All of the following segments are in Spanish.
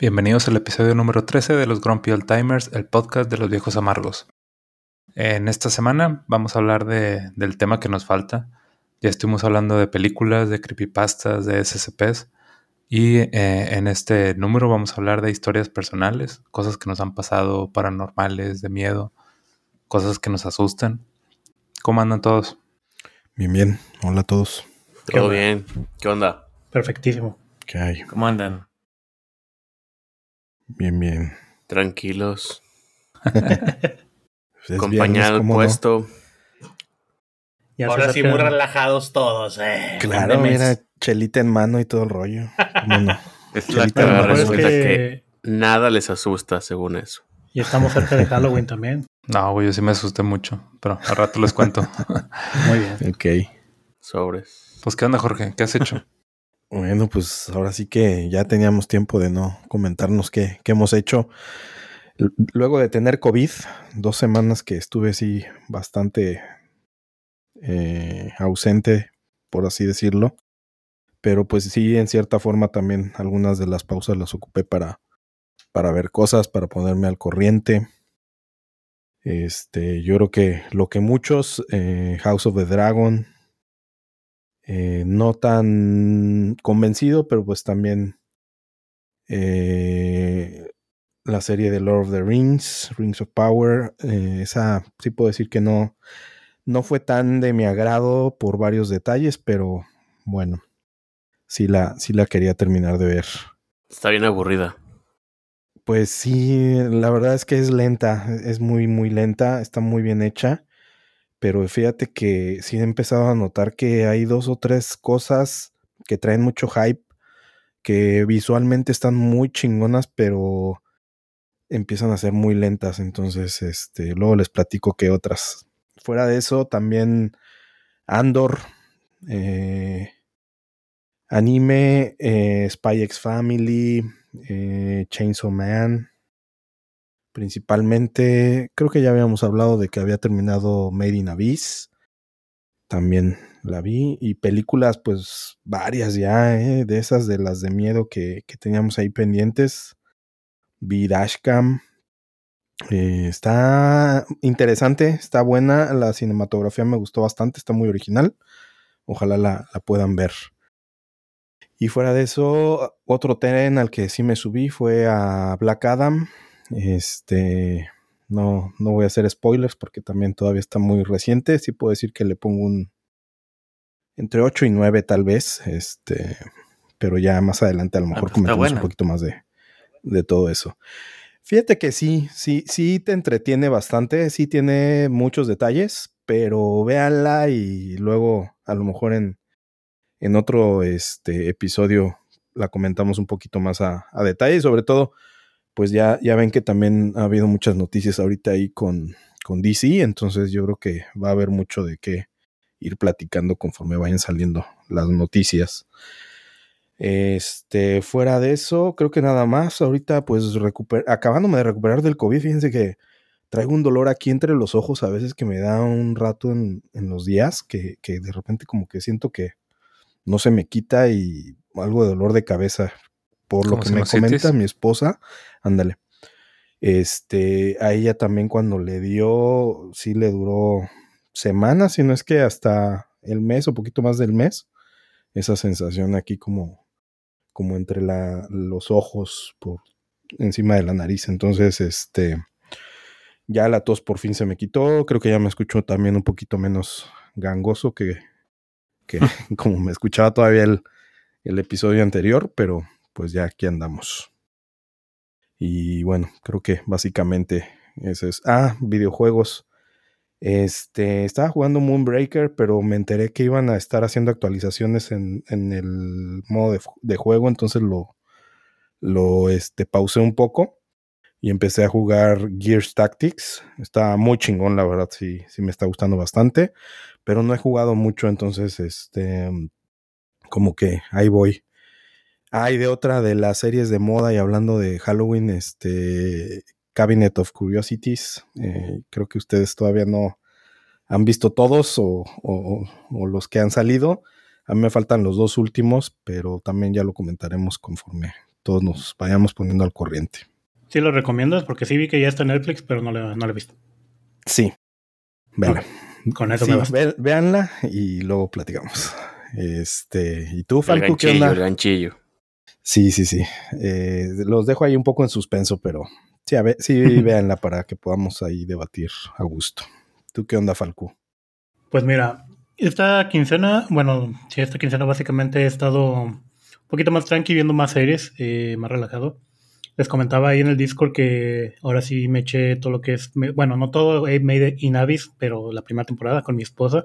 Bienvenidos al episodio número 13 de los Grumpy Old Timers, el podcast de los viejos amargos. En esta semana vamos a hablar de, del tema que nos falta. Ya estuvimos hablando de películas, de creepypastas, de SCPs. Y eh, en este número vamos a hablar de historias personales, cosas que nos han pasado paranormales, de miedo, cosas que nos asustan. ¿Cómo andan todos? Bien, bien. Hola a todos. Todo bien. ¿Qué onda? Perfectísimo. ¿Qué hay? ¿Cómo andan? Bien, bien. Tranquilos. Acompañado puesto. Ya Ahora sí, muy relajados todos. Eh. Claro, mira, chelita en mano y todo el rollo. ¿Cómo no? Es la es resulta que... que nada les asusta según eso. y estamos cerca de Halloween también. No, güey, yo sí me asusté mucho, pero al rato les cuento. Muy bien. Ok. Sobres. pues, ¿qué onda, Jorge? ¿Qué has hecho? Bueno, pues ahora sí que ya teníamos tiempo de no comentarnos qué, hemos hecho. Luego de tener COVID, dos semanas que estuve así bastante eh, ausente, por así decirlo. Pero pues sí, en cierta forma también algunas de las pausas las ocupé para, para ver cosas, para ponerme al corriente. Este, yo creo que lo que muchos, eh, House of the Dragon, eh, no tan convencido, pero pues también eh, la serie de Lord of the Rings, Rings of Power, eh, esa sí puedo decir que no, no fue tan de mi agrado por varios detalles, pero bueno, sí la, sí la quería terminar de ver. Está bien aburrida. Pues sí, la verdad es que es lenta, es muy, muy lenta, está muy bien hecha, pero fíjate que sí he empezado a notar que hay dos o tres cosas que traen mucho hype, que visualmente están muy chingonas, pero empiezan a ser muy lentas, entonces este, luego les platico que otras. Fuera de eso, también Andor, eh, anime, eh, Spy X Family, eh, Chainsaw Man. Principalmente, creo que ya habíamos hablado de que había terminado Made in Abyss. También la vi. Y películas, pues varias ya, eh, de esas de las de miedo que, que teníamos ahí pendientes. Vi Dashcam. Eh, está interesante, está buena. La cinematografía me gustó bastante, está muy original. Ojalá la, la puedan ver. Y fuera de eso, otro tren al que sí me subí fue a Black Adam. Este, no, no voy a hacer spoilers porque también todavía está muy reciente. Sí puedo decir que le pongo un entre 8 y 9 tal vez. Este, pero ya más adelante a lo mejor pues comentamos un poquito más de, de todo eso. Fíjate que sí, sí, sí te entretiene bastante, sí tiene muchos detalles, pero véanla y luego a lo mejor en, en otro este, episodio la comentamos un poquito más a, a detalle y sobre todo, pues ya, ya ven que también ha habido muchas noticias ahorita ahí con, con DC, entonces yo creo que va a haber mucho de qué ir platicando conforme vayan saliendo las noticias. Este, fuera de eso, creo que nada más. Ahorita, pues, recuper acabándome de recuperar del COVID, fíjense que traigo un dolor aquí entre los ojos a veces que me da un rato en, en los días, que, que de repente como que siento que no se me quita y algo de dolor de cabeza. Por lo ¿Como que me comenta mi esposa, ándale. Este, a ella también cuando le dio, sí le duró semanas, si no es que hasta el mes o poquito más del mes, esa sensación aquí como, como entre la, los ojos por encima de la nariz. Entonces, este, ya la tos por fin se me quitó. Creo que ya me escucho también un poquito menos gangoso que, que como me escuchaba todavía el, el episodio anterior, pero pues ya aquí andamos. Y bueno, creo que básicamente eso es. Ah, videojuegos. Este, estaba jugando Moonbreaker, pero me enteré que iban a estar haciendo actualizaciones en, en el modo de, juego, entonces lo, lo este, pausé un poco y empecé a jugar Gears Tactics. Está muy chingón, la verdad, sí, sí me está gustando bastante, pero no he jugado mucho, entonces, este, como que ahí voy. Ah, y de otra de las series de moda y hablando de Halloween, este Cabinet of Curiosities. Eh, creo que ustedes todavía no han visto todos o, o, o, los que han salido. A mí me faltan los dos últimos, pero también ya lo comentaremos conforme, todos nos vayamos poniendo al corriente. ¿Sí lo recomiendas? Porque sí vi que ya está en Netflix, pero no lo no he visto. Sí. Véanla. Con eso Sí, me basta. ve- véanla y luego platicamos. Este, ¿y tú, El Falco, qué ganchillo, onda? el ganchillo. Sí, sí, sí. Eh, los dejo ahí un poco en suspenso, pero sí, a ver, sí, véanla para que podamos ahí debatir a gusto. ¿Tú qué onda, Falco? Pues mira, esta quincena, bueno, sí, esta quincena básicamente he estado un poquito más tranqui, viendo más series, eh, más relajado. Les comentaba ahí en el Discord que ahora sí me eché todo lo que es, me- bueno, no todo he Made in Abyss, pero la primera temporada con mi esposa.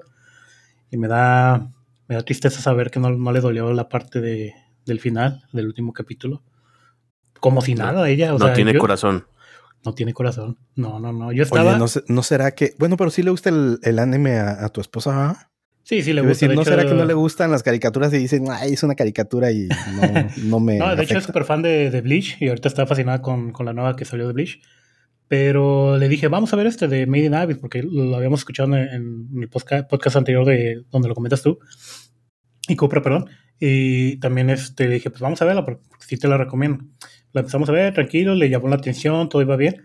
Y me da, me da tristeza saber que no, no le dolió la parte de, del final, del último capítulo. Como si No, nada, ella, o no sea, tiene yo- corazón. No tiene corazón. No, no, no. Yo estaba. Oye, ¿no, se- no será que... Bueno, pero sí le gusta el, el anime a, a tu esposa, ¿verdad? Sí, sí, le gusta. decir, de ¿no hecho- será que no le gustan las caricaturas y dicen, ay, es una caricatura y no, no me No, de hecho es afecta"? súper fan de, de Bleach y ahorita está fascinada con, con la nueva que salió de Bleach. Pero le dije, vamos a ver este de Made in Abyss, porque lo habíamos escuchado en, en el podcast, podcast anterior de donde lo comentas tú. Y Cupra, perdón. Y también este, dije, pues vamos a verla, porque sí te la recomiendo. La empezamos a ver, tranquilo, le llamó la atención, todo iba bien.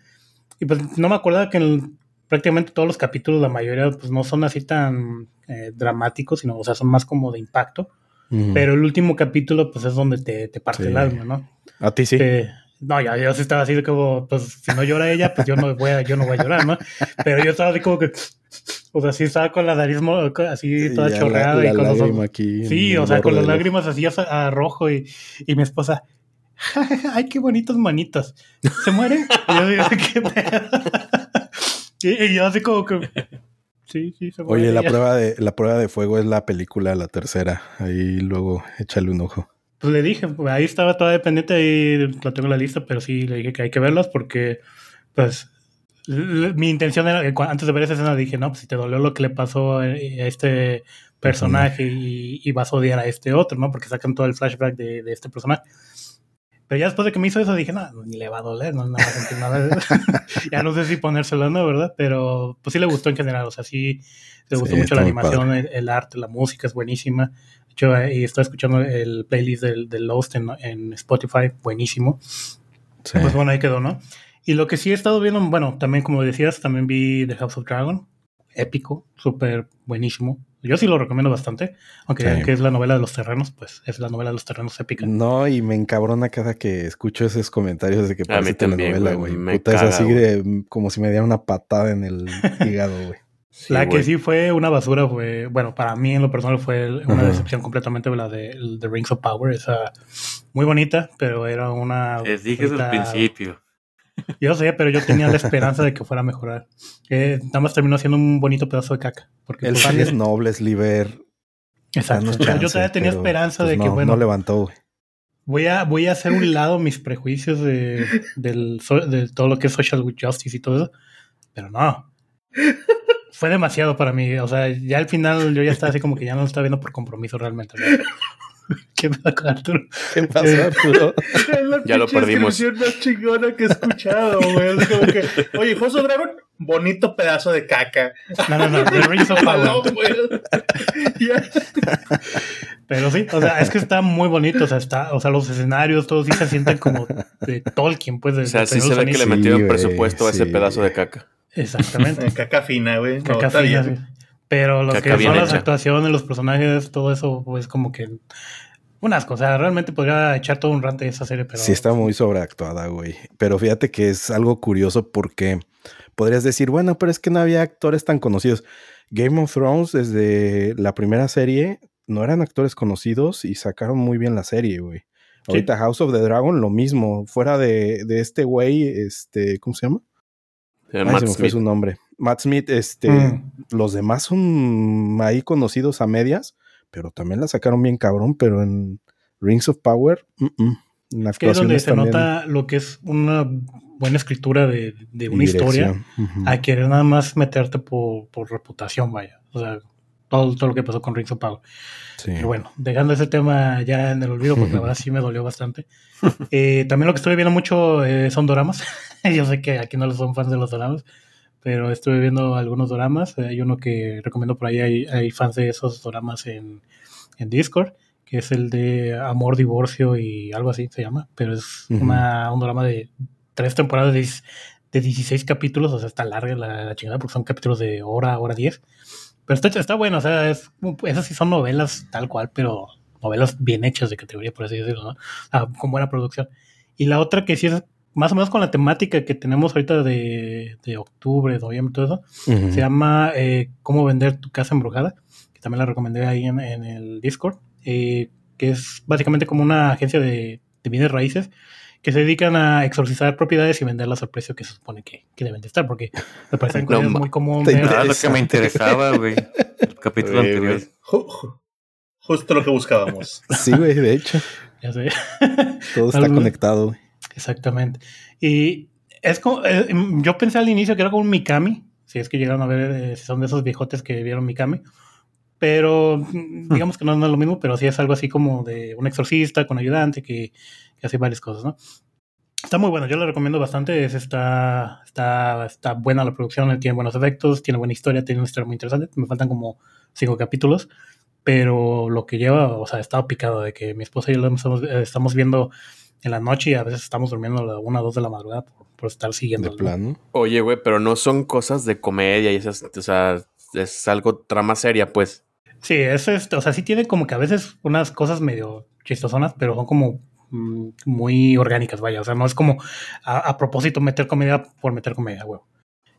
Y pues no me acordaba que en prácticamente todos los capítulos, la mayoría, pues no son así tan eh, dramáticos, sino, o sea, son más como de impacto. Ujú. Pero el último capítulo, pues es donde te, te parte Sí. el alma, ¿no? A ti sí. No, ya yo sí estaba así como, pues si no llora ella, pues yo no voy a, yo no voy a llorar, ¿no? Pero yo estaba así como que, o sea, sí estaba con la nariz así toda la- chorreada la y con los ojos. aquí Sí, o sea, con las lágrimas así a, a rojo y, y mi esposa, ay, qué bonitos manitos. ¿Se muere? Y yo digo, ¿qué pedo? Y, y yo así como que, sí, sí, se muere. Oye, la prueba de la prueba de fuego es la película, la tercera. Ahí luego échale un ojo. Pues le dije, pues, ahí estaba todavía pendiente, ahí la tengo en la lista, pero sí le dije que hay que verlas porque, pues, mi intención era, eh, antes de ver esa escena, dije, no, pues si te dolió lo que le pasó a a este personaje y, y vas a odiar a este otro, ¿no? Porque sacan todo el flashback de, de este personaje. Pero ya después de que me hizo eso, dije, no, ni le va a doler, no, no va a sentir nada. ya no sé si ponérselo o no, ¿verdad? Pero pues sí le gustó en general, o sea, sí le gustó Sí, mucho la animación, el, el arte, la música es buenísima. Hecho, ahí estoy escuchando el playlist del, del Lost en, en Spotify, buenísimo. Sí. Pues bueno, ahí quedó, ¿no? Y lo que sí he estado viendo, bueno, también como decías, también vi The House of Dragon, épico, súper buenísimo. Yo sí lo recomiendo bastante, aunque Sí. digan que es la novela de los terrenos, pues es la novela de los terrenos épica. No, y me encabrona cada que escucho esos comentarios de que parece telenovela, güey, es así de mm, como si me diera una patada en el hígado, güey. Sí, la que sí fue una basura fue, bueno, para mí en lo personal fue una Ajá. decepción completamente la de The Rings of Power, esa muy bonita, pero era una... Les dije desde el principio. Yo sé, pero yo tenía la esperanza de que fuera a mejorar. Eh, nada más terminó siendo un bonito pedazo de caca. Porque El pues, fan es noble, es liber. Exacto. Pero yo chance, todavía tenía esperanza pues, de que, no, bueno, No levantó, güey. voy a, voy a hacer un lado mis prejuicios de, del, de todo lo que es social justice y todo eso. Pero no. Fue demasiado para mí. O sea, ya al final yo ya estaba así como que ya no lo estaba viendo por compromiso realmente. ¿no? ¿Qué me Arturo? ¿Qué pasó, Arturo? Es la Ya lo perdimos. más chingona que he escuchado, güey. Es como que, oye, of Dragon, bonito pedazo de caca. No, no, no. The Rings of Power. Güey. Ya. Pero sí, o sea, es que está muy bonito, o sea, está, o sea, los escenarios, todos sí se sienten como de Tolkien, pues. De, O sea, de sí se ve que le metieron Sí, presupuesto a ese sí. pedazo de caca. Exactamente. Caca fina, güey. No, Caca está fina, sí. Pero lo Caca que son las actuaciones, los personajes, todo eso, pues como que un asco. O sea, realmente podría echar todo un rante de esa serie, pero Sí está muy sobreactuada, güey. Pero fíjate que es algo curioso porque podrías decir, bueno, pero es que no había actores tan conocidos. Game of Thrones, desde la primera serie, no eran actores conocidos y sacaron muy bien la serie, güey. Ahorita House of the Dragon, lo mismo. Fuera de, de este güey, este, ¿cómo se llama? Eh, Ay, Matt se me fue Smith. su nombre. Matt Smith, este, Mm. los demás son ahí conocidos a medias, pero también la sacaron bien cabrón, pero en Rings of Power, mm, mm. en que es donde se también nota lo que es una buena escritura de, de una historia a querer nada más meterte por, por reputación, vaya. O sea, todo, todo lo que pasó con Rings of Power. Sí. Pero bueno, dejando ese tema ya en el olvido, porque la verdad sí me dolió bastante. Eh, también lo que estuve viendo mucho eh, son doramas. Yo sé que aquí no son fans de los doramas, pero estuve viendo algunos doramas. Eh, Hay uno que recomiendo por ahí, hay, hay fans de esos doramas en, en Discord, que es el de Amor, Divorcio y algo así se llama, pero es Ujú. una, un drama de tres temporadas de, de 16 capítulos, o sea, está larga la, la chingada porque son capítulos de hora, hora 10. Pero está, está bueno, o sea, es, esas sí son novelas tal cual, pero novelas bien hechas de categoría, por así decirlo, ¿no? Ah, con buena producción. Y la otra que sí es más o menos con la temática que tenemos ahorita de, de octubre, noviembre, todo eso, se llama eh, Cómo vender tu casa embrujada, que también la recomendé ahí en, en el Discord, eh, que es básicamente como una agencia de, de bienes raíces que se dedican a exorcizar propiedades y venderlas al precio que se supone que, que deben de estar, porque me parece No es muy común Te ver-. Ah, lo que me interesaba, güey. El capítulo anterior. Justo lo que buscábamos. Sí, güey, de hecho, ya sé. todo está conectado, güey. Exactamente. Y es como, eh, yo pensé al inicio que era como un Mikami, si es que llegaron a ver, eh, si son de esos viejotes que vieron Mikami, pero mm, digamos que no, no es lo mismo, pero sí es algo así como de un exorcista con ayudante que, que hace varias cosas, ¿no? Está muy bueno, yo lo recomiendo bastante, es, está, está, está buena la producción, tiene buenos efectos, tiene buena historia, tiene una historia muy interesante, me faltan como cinco capítulos, pero lo que lleva, o sea, he estado picado de que mi esposa y yo lo estamos, eh, estamos viendo en la noche y a veces estamos durmiendo a la una o dos de la madrugada por, por estar siguiendo. De plano. Oye, güey, pero no son cosas de comedia y esas, o sea, es algo trama seria, pues. Sí, es este, o sea, sí tiene como que a veces unas cosas medio chistosonas, pero son como mm, muy orgánicas, vaya. O sea, no es como a, a propósito meter comedia por meter comedia, güey.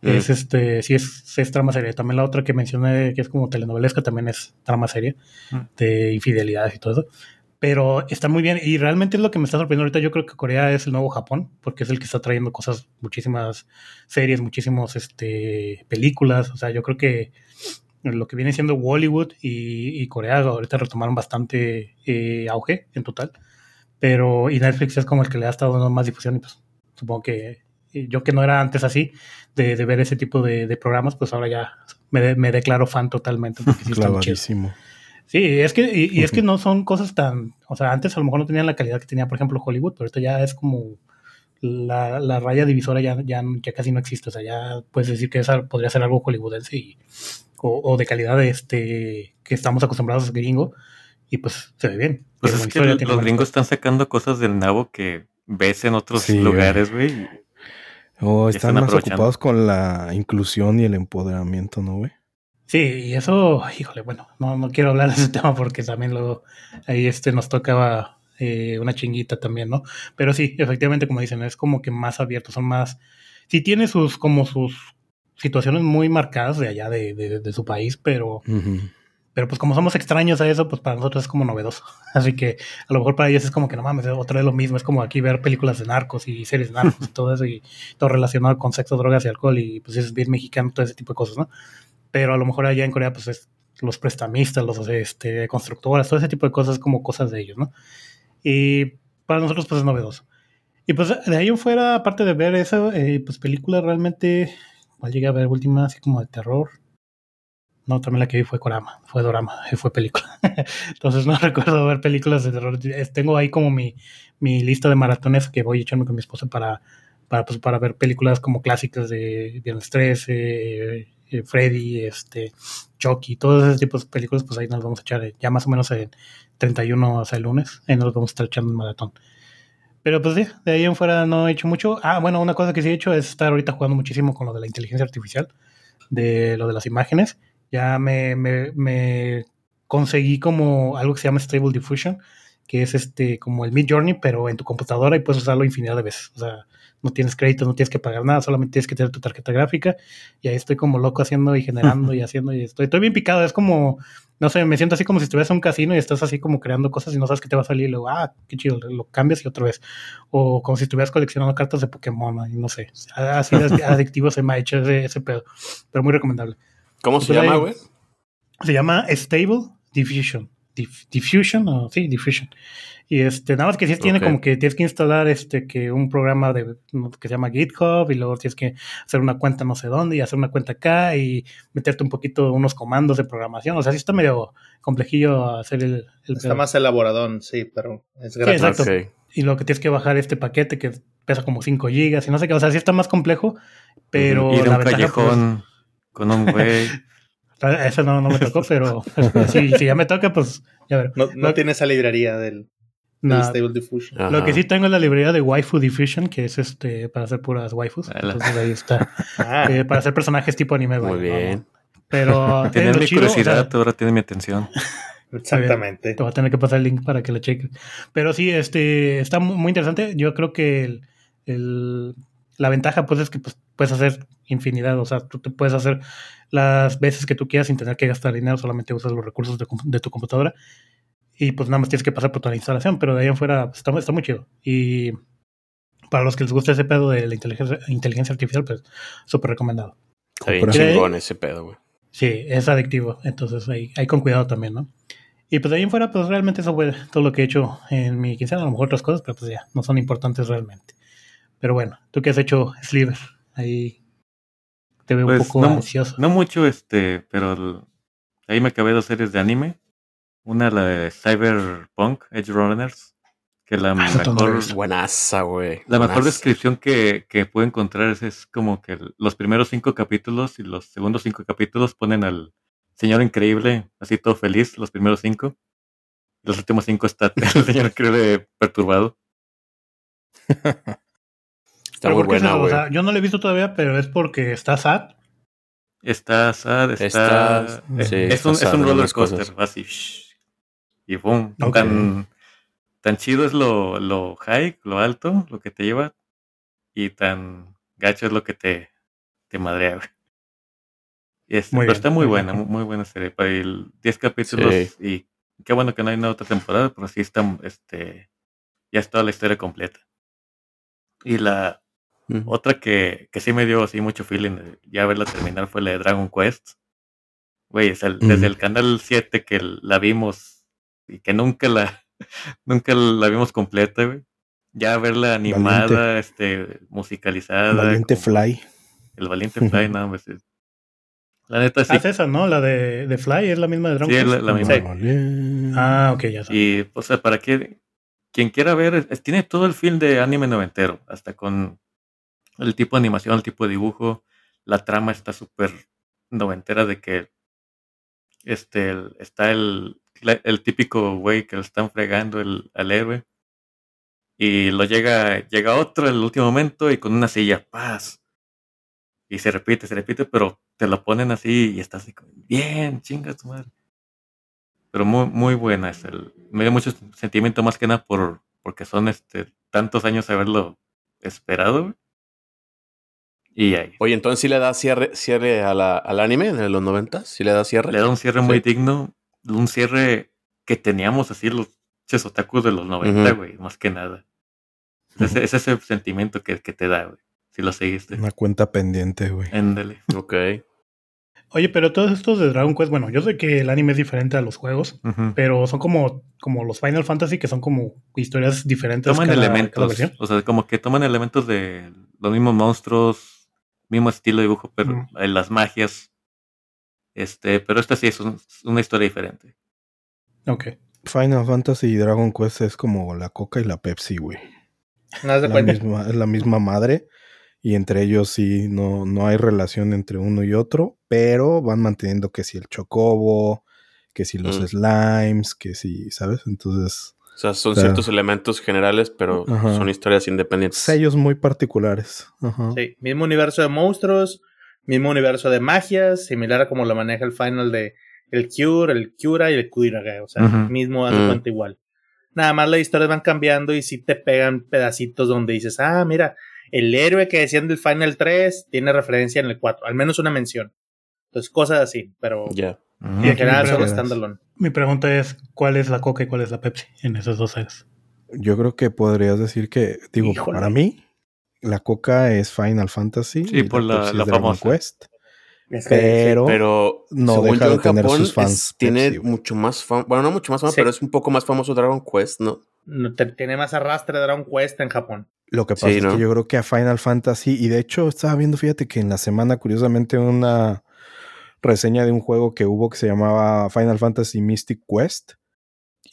Mm. Es este, sí es, sí es trama seria. También la otra que mencioné, que es como telenovelesca, también es trama seria, Mm. de infidelidades y todo eso. Pero está muy bien y realmente es lo que me está sorprendiendo ahorita. Yo creo que Corea es el nuevo Japón, porque es el que está trayendo cosas, muchísimas series, muchísimas este, películas. O sea, yo creo que lo que viene siendo Bollywood y, y Corea ahorita retomaron bastante eh, auge en total. Pero y Netflix es como el que le ha estado dando más difusión y pues supongo que y yo que no era antes así de, de ver ese tipo de, de programas, pues ahora ya me, de- me declaro fan totalmente porque sí. Clavadísimo. Sí, es que, y, y es que no son cosas tan, o sea, antes a lo mejor no tenían la calidad que tenía, por ejemplo, Hollywood, pero ahorita ya es como la, la raya divisora ya, ya, ya casi no existe, o sea, ya puedes decir que esa podría ser algo hollywoodense y, o, o de calidad de este que estamos acostumbrados gringo y pues se ve bien. Pues es que los gringos están sacando cosas del nabo que ves en otros Sí, lugares, güey. Oh, Ya están están más ocupados con la inclusión y el empoderamiento, ¿no, güey? Sí, y eso, híjole, bueno, no, no quiero hablar de ese tema porque también luego ahí este nos tocaba eh, una chinguita también, ¿no? Pero sí, efectivamente, como dicen, es como que más abiertos, son más, sí tiene sus, como sus situaciones muy marcadas de allá de, de, de su país, pero, Ujú. pero pues como somos extraños a eso, pues para nosotros es como novedoso. Así que a lo mejor para ellos es como que no mames, otra vez lo mismo, es como aquí ver películas de narcos y series de narcos y todo eso y todo relacionado con sexo, drogas y alcohol y pues es bien mexicano, todo ese tipo de cosas, ¿no? Pero a lo mejor allá en Corea pues es los prestamistas, los este, constructoras, todo ese tipo de cosas como cosas de ellos, ¿no? Y para nosotros pues es novedoso. Y pues de ahí en fuera, aparte de ver eso, eh, pues películas realmente, ¿cuál llegué a ver última? Así como de terror. No, también la que vi fue Korama, fue Dorama, fue película. Entonces no recuerdo ver películas de terror. Tengo ahí como mi, mi lista de maratones que voy echarme con mi esposa para, para, pues, para ver películas como clásicas de Viernes 13, eh, eh, Freddy, este, Chucky, todos esos tipos de películas, pues ahí nos vamos a echar eh, ya más o menos en 31 hasta el lunes, ahí nos vamos a estar echando un maratón. Pero pues sí, de ahí en fuera no he hecho mucho. Ah, bueno, una cosa que sí he hecho es estar ahorita jugando muchísimo con lo de la inteligencia artificial, de lo de las imágenes. Ya me, me, me conseguí como algo que se llama Stable Diffusion, que es este como el Mid Journey, pero en tu computadora y puedes usarlo infinidad de veces. O sea, no tienes crédito, no tienes que pagar nada, solamente tienes que tener tu tarjeta gráfica. Y ahí estoy como loco haciendo y generando y haciendo y estoy, estoy bien picado. Es como, no sé, me siento así como si estuvieras en un casino y estás así como creando cosas y no sabes qué te va a salir. Y luego, ah, qué chido, lo cambias y otra vez. O como si estuvieras coleccionando cartas de Pokémon ¿no? y no sé. Así adictivo se me ha hecho ese, ese pedo. Pero muy recomendable. ¿Cómo se llama, güey? Se llama Stable Diffusion. Dif- diffusion, o sí, Diffusion. Y este, nada más que sí tiene Ok. como que tienes que instalar este que un programa de que se llama GitHub y luego tienes que hacer una cuenta no sé dónde y hacer una cuenta acá y meterte un poquito unos comandos de programación. O sea, sí está medio complejillo hacer el, el Está pedo. más elaboradón, sí, pero es Sí, gratis. exacto. Y lo que tienes que bajar este paquete que pesa como 5 gigas y no sé qué. O sea, sí está más complejo, pero la un ventaja, pues, callejón con un güey. A- Ese no, no me tocó, pero si, si ya me toca, pues ya veré. No, no Lo- tiene esa librería del, No, del Stable Diffusion. Ajá. Lo que sí tengo es la librería de Waifu Diffusion, que es este para hacer puras waifus. Ala. Entonces ahí está. Ah, Eh, para hacer personajes tipo anime. Muy bien. Pero eh, lo mi chido, o sea, curiosidad, ahora tienes mi atención. exactamente. Te voy a tener que pasar el link para que lo cheques. Pero sí, este está mu- muy interesante. Yo creo que el, el- la ventaja pues es que pues, puedes hacer infinidad. O sea, tú te puedes hacer las veces que tú quieras sin tener que gastar dinero. Solamente usas los recursos de, tu computadora. Y pues nada más tienes que pasar por toda la instalación. Pero de ahí en fuera pues, está, está muy chido. Y para los que les gusta ese pedo de la inteligencia, inteligencia artificial, pues súper recomendado. Está bien chingón ese pedo, güey. Sí, es adictivo. Entonces ahí, ahí con cuidado también, ¿no? Y pues de ahí en fuera, pues realmente eso fue todo lo que he hecho en mi quincena. A lo mejor otras cosas, pero pues ya, no son importantes realmente. Pero bueno, ¿tú qué has hecho, Sliver? Ahí te veo un Pues, poco no, ansioso. No mucho, este, pero el- ahí me acabé dos series de anime. Una, la de Cyberpunk, Edge Runners, que la Ah, mejor. Buenaza, güey. la mejor descripción que, que puedo encontrar es, es como que los primeros cinco capítulos y los segundos cinco capítulos ponen al señor increíble, así todo feliz, los primeros cinco. Los últimos cinco está el señor increíble perturbado. Está ¿Pero muy es buena? O sea, yo no lo he visto todavía, pero es porque está sad. Está sad, está. Está- eh, sí, es, está un, es un roller coaster, así. Y boom. Tan, tan chido es lo, lo high, lo alto, lo que te lleva. Y tan gacho es lo que te, te madrea, güey. Este, pero bien, está muy buena, bien. muy, muy buena serie. Para el 10 capítulos Sí. y qué bueno que no hay una otra temporada, pero sí está, este, ya está la historia completa. Y la, Otra que, que sí me dio así mucho feeling de ya verla terminar fue la de Dragon Quest. Güey, desde el canal 7 que la vimos y que nunca la nunca la vimos completa, güey. Ya verla animada, este, musicalizada. Valiente como Fly. El Valiente Fly, nada más. es- La neta sí. Ah, es esa, ¿no? La de, de Fly, es la misma de Dragon Sí, es Quest? la- la misma. Sí. Valiente. Ah, ok, ya sé. Y, o sea, para que quien quiera ver, es- tiene todo el film de anime noventero, hasta con el tipo de animación, el tipo de dibujo, la trama está súper noventera de que este está el, el típico güey que lo están fregando el, al héroe y lo llega, llega otro en el último momento y con una silla, paz. Y se repite, se repite, pero te lo ponen así y estás así como, bien, chinga tu madre. Pero muy, muy buena. Es el, me dio mucho sentimiento más que nada por, porque son este tantos años haberlo esperado. Y ahí. Oye, entonces sí le da cierre, cierre a la, al anime de los 90? ¿Sí le da cierre? Le da un cierre muy digno, un cierre que teníamos así los ches otakus de los 90, Ujú. güey, más que nada. Es ese sentimiento que, que te da, güey, si lo seguiste. Una cuenta pendiente, güey. Éndale. Ok. Oye, pero todos estos de Dragon Quest, bueno, yo sé que el anime es diferente a los juegos, pero son como, como los Final Fantasy, que son como historias diferentes. Toman cada- elementos, o sea, como que toman elementos de los mismos monstruos, mismo estilo de dibujo, pero eh, las magias. Este, pero esta sí es un- una historia diferente. Ok. Final Fantasy y Dragon Quest es como la Coca y la Pepsi, güey. ¿No de La misma, es la misma madre. Y entre ellos sí no, no hay relación entre uno y otro. Pero van manteniendo que si el chocobo, que si los Mm. slimes, que si, ¿sabes? Entonces, sea, son Claro. ciertos elementos generales, pero Ajá. son historias independientes. sellos muy particulares. Ajá. Sí, mismo universo de monstruos, mismo universo de magias, similar a como lo maneja el final de el Cure, el Cura y el Kuiraga. O sea, mismo hace Mm. cuenta igual. Nada más las historias van cambiando y sí te pegan pedacitos donde dices, ah, mira, el héroe que decían del Final 3 tiene referencia en el 4, al menos una mención. Entonces, cosas así, pero Ya. Ujú. y en general standalone. Mi pregunta es, ¿cuál es la Coca y cuál es la Pepsi en esas dos sagas? Yo creo que podrías decir que, digo, Híjole. para mí, la Coca es Final Fantasy. Sí, y por la- Pepsi la Dragon famosa. Quest. Es que- Pero, Pero no según deja yo, de en tener Japón sus es- fans tiene Pepsi, mucho más fama. Bueno, no mucho más fama, Sí. pero es un poco más famoso Dragon Quest, ¿no? no te- tiene más arrastre de Dragon Quest en Japón. Lo que pasa Sí, es ¿no? que yo creo que a Final Fantasy, y de hecho estaba viendo, fíjate que en la semana, curiosamente, una reseña de un juego que hubo que se llamaba Final Fantasy Mystic Quest,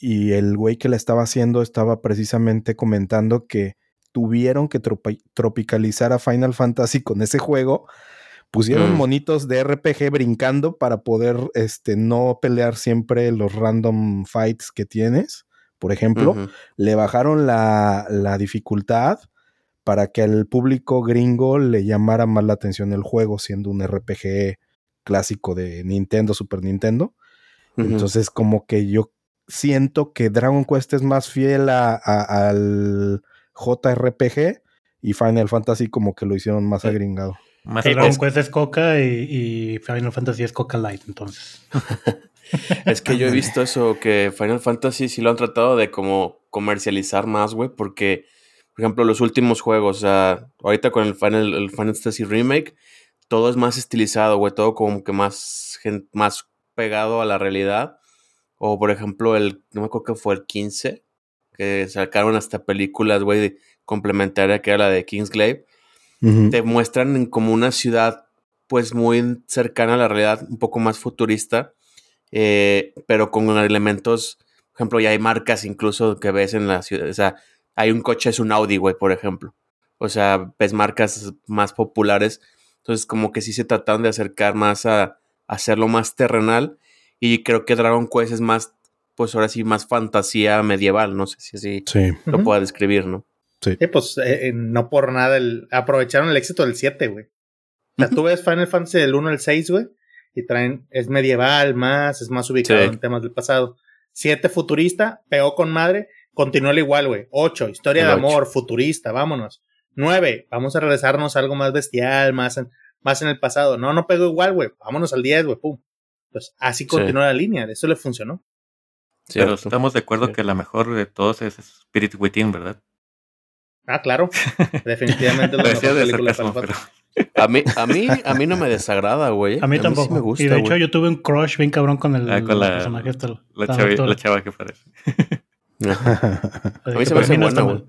y el güey que la estaba haciendo estaba precisamente comentando que tuvieron que tropi- tropicalizar a Final Fantasy con ese juego Pusieron Mm. monitos de RPG brincando para poder este, no pelear siempre los random fights que tienes. Por ejemplo, le bajaron la, la dificultad para que al público gringo le llamara más la atención el juego, siendo un RPG clásico de Nintendo, Super Nintendo. Entonces, como que yo siento que Dragon Quest es más fiel a- a- al JRPG y Final Fantasy como que lo hicieron más Sí. agringado. Más Dragon es- Quest es Coca y, y Final Fantasy es Coca Light, entonces. Es que yo he visto eso, que Final Fantasy sí lo han tratado de como comercializar más, güey, porque, por ejemplo, los últimos juegos, o sea, ahorita con el Final, el Final Fantasy Remake, todo es más estilizado, güey, todo como que más, más pegado a la realidad. O, por ejemplo, el, no me acuerdo que fue el 15, que sacaron hasta películas, güey, complementaria, que era la de Kingsglaive Ujú. te muestran como una ciudad pues muy cercana a la realidad, un poco más futurista, eh, pero con elementos, por ejemplo, ya hay marcas incluso que ves en la ciudad, o sea, hay un coche, es un Audi, güey, por ejemplo, o sea, ves marcas más populares, entonces como que sí se trataron de acercar más a, a hacerlo más terrenal y creo que Dragon Quest es más, pues ahora sí, más fantasía medieval, no sé si así Sí. lo pueda describir, ¿no? Sí, pues eh, eh, no por nada el, aprovecharon el éxito del 7, güey. O sea, tú ves Final Fantasy del 1 al 6, güey, y traen, es medieval más, es más ubicado Sí. en temas del pasado. 7 futurista, pegó con madre, continúa al igual, güey. 8, historia El de ocho. amor, futurista, vámonos. 9, vamos a regresarnos a algo más bestial, más en, más en el pasado. No, no pegó igual, güey. Vámonos al 10, güey, pum. Pues así continúa la línea, eso le funcionó. Pero estamos de acuerdo Sí. que la mejor de todos es Spirit Within, ¿verdad? Ah, claro. Definitivamente la mejor de película sarcasmo, pero. A mí, a mí, a mí no me desagrada, güey. A mí sí tampoco. me gusta, y de hecho, güey. yo tuve un crush bien cabrón con el, Ah, con la- personaje este. la, la chava, la chava que parece. A mí se me hace no buena, está güey.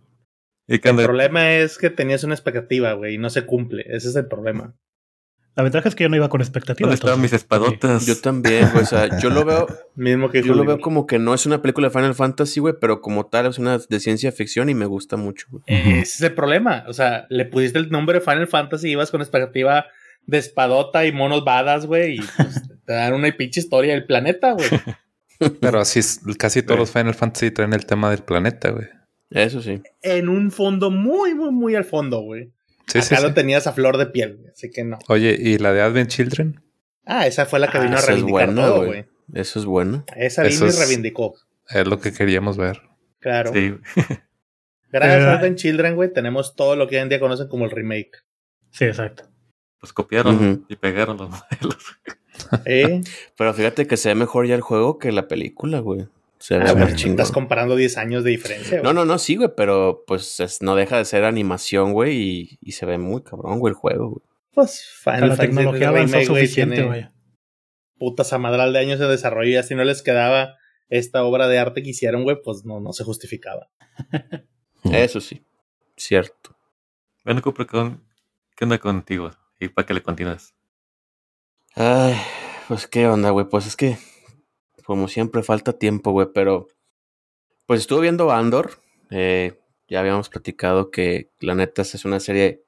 El problema es que tenías una expectativa, güey, y no se cumple. Ese es el problema. La ventaja es que yo no iba con expectativa. ¿Dónde estaban mis espadotas? Yo también, güey. O sea, yo lo veo, Mismo que yo lo veo como que no es una película de Final Fantasy, güey, pero como tal es una de ciencia ficción y me gusta mucho, güey. Ese es el problema. O sea, le pusiste el nombre Final Fantasy y ibas con expectativa de espadota y monos badas, güey, y pues, te dan una pinche historia del planeta, güey. Pero así es, casi todos los Final Fantasy traen el tema del planeta, güey. Eso sí. En un fondo muy, muy, muy al fondo, güey. Sí, sí, Acá sí. lo tenías a flor de piel, güey, así que no. Oye, ¿y la de Advent Children? Ah, esa fue la que Ah, vino a esa es reivindicar buena, todo, güey. Eso es bueno. Esa vino y es- reivindicó. Es lo que queríamos ver. Claro. Sí, Gracias a Advent Children, güey, tenemos todo lo que hoy en día conocen como el remake. Sí, exacto. pues copiaron y pegaron los modelos. ¿Eh? Pero fíjate que se ve mejor ya el juego que la película, güey. Se ve Ah, chingón. estás comparando 10 años de diferencia, güey. No, no, no, sí, güey, pero pues es- no deja de ser animación, güey, y, y se ve muy cabrón, güey, el juego, güey. Pues Final la tecnología avanzó Remake, suficiente, güey. putas amadral de años de desarrollo y así no les quedaba esta obra de arte que hicieron, güey, pues no, no se justificaba. Eso sí, cierto. Bueno, Cooper, ¿con- ¿qué onda contigo? Y para que le continúes. Ay, pues qué onda, güey, pues es que, como siempre, falta tiempo, güey, pero pues estuve viendo Andor, eh, ya habíamos platicado que la neta es una serie,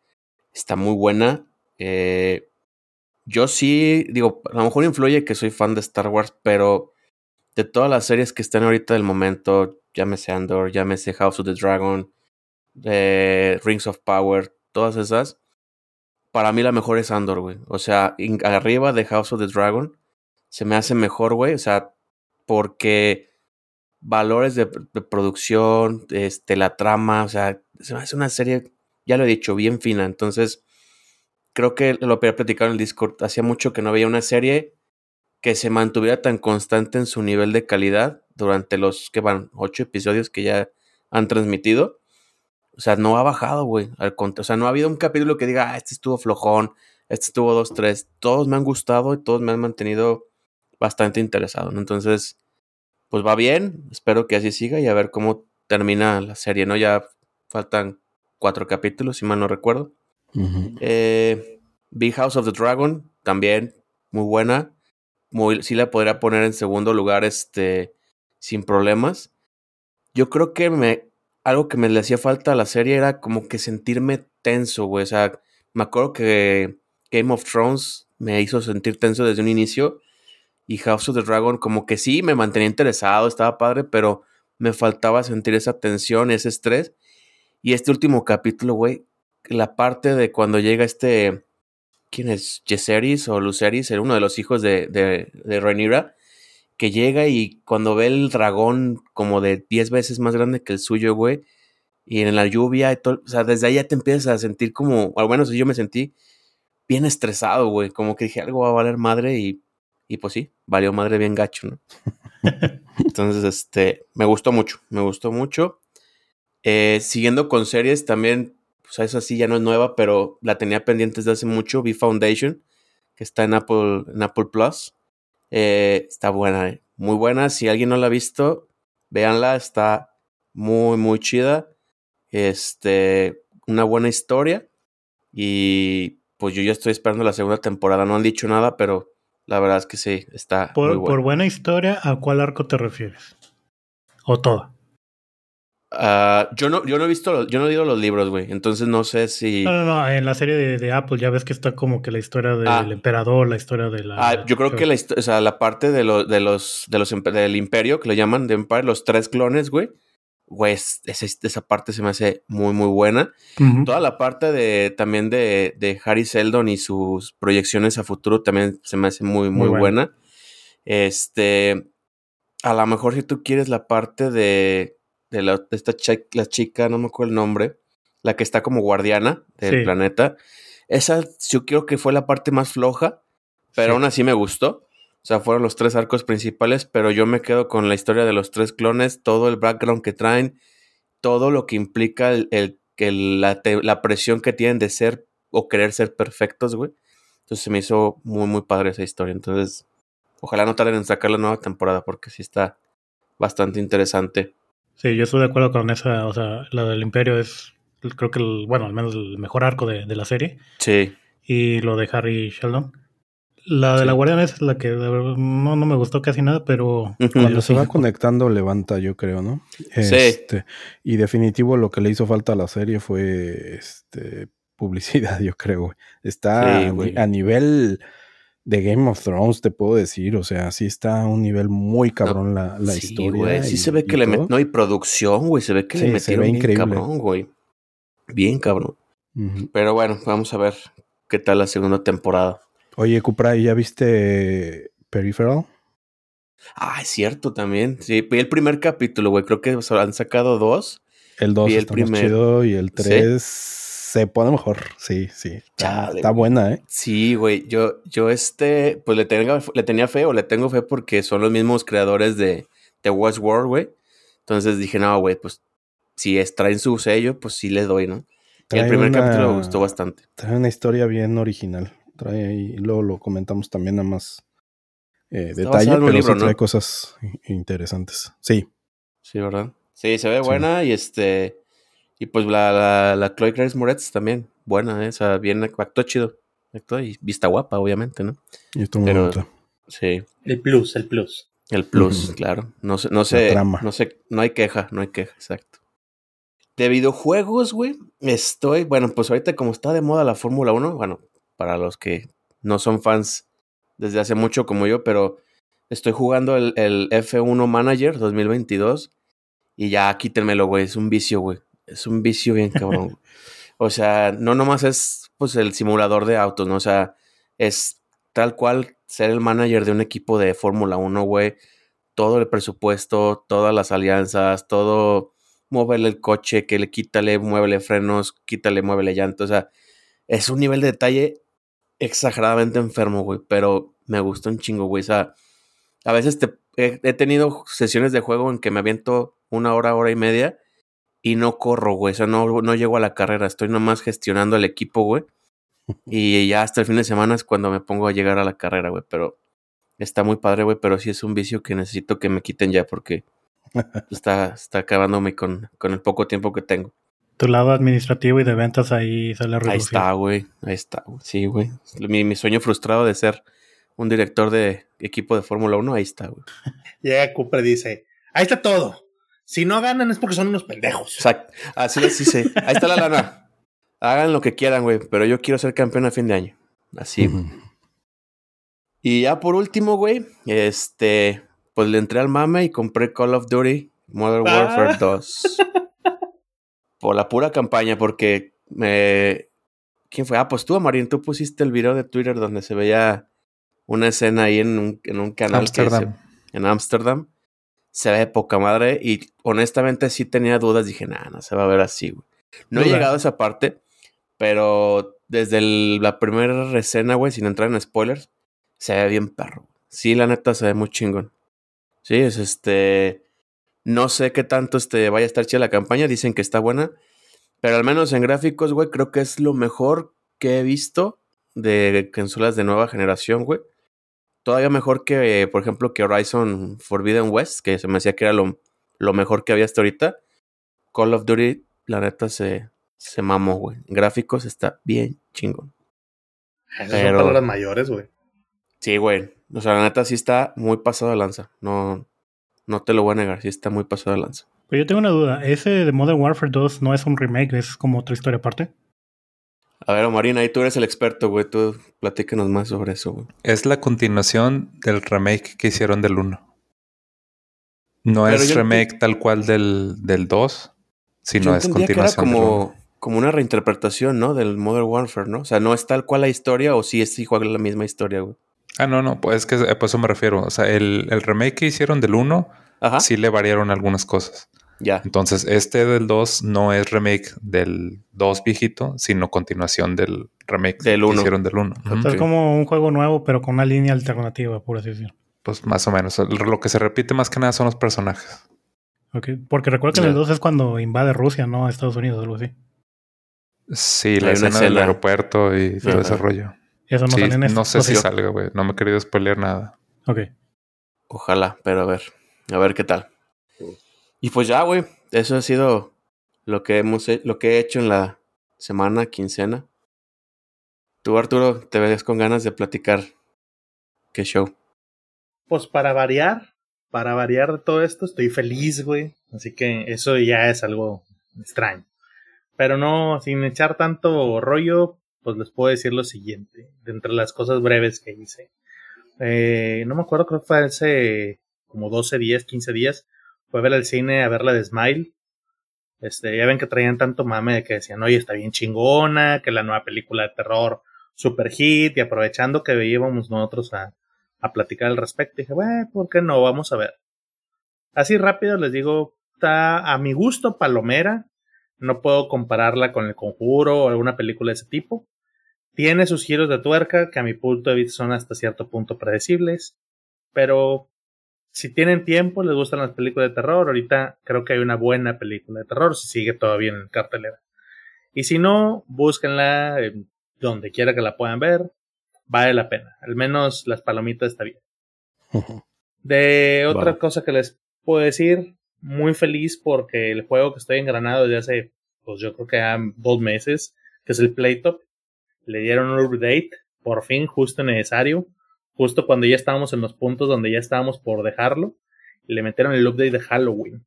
está muy buena. eh, yo sí, digo, a lo mejor influye que soy fan de Star Wars, pero de todas las series que están ahorita del momento, llámese Andor, llámese House of the Dragon, eh, Rings of Power, todas esas, para mí la mejor es Andor, güey. O sea, arriba de House of the Dragon se me hace mejor, güey. O sea, porque valores de, producción, este, la trama, o sea, hace una serie, ya lo he dicho, bien fina. Entonces, creo que lo había platicado en el Discord. Hacía mucho que no veía una serie que se mantuviera tan constante en su nivel de calidad durante los que van ocho episodios que ya han transmitido. O sea, no ha bajado, güey. Al o sea, no ha habido un capítulo que diga, ah, este estuvo flojón, este estuvo dos, tres. Todos me han gustado y todos me han mantenido bastante interesado, ¿no? Entonces, pues va bien. Espero que así siga y a ver cómo termina la serie, ¿no? Ya faltan cuatro capítulos, si mal no recuerdo. Ujú. Eh, Big House of the Dragon, también muy buena. Muy, sí la podría poner en segundo lugar, este, sin problemas. Yo creo que me, algo que me le hacía falta a la serie era como que sentirme tenso, güey. O sea, me acuerdo que Game of Thrones me hizo sentir tenso desde un inicio. Y House of the Dragon, como que sí, me mantenía interesado, estaba padre, pero me faltaba sentir esa tensión, ese estrés. Y este último capítulo, güey, la parte de cuando llega este. ¿Quién es? Yeseris o Luceris, uno de los hijos de, de, de Rhaenyra, que llega y cuando ve el dragón como de 10 veces más grande que el suyo, güey, y en la lluvia, y todo, o sea, desde ahí ya te empiezas a sentir como, al menos yo me sentí bien estresado, güey, como que dije algo va a valer madre y, y pues sí, valió madre bien gacho, ¿no? Entonces, este, me gustó mucho, me gustó mucho. Eh, siguiendo con series, también, pues esa sí ya no es nueva, pero la tenía pendiente desde hace mucho, V Foundation, que está en Apple, en Apple Plus. Eh, está buena, eh, muy buena. Si alguien no la ha visto, véanla, está muy, muy chida. Este, una buena historia. Y pues yo ya estoy esperando la segunda temporada. No han dicho nada, pero la verdad es que sí, está por, muy buena. Por buena historia, ¿a cuál arco te refieres? ¿O toda? Uh, yo no, yo no he visto, yo no he leído los libros, güey. Entonces no sé si. No, no, no. En la serie de, de Apple ya ves que está como que la historia del Ah. emperador, la historia de la. Ah, yo creo que la, o sea, la parte de, lo- de los, de los del imperio, que le llaman de Empire, los tres clones, güey. Güey, es- esa, esa parte se me hace muy, muy buena. Toda la parte de también de, de Harry Seldon y sus proyecciones a futuro también se me hace muy, muy, Muy buena. buena. Este, a lo mejor si tú quieres la parte de, de, la, de esta chi- la chica, no me acuerdo el nombre, la que está como guardiana del Sí. planeta, esa yo creo que fue la parte más floja, pero Sí. aún así me gustó. O sea, fueron los tres arcos principales, pero yo me quedo con la historia de los tres clones, todo el background que traen, todo lo que implica el, el- que la, te- la presión que tienen de ser o querer ser perfectos, güey. Entonces se me hizo muy, muy padre esa historia. Entonces, ojalá no tarden en sacar la nueva temporada porque sí está bastante interesante. Sí, yo estoy de acuerdo con esa. O sea, la del Imperio es, creo que, el, bueno, al menos el mejor arco de, de la serie. Sí, Y lo de Harry Sheldon. La de Sí. la Guardiana es la que de verdad, no, no me gustó casi nada, pero. Cuando se sí. va conectando, levanta, yo creo, ¿no? Este, y definitivo lo que le hizo falta a la serie fue este publicidad, yo creo. güey. Está Sí, a, nivel de Game of Thrones, te puedo decir. O sea, sí está a un nivel muy cabrón la, la sí, historia. güey. Sí y- se ve que le todo. met- No, y producción, güey. Se ve que Sí, le se metieron ve bien increíble. cabrón, güey. Bien cabrón. Pero bueno, vamos a ver qué tal la segunda temporada. Oye, Cupra, ¿y ya viste Peripheral? Ah, es cierto también. Sí, vi el primer capítulo, güey. Creo que se han sacado dos. El 2 Vi el más chido y el ¿Sí? 3 se pone mejor. Sí, sí. Está, Chale, está buena, ¿eh? Sí, güey. Yo, yo este, pues le, tenga, le tenía fe o le tengo fe porque son los mismos creadores de, de Westworld, güey. Entonces dije, no, güey, pues si es, traen su sello, pues sí le doy, ¿no? Y el primer una- capítulo me gustó bastante. Trae una historia bien original. Trae ahí, luego lo comentamos también a más eh, detalle, pero libro, sí trae ¿no? cosas interesantes. Sí, Sí, ¿verdad? Sí, se ve Sí. buena y este. Y pues la, la, la Chloe Grace Moretz también, buena, ¿eh? o sea, bien actuó chido. Actuó y vista guapa, obviamente, ¿no? y esto muy bonito. Sí. El plus, el plus. El plus, claro. No sé, no sé, trama. no sé, no hay queja, no hay queja, exacto. De videojuegos, güey, estoy, bueno, pues ahorita como está de moda la Fórmula 1, bueno, para los que no son fans desde hace mucho como yo, pero estoy jugando el, el F1 Manager 2022 y ya quítenmelo, güey, es un vicio, güey. Es un vicio bien cabrón. o sea, no nomás es pues el simulador de autos, ¿no? O sea, es tal cual ser el manager de un equipo de Fórmula 1, güey. Todo el presupuesto, todas las alianzas, todo, moverle el coche, que le quítale, muévele frenos, quítale, muévele llanto. O sea, es un nivel de detalle exageradamente enfermo, güey. Pero me gusta un chingo, güey. O sea, a veces te, he, he tenido sesiones de juego en que me aviento una hora, hora y media y no corro, güey. O sea, no, no llego a la carrera. Estoy nomás gestionando el equipo, güey. Y ya hasta el fin de semana es cuando me pongo a llegar a la carrera, güey. Pero está muy padre, güey. Pero sí es un vicio que necesito que me quiten ya porque está, está acabándome con, con el poco tiempo que tengo. Tu lado administrativo y de ventas ahí sale a Ahí está, güey. Ahí está, güey. Sí, güey. Mi, mi sueño frustrado de ser un director de equipo de Fórmula 1, ahí está, güey. Llega Cooper y dice, ahí está todo. Si no ganan es porque son unos pendejos. Exacto. Así les hice. Ahí está la lana. Hagan lo que quieran, güey. Pero yo quiero ser campeón a fin de año. Así, güey. Y ya por último, güey, este, pues le entré al mame y compré Call of Duty Modern Ah. Warfare 2. por la pura campaña, porque me... ¿Quién fue? Ah, pues tú, Marín, tú pusiste el video de Twitter donde se veía una escena ahí en un, en un canal que se- Amsterdam. en Ámsterdam. Se ve de poca madre y honestamente sí tenía dudas. Dije, nah, no se va a ver así, güey. No he llegado a esa parte, pero desde el- la primera escena, güey, sin entrar en spoilers, se ve bien perro. Sí, la neta se ve muy chingón. Sí, es este. No sé qué tanto este vaya a estar chida la campaña. Dicen que está buena. Pero al menos en gráficos, güey, creo que es lo mejor que he visto de consolas de nueva generación, güey. Todavía mejor que, por ejemplo, que Horizon Forbidden West, que se me hacía que era lo, lo mejor que había hasta ahorita. Call of Duty, la neta, se, se mamó, güey. En gráficos está bien chingón. Esas Pero- son palabras mayores, güey. Sí, güey. O sea, la neta sí está muy pasado de lanza. No, no te lo voy a negar, sí está muy pasado de lanza. Pero yo tengo una duda. ¿Ese de Modern Warfare 2 no es un remake? ¿Es como otra historia aparte? A ver, Marina, ahí tú eres el experto, güey. Tú platícanos más sobre eso, güey. Es la continuación del remake que hicieron del 1. No Pero es remake tal cual del, del 2, sino Yo es entendía que era continuación del 1. como, como una reinterpretación, ¿no? Del Modern Warfare, ¿no? O sea, no es tal cual la historia o sí es igual la misma historia, güey. Ah, no, no, pues es que a eso me refiero. O sea, el, el remake que hicieron del 1 Ajá. sí le variaron algunas cosas. Ya. Entonces, este del 2 no es remake del 2 viejito, sino continuación del remake Del que uno. hicieron del 1. O sea, es como un juego nuevo, pero con una línea alternativa, por así decirlo. Pues más o menos. Lo que se repite más que nada son los personajes. Ok, Porque recuerdo que en el Ya. 2 es cuando invade Rusia, ¿no? A Estados Unidos o algo así. Sí, la escena del aeropuerto y todo Ajá. ese rollo. Eso no Sí, sale en este. no sé si salga, güey. No me he querido spoilear nada. Ok. Ojalá, pero a ver. A ver qué tal. Y pues ya, güey. Eso ha sido lo que hemos he- lo que he hecho en la semana, quincena. Tú, Arturo, te ves con ganas de platicar. ¿Qué show? Pues para variar, para variar de todo esto, estoy feliz, güey. Así que eso ya es algo extraño. Pero no, sin echar tanto rollo, pues les puedo decir lo siguiente. De entre las cosas breves que hice. Eh, no me acuerdo, creo que fue hace como 12 días, 15 días. Fue a ver al cine a ver la de Smile. Este, ya ven que traían tanto mame de que decían, oye, está bien chingona, que la nueva película de terror super hit, y aprovechando que veíamos nosotros a, a platicar al respecto. Dije, bueno, ¿por qué no? Vamos a ver. Así rápido les digo, está a mi gusto palomera. No puedo compararla con El Conjuro o alguna película de ese tipo. Tiene sus giros de tuerca que a mi punto de vista son hasta cierto punto predecibles. Pero si tienen tiempo, les gustan las películas de terror, ahorita creo que hay una buena película de terror, si sigue todavía en cartelera. Y si no, búsquenla en donde quiera que la puedan ver. Vale la pena. Al menos las palomitas está bien. De otra cosa que les puedo decir, muy feliz porque el juego que estoy engranado desde hace, pues yo creo que ya dos meses, que es el Playtop, le dieron un update, por fin, justo necesario, justo cuando ya estábamos en los puntos donde ya estábamos por dejarlo, le metieron el update de Halloween.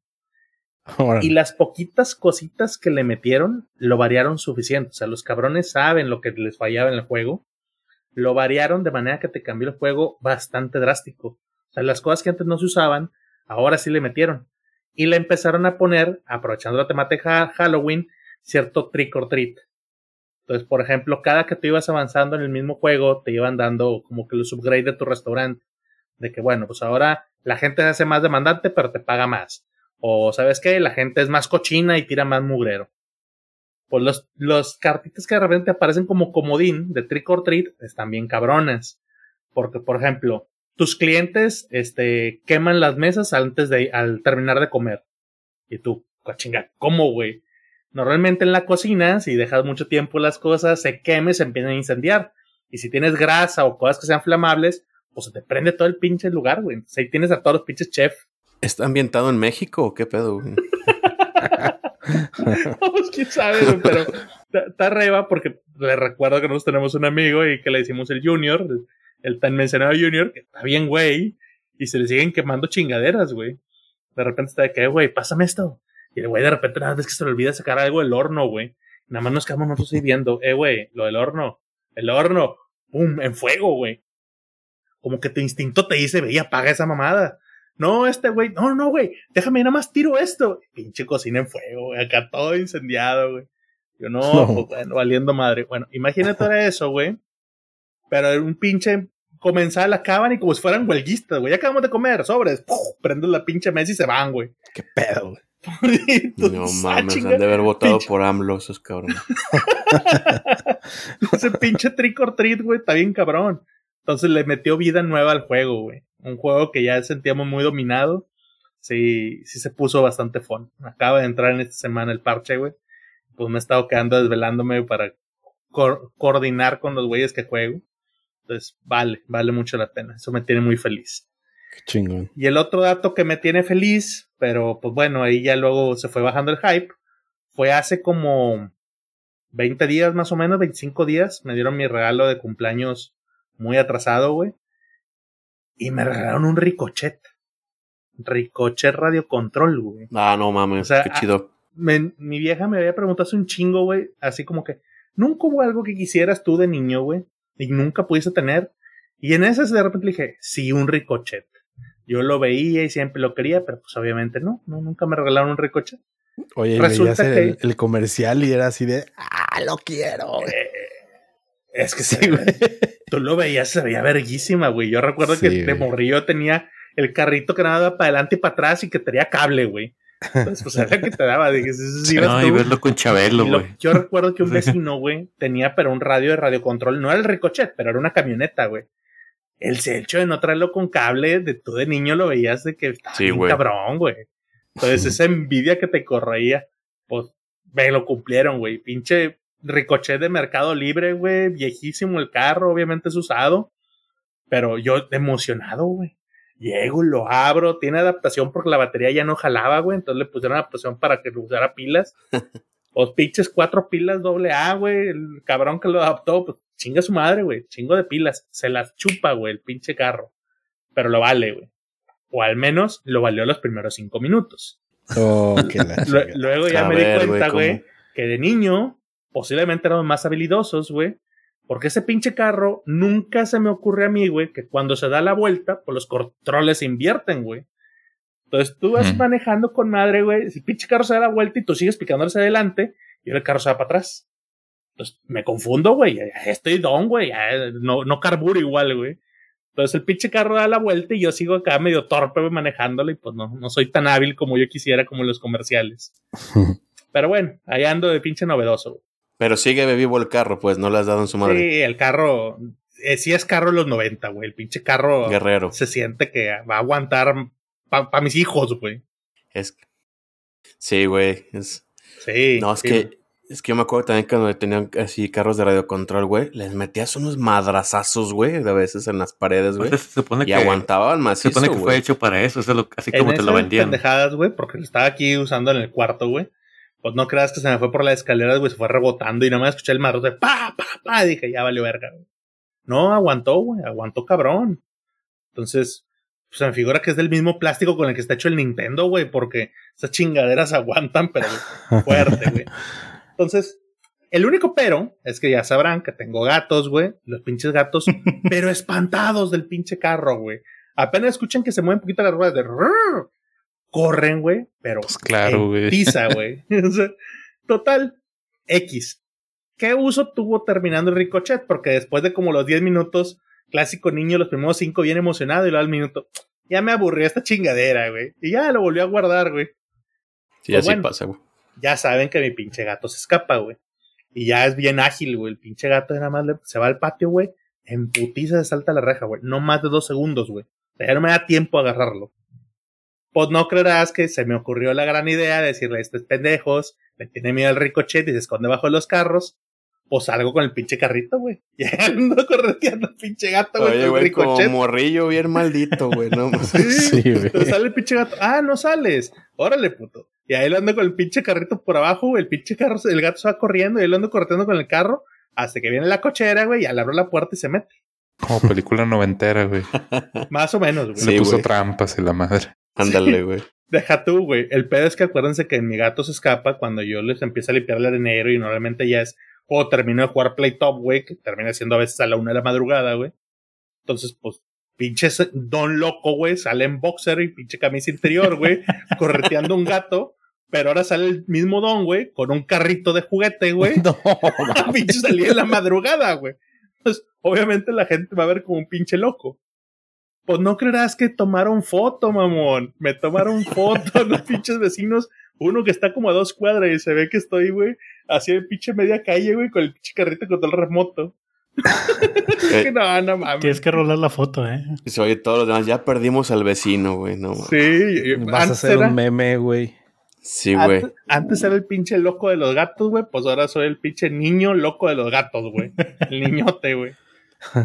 Y las poquitas cositas que le metieron lo variaron suficiente. O sea, los cabrones saben lo que les fallaba en el juego. Lo variaron de manera que te cambió el juego bastante drástico. O sea, las cosas que antes no se usaban, ahora sí le metieron. Y le empezaron a poner, aprovechando la temática Halloween, cierto trick or treat. Entonces, por ejemplo, cada que tú ibas avanzando en el mismo juego, te iban dando como que los upgrade de tu restaurante. De que, bueno, pues ahora la gente hace más demandante, pero te paga más. O, ¿sabes qué? La gente es más cochina y tira más mugrero. Pues los, los cartitas que de repente aparecen como comodín de trick or treat están bien cabronas. Porque, por ejemplo, tus clientes este, queman las mesas antes de al terminar de comer. Y tú, chinga, ¿cómo, güey? Normalmente en la cocina, si dejas mucho tiempo las cosas, se queme, se empiezan a incendiar. Y si tienes grasa o cosas que sean flamables, pues se te prende todo el pinche lugar, güey. Entonces ahí tienes a todos los pinches chefs ¿Está ambientado en México o qué pedo? güey? Pues quién sabe, güey, pero está- reba porque le recuerdo que nosotros tenemos un amigo y que le decimos el Junior, el, tan mencionado Junior, que está bien, güey, y se le siguen quemando chingaderas, güey. De repente está de que, "Eh, güey, pásame esto. Y el güey de repente nada vez que se le olvida sacar algo del horno, güey. Nada más nos quedamos nosotros ahí viendo, eh, güey, lo del horno, el horno, ¡pum! en fuego, güey. Como que tu instinto te dice, ve y apaga esa mamada. No, este güey, no, no, güey, déjame nada más tiro esto. Pinche cocina en fuego, güey, acá todo incendiado, güey. Yo no, No. pues bueno, valiendo madre. Bueno, imagínate ahora eso, güey. Pero un pinche comensal acaban y como si fueran huelguistas, güey. Ya acabamos de comer, sobres. ¡puf! Prenden la pinche mesa y se van, güey. Qué pedo, güey. Entonces, No ah, mames, han de haber votado pinche- por AMLO esos cabrones. Ese pinche trick or treat, güey, está bien cabrón. Entonces le metió vida nueva al juego, güey. Un juego que ya sentíamos muy dominado. Sí, sí se puso bastante fun. Acaba de entrar en esta semana el parche, güey. Pues me he estado quedando desvelándome para co- coordinar con los güeyes que juego. Entonces, vale, vale mucho la pena. Eso me tiene muy feliz. Qué chingón. Y el otro dato que me tiene feliz, pero pues bueno, ahí ya luego se fue bajando el hype, fue hace como 20 días más o menos, 25 días, me dieron mi regalo de cumpleaños muy atrasado, güey. Y me regalaron un ricochet. Ricochet Radio Control, güey. Ah, no mames, O sea, qué chido. Me- mi vieja me había preguntado hace un chingo, güey, así como que, nunca hubo algo que quisieras tú de niño, güey, y nunca pudiste tener. Y en ese de repente le dije, sí, un ricochet. Yo lo veía y siempre lo quería, pero pues obviamente no, no nunca me regalaron un ricochet. Oye, y Resulta veías el, que- el comercial y era así de, ah, lo quiero. Eh, es que Sí, sí, güey. Tú lo veías, se veía verguísima, güey. Yo recuerdo que Sí, de güey. morrillo tenía el carrito que nada para adelante y para atrás y que tenía cable, güey. Entonces, pues era que te daba. Dije, ibas No, y verlo con Chabelo, güey. yo recuerdo que un vecino, güey, tenía pero un radio de radiocontrol, no era el ricochet, pero era una camioneta, güey. El hecho de no traerlo con cable, de tú de niño lo veías de que estaba Sí, güey. cabrón, güey. Entonces esa envidia que te correía, pues me lo cumplieron, güey. Pinche ricochet de Mercado Libre, güey, viejísimo el carro, obviamente es usado, pero yo emocionado, güey. Llego, lo abro, tiene adaptación porque la batería ya no jalaba, güey, entonces le pusieron adaptación para que lo usara pilas. Los pinches cuatro pilas doble A, güey. El cabrón que lo adaptó, pues chinga su madre, güey. Chingo de pilas. Se las chupa, güey, el pinche carro. Pero lo vale, güey. O al menos lo valió los primeros cinco minutos. Oh, chingada. luego ya A me ver, di cuenta, güey, que de niño posiblemente éramos más habilidosos, güey. Porque ese pinche carro nunca se me ocurre a mí, güey, que cuando se da la vuelta, pues los controles se invierten, güey. Entonces tú vas Mm. manejando con madre, güey. Si el pinche carro se da la vuelta y tú sigues picándole hacia adelante, y el carro se va para atrás. Entonces me confundo, güey. Estoy don, güey. No, no carburo igual, güey. Entonces el pinche carro da la vuelta y yo sigo acá medio torpe güey, manejándolo y pues no, no soy tan hábil como yo quisiera como en los comerciales. Pero bueno, ahí ando de pinche novedoso. güey. Pero sigue vivo el carro, pues no le has dado en su madre. Sí, el carro, eh, sí es carro de los 90, güey. El pinche carro Guerrero. se siente que va a aguantar para mis hijos, güey. Es... Sí, güey. Es... Sí. No, es sí. que, es que yo me acuerdo también cuando tenían así carros de radiocontrol, güey, les metías unos madrazazos, güey, de veces en las paredes, güey. Pues se supone Y que, aguantaban se macizo, supone que fue hecho para eso, eso es lo- así En como te lo vendían. pendejadas, güey, porque lo estaba aquí usando en el cuarto, güey. Pues no creas que se me fue por las escaleras, güey, se fue rebotando y nada más escuché el marro de pa, pa, pa, y dije, ya valió verga, güey. No, aguantó, güey, aguantó cabrón. Entonces, pues se me figura que es del mismo plástico con el que está hecho el Nintendo, güey, porque esas chingaderas aguantan, pero fuerte, güey. Entonces, el único pero es que ya sabrán que tengo gatos, güey, los pinches gatos, pero espantados del pinche carro, güey. Apenas escuchan que se mueven un poquito las ruedas de rrrr, corren, güey, pero Pues claro, güey. Pisa, güey. Total, X. ¿Qué uso tuvo terminando el ricochet? Porque después de como los 10 minutos, clásico niño, los primeros 5 bien emocionado y luego al minuto, ya me aburrió esta chingadera, güey. Y ya lo volvió a guardar, güey. Sí, Pues así bueno. pasa, güey. Ya saben que mi pinche gato se escapa, güey. Y ya es bien ágil, güey. El pinche gato nada más le- se va al patio, güey. En putiza se salta la reja, güey. No más de dos segundos, güey. O sea, ya no me da tiempo a agarrarlo. Pues no creerás que se me ocurrió la gran idea de decirle a estos pendejos, le tiene miedo al ricochet y se esconde bajo los carros. Pues salgo con el pinche carrito, güey. Y ando correteando el pinche gato, güey. Oye, con el güey, como morrillo bien maldito, güey, no Sí, güey. Pero sale el pinche gato. Ah, no sales. Órale, puto. Y ahí lo ando con el pinche carrito por abajo, güey. El pinche carro, el gato se va corriendo y ahí lo ando corriendo con el carro. Hasta que viene la cochera, güey, y le abro la puerta y se mete. Como película noventera, güey. Más o menos, güey. Sí, puso güey. trampas y la madre. Ándale, güey. Deja tú, güey. El pedo es que acuérdense que mi gato se escapa cuando yo les empiezo a limpiar el arenero y normalmente ya es juego terminó de jugar Play Top, güey, que termina siendo a veces a la una de la madrugada, güey. Entonces, pues, pinche don loco, güey, sale en boxer y pinche camisa interior, güey, correteando un gato. Pero ahora sale el mismo don, güey, con un carrito de juguete, güey. No, pinche salía en la madrugada, güey. Pues, obviamente la gente va a ver como un pinche loco. Pues no creerás que tomaron foto, mamón. Me tomaron foto los pinches vecinos. Uno que está como a dos cuadras y se ve que estoy, güey, así en pinche media calle, güey, con el pinche carrito con todo el remoto. Eh, no, no mames. Tienes que rolar la foto, ¿eh? y se oye todos los demás. Ya perdimos al vecino, güey. No. Sí, vas a antes hacer era, un meme, güey. Sí, güey. antes, antes era el pinche loco de los gatos, güey. Pues ahora soy el pinche niño loco de los gatos, güey. El niñote, güey.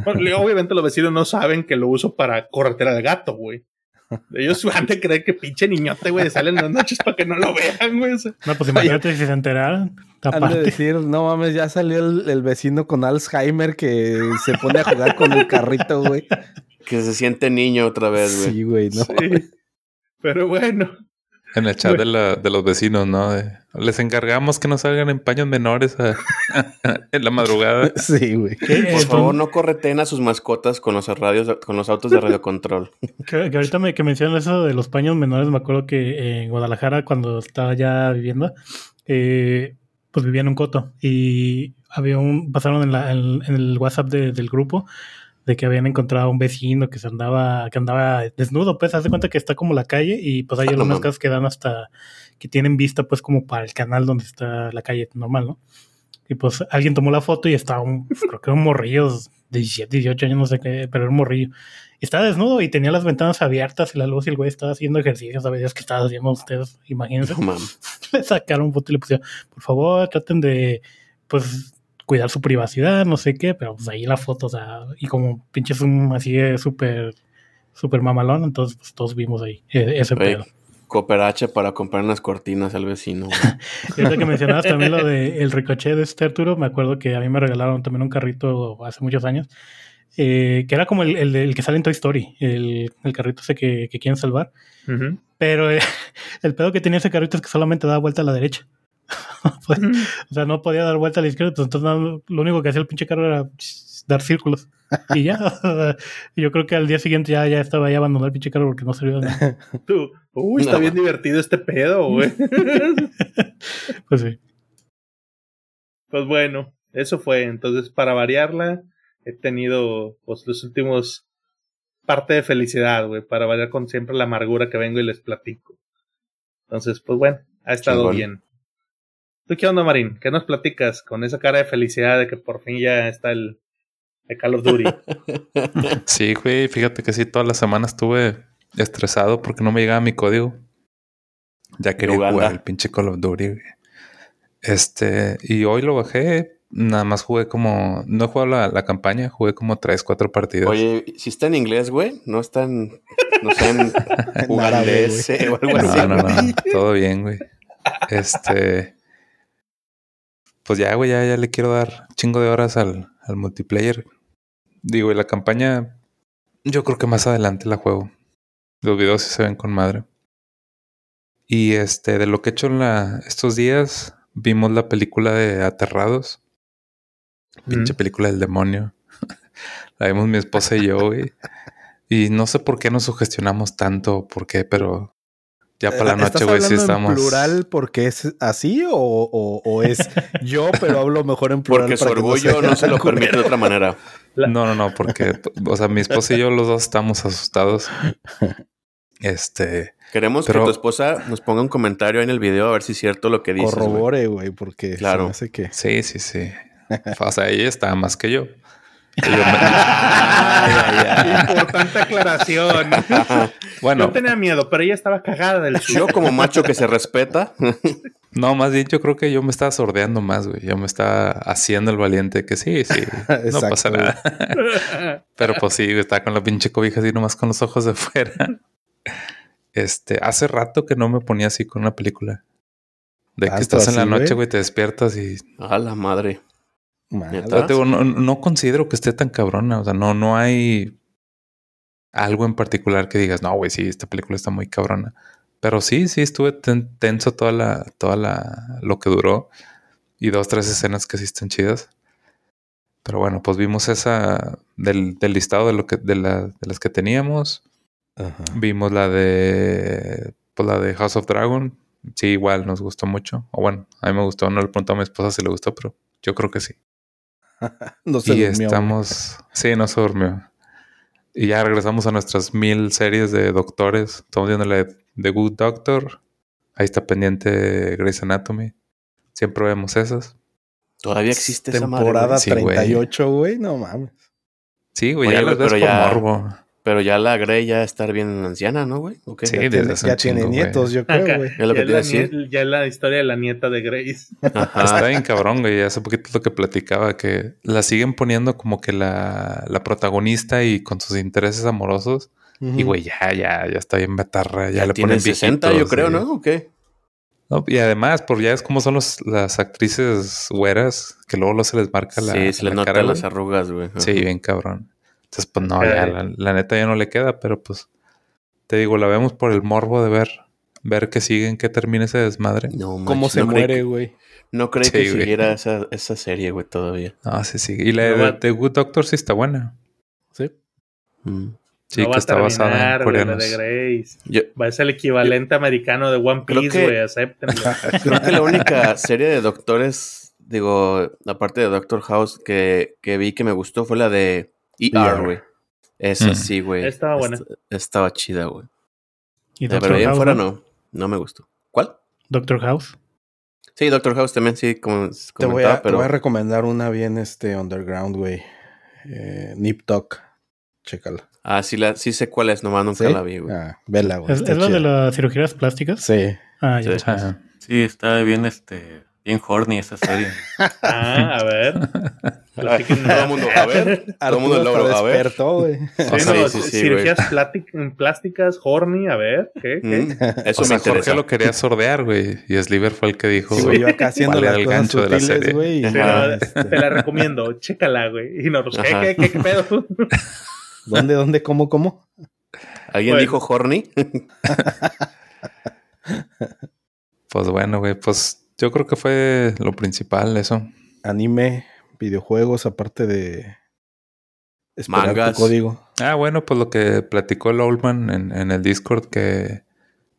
Bueno, obviamente los vecinos no saben que lo uso para corretear al gato, güey. Ellos han de creer que pinche niñote, güey, salen en las noches para que no lo vean, güey. No, pues imagínate si se enteraran. Han de decir, no mames, ya salió el, el vecino con Alzheimer que se pone a jugar con el carrito, güey. Que se siente niño otra vez, güey. Sí, güey, no. sí. Pero bueno, En el chat de, la, de los vecinos, ¿no? De, Les encargamos que no salgan en paños menores a- en la madrugada. Sí, güey. Que, eh, Por favor, no correten a sus mascotas con los radios, con los autos de radiocontrol. que, que ahorita me, que mencionan eso de los paños menores, me acuerdo que en Guadalajara, cuando estaba ya viviendo, eh, pues vivía en un coto y había un, pasaron en, la- en- en el WhatsApp de- del grupo de que habían encontrado a un vecino que se andaba, que andaba desnudo, pues haz de cuenta que está como la calle y pues hay Ah, no algunas casas que dan hasta, que tienen vista pues como para el canal donde está la calle normal, ¿no? Y pues alguien tomó la foto y estaba un, creo que un morrillo de 17, 18 años, no sé qué, pero era un morrillo. Y estaba desnudo y tenía las ventanas abiertas y la luz y el güey estaba haciendo ejercicio, ¿sabes? que estaba haciendo ustedes, imagínense. No. Le sacaron foto y le pusieron, por favor, traten de, pues, cuidar su privacidad, no sé qué, pero pues ahí la foto, o sea, y como pinche zoom así es súper, súper mamalón, entonces pues todos vimos ahí eh, ese Oye, pedo. Cooperache para comprar unas cortinas al vecino, ahorita que mencionabas también lo de el ricochet de este Arturo, me acuerdo que a mí me regalaron también un carrito hace muchos años, eh, que era como el, el, el que sale en Toy Story, el, el carrito ese que, que quieren salvar. ujú. Pero eh, el pedo que tenía ese carrito es que solamente daba vuelta a la derecha. Pues, o sea, no podía dar vuelta a la izquierda, pues, entonces nada, lo único que hacía el pinche carro era dar círculos. Y ya, yo creo que al día siguiente ya, ya estaba ahí abandonado el pinche carro porque no servía de nada. Tú, uy, está No. bien divertido este pedo, güey. Pues sí. Pues bueno, eso fue. Entonces, para variarla, he tenido pues los últimos parte de felicidad, güey, para variar con siempre la amargura que vengo y les platico. Entonces, pues bueno, ha estado bien. ¿Tú qué onda, Marín? ¿Qué nos platicas con esa cara de felicidad de que por fin ya está el, el Call of Duty? Sí, güey, fíjate que sí, toda la semana estuve estresado porque no me llegaba mi código. Ya quería Uganda. jugar el pinche Call of Duty, güey. Este, y hoy lo bajé, nada más jugué como, no he jugado la, la campaña, jugué como tres, cuatro partidas. Oye, si está en inglés, güey, no está en, no sé, en ugandés o algo así. No, no, no, todo bien, güey. Este, pues ya, güey, ya, ya le quiero dar chingo de horas al, al multiplayer. Digo, y la campaña, yo creo que más adelante la juego. Los videos sí se ven con madre. Y este, de lo que he hecho en la, estos días, vimos la película de Aterrados. Pinche Mm. película del demonio. la vimos mi esposa y yo, güey. Y no sé por qué nos sugestionamos tanto, o por qué, pero ya para la Eh, ¿Estás noche, güey, sí hablando estamos. en plural porque es así o, o- o es yo, pero hablo mejor en plural? Porque su orgullo no se lo permite de otra manera. No, no, no, porque, o sea, mi esposa y yo los dos estamos asustados. Este, Queremos Pero- que tu esposa nos ponga un comentario en el video a ver si es cierto lo que güey. Corrobore, güey, porque Claro. se me hace que... sí, sí, sí. O sea, ella está más que yo. Y yo me- Importante aclaración. bueno, Yo tenía miedo, pero ella estaba cagada del Yo como macho que se respeta, no, más bien yo creo que yo me estaba sordeando más, güey. Yo me estaba haciendo el valiente que sí, sí, no pasa nada. Pero pues sí, estaba con la pinche cobija así nomás con los ojos de fuera. Este, hace rato que no me ponía así con una película. De que ¿Tanto estás en la noche, güey, te despiertas y a la madre. No, no considero que esté tan cabrona. O sea, no, no hay algo en particular que digas, no, güey, sí, esta película está muy cabrona. Pero sí, sí, estuve ten- tenso toda la, toda la, lo que duró. y dos, tres escenas que sí están chidas. Pero bueno, pues vimos esa del, del listado de lo que, de, la, de las que teníamos. Ajá. Vimos la de pues la de House of Dragon. Sí, igual nos gustó mucho. O bueno, a mí me gustó. No le pregunté a mi esposa si le gustó, pero yo creo que sí. No se y durmió, estamos. Sí, no se durmió. Y ya regresamos a nuestras mil series de doctores. Estamos viendo la de The Good Doctor. Ahí está pendiente Grey's Anatomy. Siempre vemos esas. Todavía existe esa madre. Temporada güey. Sí, güey. 38, güey. No mames. Sí, güey, Oye, ya las ves por pero ya- morbo. Pero ya la Grey ya estar bien anciana, ¿no, güey? ¿O qué? Sí, ya desde tiene, hace ya tiene chingo, nietos, güey. yo creo, Acá. güey. Es lo que ya, te iba a la decir. ya la historia de la nieta de Grace. Ajá. Está bien cabrón, güey. Hace poquito lo que platicaba, que la siguen poniendo como que la, la protagonista y con sus intereses amorosos. Y güey, ya, ya, ya está bien betarra. Ya, Ya le tiene ponen 60, yo viejitos, creo, y- ¿no? ¿O qué? No, Y además, por ya es como son los, las actrices güeras, que luego, luego se les marca la, sí, se le la notan cara, las güey. arrugas, güey. Sí, bien cabrón. Entonces, pues no, ya, la, la neta ya no le queda, pero pues te digo, la vemos por el morbo de ver, ver que siguen, que termine ese desmadre. No, ¿Cómo se no muere, güey? No creí Sí, que güey. siguiera esa, esa serie, güey, todavía. No, sí, sí. Y la No de The Good Doctor sí está buena. Sí. Mm. Sí, no que va a está basada en coreanos. de Grace. Yo Va a ser el equivalente americano de One Piece, güey. Acéptenlo. creo que la única serie de doctores, digo, aparte de Doctor House, que, que vi que me gustó fue la de ER, ER. güey. Esa Mm. sí, güey. Estaba buena. Est- Estaba chida, güey. Y Pero bien fuera ¿no? no. Me gustó. ¿Cuál? Doctor House. Sí, Doctor House también, sí, como Te voy, a, te voy a recomendar una bien este underground, güey. Eh, Nip Tuck. Chécala. ah, sí, la, sí sé cuál es, nomás nunca ¿Sí? la vi, güey. Ah, vela, güey. ¿Es, está es la de las cirugías plásticas? Sí. Ah, ya. Sí. Ajá. Sí, está bien, este, bien horny esa serie. Ah, a ver. Todo el mundo, a ver, todo el mundo está a ver. despertó, Sí, no, sí, sí, cirugías plásticas, horny, a ver, ¿qué? qué? Mm, eso O me sea, interesa. Jorge lo quería sordear, güey. Y Sliver fue el que dijo. Sí, güey, yo acá haciendo ¿Cuál era las el cosas gancho de la sutiles, serie? güey. Pero este, te la recomiendo, chécala, güey. Y ¿qué, Ajá. qué, qué, qué pedo? ¿Dónde, dónde, cómo, cómo? ¿Alguien Bueno. dijo horny? Pues bueno, güey. Pues yo creo que fue lo principal, eso. Anime, videojuegos, aparte de esperar Mangas. tu código. Ah, bueno, pues lo que platicó el Oldman en, en el Discord que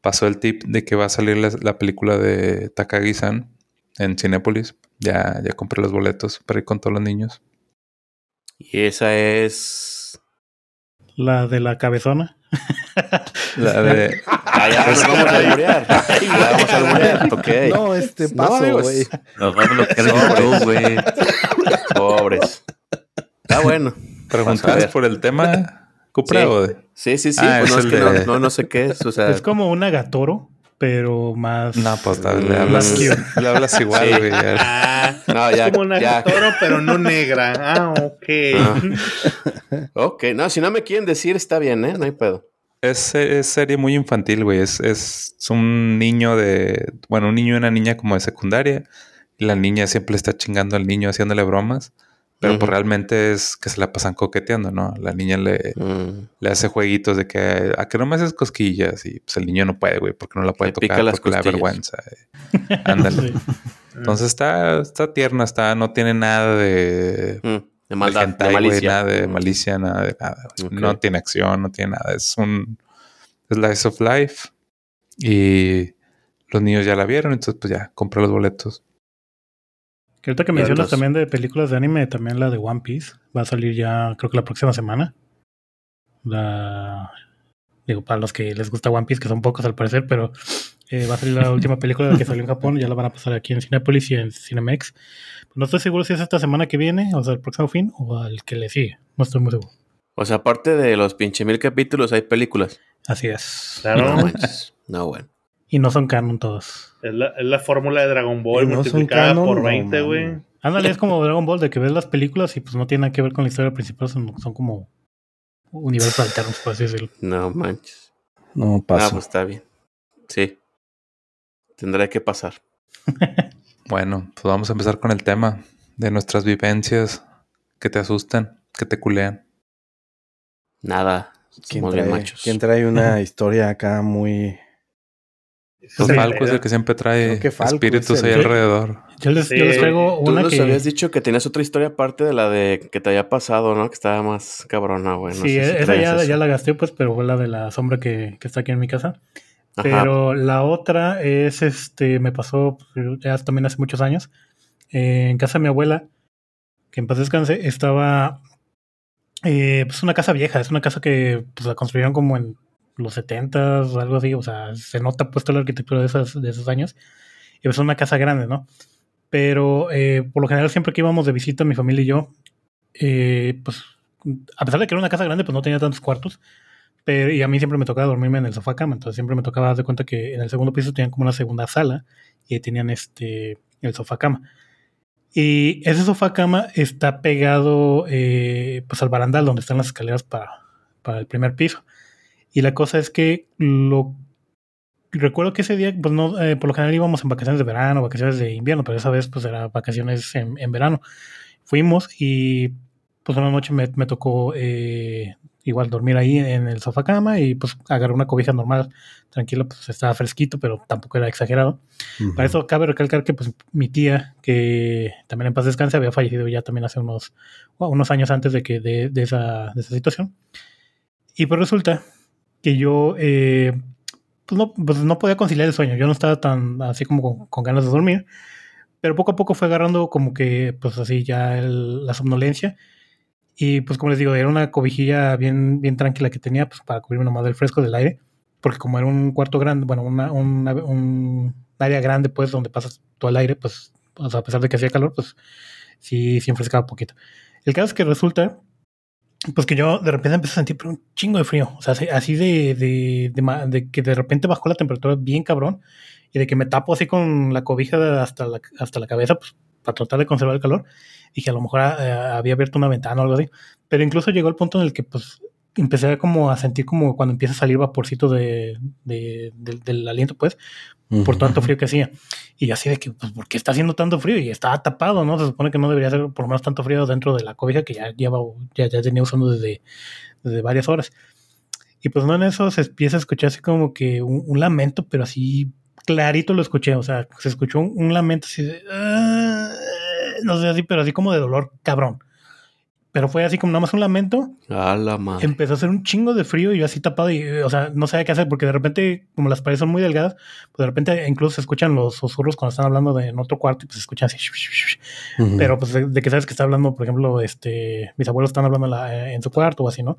pasó el tip de que va a salir la, la película de Takagi-san en Cinépolis. Ya, ya compré los boletos para ir con todos los niños. Y esa es... La de la cabezona. La de. Ah, ya nos vamos a alburear. Ya vamos a alburear, ok. No, este paso, güey. Nos va a bloquear YouTube, güey. Pobres. Está bueno. Preguntas por el tema, Cupra Sí. o de- Sí, sí, sí. Ah, pues no, es es que no, de- no, no sé qué es. O sea, Es como una Gatoro, pero más. No, pues le Mm. hablas, Más le hablas igual, Sí. güey. Ah, no, es ya, como una ya. toro, pero no negra. Ah, ok. Ah. Ok, no, si no me quieren decir, está bien, ¿eh? No hay pedo. Es, es serie muy infantil, güey. Es, es un niño de. Bueno, un niño y una niña como de secundaria. Y la niña siempre está chingando al niño haciéndole bromas. Pero pues realmente es que se la pasan coqueteando, ¿no? La niña le, Mm. le hace jueguitos de que a que no me haces cosquillas. Y pues el niño no puede, güey, porque no la puede Le pica tocar las porque le da costillas. vergüenza. eh. Ándale. Sí. Entonces está, está tierna, está, no tiene nada de Mm. De de maldad, hentai, de malicia. nada de malicia, nada de nada. No tiene acción, no tiene nada. Es un slice of life. Y los niños ya la vieron, entonces pues ya compré los boletos. Que ahorita que mencionas también de películas de anime, también la de One Piece va a salir ya, creo que la próxima semana. La. Digo, para los que les gusta One Piece, que son pocos al parecer, pero eh, va a salir la última película que salió en Japón, ya la van a pasar aquí en Cinepolis y en Cinemex. No estoy seguro si es esta semana que viene, o sea, el próximo fin, o al que le sigue. No estoy muy seguro. O sea, aparte de los pinche mil capítulos, hay películas. Así es. Claro. No, bueno. Y no son canon todos. Es la, es la fórmula de Dragon Ball no son multiplicada canon, por no 20, mames. güey. Ándale, es como Dragon Ball, de que ves las películas y pues no tiene nada que ver con la historia principal, son, son como universos alternos, por así decirlo. No manches. No Ah, paso. pues está bien. Sí. Tendrá que pasar. Bueno, pues vamos a empezar con el tema de nuestras vivencias que te asustan, que te culean. Nada. ¿Quién Somos bien trae, machos. quién trae una historia acá muy Pues Sí, Falco es el que siempre trae que espíritus es ahí el- alrededor. Yo les, Sí, yo les traigo Tú una nos que... habías dicho que tenías otra historia aparte de la de que te había pasado, ¿no? Que estaba más cabrona, güey. No sí, sé si esa ya, eso. ya la gasté, pues, pero fue la de la sombra que, que está aquí en mi casa. Pero la otra es, este, me pasó pues, ya también hace muchos años. Eh, en casa de mi abuela, que en paz descanse, estaba, eh, pues una casa vieja, es una casa que pues, la construyeron como en los 70 o algo así, o sea, se nota pues toda la arquitectura de, esas, de esos años. Y pues es una casa grande, ¿no? Pero eh, por lo general siempre que íbamos de visita, mi familia y yo, eh, pues a pesar de que era una casa grande, pues no tenía tantos cuartos. Pero, y a mí siempre me tocaba dormirme en el sofá cama, entonces siempre me tocaba dar de cuenta que en el segundo piso tenían como una segunda sala y ahí tenían este el sofá cama. Y ese sofá cama está pegado eh, pues al barandal donde están las escaleras para, para el primer piso. Y la cosa es que lo recuerdo que ese día, pues no, eh, por lo general íbamos en vacaciones de verano, vacaciones de invierno, pero esa vez pues era vacaciones en, en verano. Fuimos y pues una noche me, me tocó eh, igual dormir ahí en el sofá cama y pues agarré una cobija normal, tranquilo, pues estaba fresquito, pero tampoco era exagerado. Ujú. Para eso cabe recalcar que pues mi tía, que también en paz descanse, había fallecido ya también hace unos, unos años antes de que de, de esa, de esa situación. Y pues resulta que yo eh, pues no, pues no podía conciliar el sueño. Yo no estaba tan así como con, con ganas de dormir. Pero poco a poco fue agarrando como que, pues así ya el- la somnolencia. Y pues como les digo, era una cobijilla bien, bien tranquila que tenía pues para cubrirme nomás del fresco del aire. Porque como era un cuarto grande, bueno, una, una- un área grande pues donde pasas todo el aire, pues o sea, a pesar de que hacía calor, pues sí, sí enfrescaba poquito. El caso es que resulta pues que yo de repente empecé a sentir un chingo de frío. O sea, así- de, de, de de que de repente bajó la temperatura bien cabrón y de que me tapo así con la cobija hasta la, hasta la cabeza, pues para tratar de conservar el calor. Dije, a lo mejor eh, había abierto una ventana o algo así. Pero incluso llegó el punto en el que pues empecé como a sentir como cuando empieza a salir vaporcito de, de- del- del aliento, pues, por tanto frío que hacía. Y así de que, pues, ¿por qué está haciendo tanto frío? Y estaba tapado, ¿no? Se supone que no debería ser por lo menos tanto frío dentro de la cobija que ya lleva, ya, ya tenía usando desde, desde varias horas. Y pues no en eso se empieza a escuchar así como que un, un lamento, pero así clarito lo escuché. O sea, se escuchó un, un lamento así de. "Ah", no sé, así, pero así como de dolor, cabrón. Pero fue así como nada más un lamento A la madre. empezó a hacer un chingo de frío y yo así tapado y, o sea, no sabía qué hacer porque de repente, como las paredes son muy delgadas, pues de repente incluso se escuchan los susurros cuando están hablando de, en otro cuarto y pues se escuchan así. shush. Ujú. Pero pues de, de que sabes que está hablando, por ejemplo, este, mis abuelos están hablando en, la- en su cuarto o así, ¿no?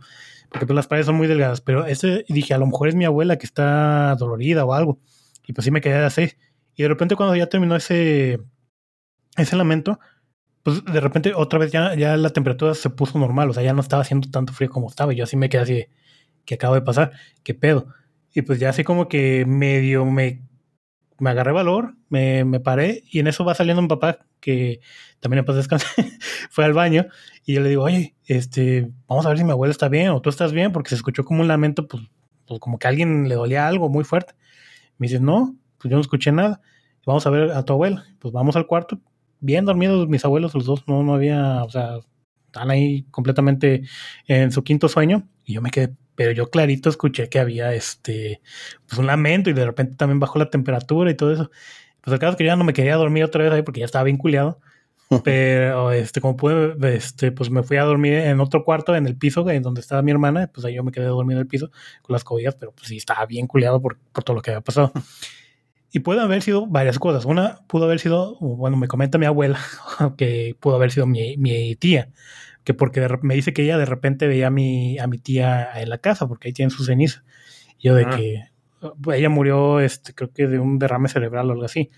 Porque pues las paredes son muy delgadas. Pero ese, dije, a lo mejor es mi abuela que está dolorida o algo. Y pues sí me quedé así. Y de repente cuando ya terminó ese, ese lamento, pues de repente otra vez ya, ya la temperatura se puso normal, o sea, ya no estaba haciendo tanto frío como estaba. Y yo así me quedé así ¿qué acaba de pasar? ¿Qué pedo? Y pues ya así como que medio me, me agarré valor, me, me paré y en eso va saliendo mi papá, que también descanse, fue al baño y yo le digo, oye, este, vamos a ver si mi abuela está bien o tú estás bien, porque se escuchó como un lamento, pues, pues como que a alguien le dolía algo muy fuerte. Me dice, no, pues yo no escuché nada. Vamos a ver a tu abuela. Pues vamos al cuarto, bien dormidos mis abuelos, los dos, no, no había, o sea, están ahí completamente en su quinto sueño. Y yo me quedé, pero yo clarito escuché que había este, pues un lamento y de repente también bajó la temperatura y todo eso. Pues el caso es que yo ya no me quería dormir otra vez ahí porque ya estaba bien culiado. Pero este, como pude, este, pues me fui a dormir en otro cuarto, en el piso, en donde estaba mi hermana, pues ahí yo me quedé dormido en el piso con las cobijas, pero pues sí estaba bien culiado por, por todo lo que había pasado. Y puede haber sido varias cosas. Una pudo haber sido, bueno, me comenta mi abuela, que pudo haber sido mi, mi tía, que porque de me dice que ella de repente veía a mi, a mi tía en la casa, porque ahí tienen su ceniza. Y yo de Ah. que uh, ella murió, este, creo que de un derrame cerebral o algo así.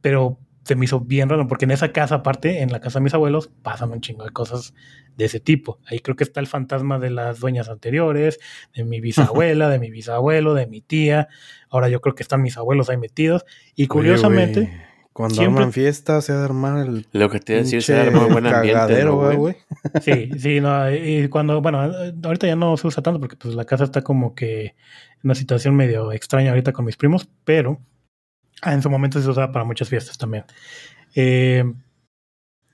Pero se me hizo bien raro, porque en esa casa, aparte, en la casa de mis abuelos, pasan un chingo de cosas de ese tipo. Ahí creo que está el fantasma de las dueñas anteriores, de mi bisabuela, de mi bisabuelo, de mi tía. Ahora yo creo que están mis abuelos ahí metidos. Y curiosamente, cuando siempre- arman fiestas se arma el Lo que te iba a decir, se arma un buen ambiente, ¿no, güey? güey. sí, sí, no, y cuando, bueno, ahorita ya no se usa tanto porque pues la casa está como que en una situación medio extraña ahorita con mis primos, pero ah, en su momento se usaba para muchas fiestas también. Eh,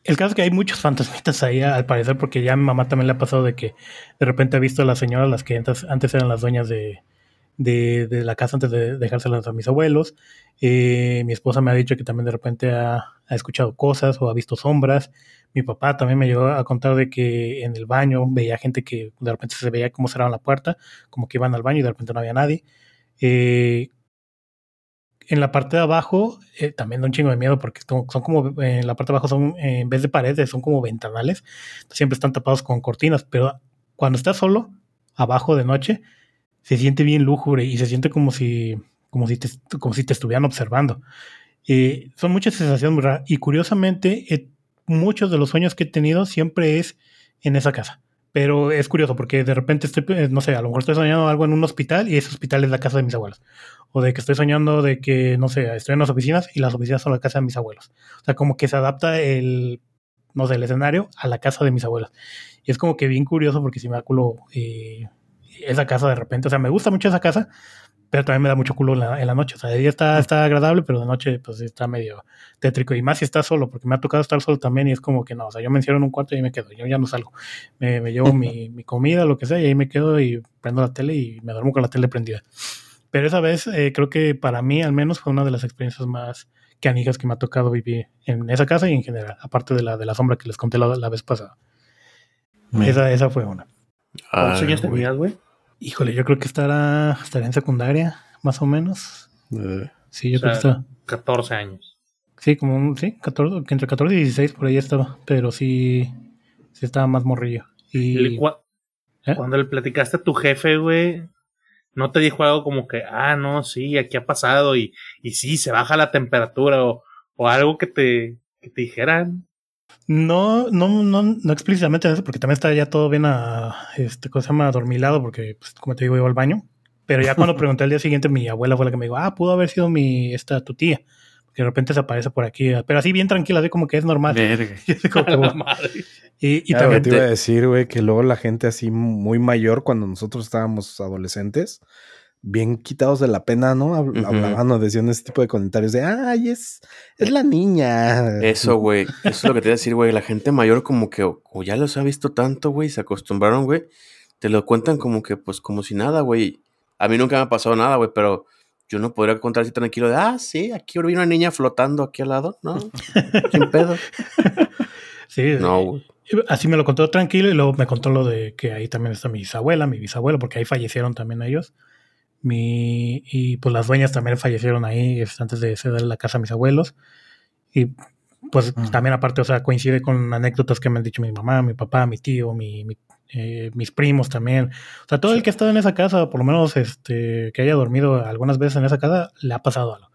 el caso es que hay muchos fantasmitas ahí al parecer porque ya a mi mamá también le ha pasado de que de repente ha visto a las señoras, las que antes, eran las dueñas de, de, la casa antes de dejárselas a mis abuelos. Eh, mi esposa me ha dicho que también de repente ha, ha, escuchado cosas o ha visto sombras. Mi papá también me llegó a contar de que en el baño veía gente que de repente se veía cómo cerraban la puerta, como que iban al baño y de repente no había nadie. Eh, en la parte de abajo eh, también da un chingo de miedo porque son, como en la parte de abajo son en vez de paredes son como ventanales. Siempre están tapados con cortinas pero cuando estás solo abajo de noche se siente bien lúgubre y se siente como si como si te, como si te estuvieran observando. Eh, son muchas sensaciones muy raras y curiosamente eh, muchos de los sueños que he tenido siempre es en esa casa pero es curioso porque de repente estoy, eh, no sé, a lo mejor estoy soñando algo en un hospital y ese hospital es la casa de mis abuelos. O de que estoy soñando de que, no sé, estoy en las oficinas y las oficinas son la casa de mis abuelos. O sea, como que se adapta el, no sé, el escenario a la casa de mis abuelos. Y es como que bien curioso porque si me da culo eh, esa casa de repente. O sea, me gusta mucho esa casa, pero también me da mucho culo en la, en la, noche. O sea, de día está, está agradable, pero de noche pues está medio tétrico. Y más si está solo, porque me ha tocado estar solo también y es como que no, o sea, yo me encierro en un cuarto y ahí me quedo, yo ya no salgo. Me, me llevo mi, mi, comida, lo que sea, y ahí me quedo y prendo la tele y me duermo con la tele prendida. Pero esa vez eh, creo que para mí al menos fue una de las experiencias más canijas que me ha tocado vivir en esa casa y en general, aparte de la, de la sombra que les conté la, la vez pasada. Esa, esa fue una. ¿Cuántos años tenías, güey? Híjole, yo creo que estará, estará en secundaria, más o menos. Eh, Sí, yo O sea, creo que está. 14 años. Sí, como un, sí, 14, que entre 14 y 16 por ahí estaba, pero sí, sí estaba más morrillo. Y Y, cu- ¿Eh? cuando le platicaste a tu jefe, güey, no te dijo algo como que, ah, no, sí, aquí ha pasado y, y sí, se baja la temperatura o, o algo que te, que te dijeran. No, no, no, no explícitamente en eso, porque también está ya todo bien a, este, ¿cómo se llama? Adormilado, porque, pues, como te digo, iba al baño. Pero ya cuando pregunté al día siguiente, mi abuela fue la que me dijo, ah, pudo haber sido mi, esta, tu tía. Que de repente se aparece por aquí, pero así bien tranquila, así como que es normal. Verga. Y así como que. Y, y Ah, también te iba a decir, güey, que luego la gente así muy mayor, cuando nosotros estábamos adolescentes, bien quitados de la pena, ¿no? Hablaban o decían ese tipo de comentarios de, ay, es, es la niña. Eso, güey. Eso es lo que te iba a decir, güey. La gente mayor como que o, o ya los ha visto tanto, güey, se acostumbraron, güey. Te lo cuentan como que, pues, como si nada, güey. A mí nunca me ha pasado nada, güey, pero yo no podría contar así tranquilo de, ah, sí, aquí vino una niña flotando aquí al lado. No, sin pedo. sí, No, güey. Así me lo contó tranquilo y luego me contó lo de que ahí también está mi bisabuela, mi bisabuelo, porque ahí fallecieron también ellos. Mi, y pues las dueñas también fallecieron ahí este, antes de ceder la casa a mis abuelos. Y pues Mm. también aparte, o sea, coincide con anécdotas que me han dicho mi mamá, mi papá, mi tío, mi, mi, eh, mis primos también. O sea, todo el que ha estado en esa casa, por lo menos este, que haya dormido algunas veces en esa casa, le ha pasado algo.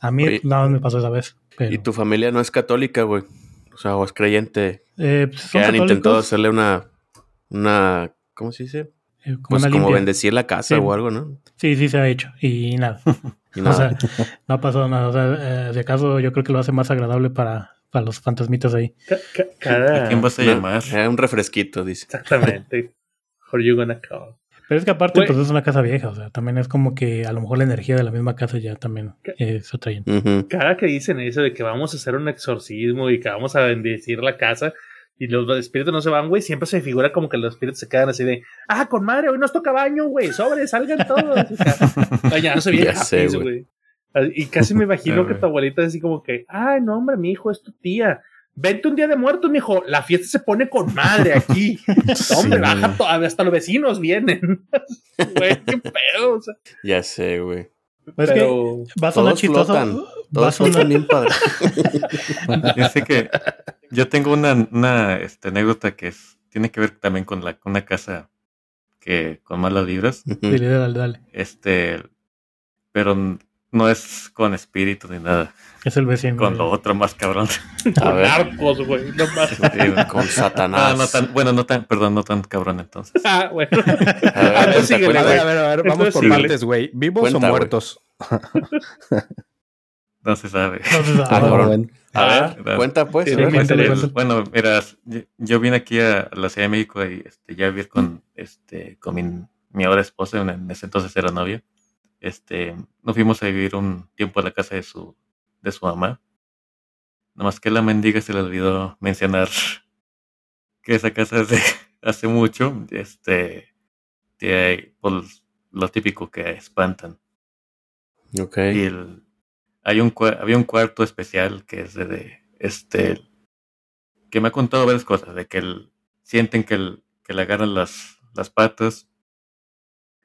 A mí Oye. nada más me pasó esa vez. Pero, Y tu familia no es católica, güey. O sea, o es creyente. eh, pues, Que han intentado hacerle una, una, ¿cómo se dice? eh, como Pues como bendecir la casa Sí. o algo, ¿no? Sí, sí se ha hecho. Y nada. Y O nada. sea, no ha pasado nada. O sea, eh, si acaso yo creo que lo hace más agradable para, para los fantasmitas ahí. Ca- ca- ¿A cada- quién vas a No, llamar? eh, un refresquito, dice. Exactamente. Are you gonna call? Pero es que aparte, pues es una casa vieja. O sea, también es como que a lo mejor la energía de la misma casa ya también eh, se atraen. Ujú. Cada que dicen eso de que vamos a hacer un exorcismo y que vamos a bendecir la casa y los espíritus no se van, güey, siempre se figura como que los espíritus se quedan así de, ah, con madre, hoy nos toca baño, güey, sobre, salgan todos. Bañándose bien Ya sé, happy, güey. güey. Y casi me imagino Ah, que tu abuelita es así como que, ay, no, hombre, mi hijo es tu tía. Vente un día de muertos, mijo. La fiesta se pone con madre aquí. Hombre, baja hasta los vecinos vienen. Güey, qué pedo. O sea, Ya sé, güey. Pues es pero Va a sonar Todos chistoso. flotan. Va a Todos sonar, bien padres. Yo sé que yo tengo una, una este, anécdota que es, tiene que ver también con la con una casa que con malas vibras. Dale, dale, dale. este, pero no es con espíritu ni nada, Es el vecino. con lo otro más cabrón. A ver. narcos, güey. No más. Sí, Con Satanás. no tan, bueno, no tan, perdón, no tan cabrón entonces. Ah, bueno. A ver, Ah, cuenta, síguele, cuenta, A ver, güey. a ver, a ver, vamos por síguele. partes, güey. ¿Vivos Cuenta, o güey. muertos? No se sabe. No se sabe. Ah, bueno. A Ah, ver, cuenta pues. sí, cuéntale. bueno, mira, yo, yo vine aquí a la Ciudad de México y este, ya vivir con, este, con mi, mi ahora esposa, en en ese entonces era novia. Este, nos fuimos a vivir un tiempo a la casa de su, de su mamá. Nomás que la mendiga se le olvidó mencionar que esa casa es de hace mucho. Este, que, pues, lo típico que espantan. Ok. Y el, hay un, había un cuarto especial que es de, de, este, que me ha contado varias cosas, de que el, sienten que, el, que le agarran las, las patas,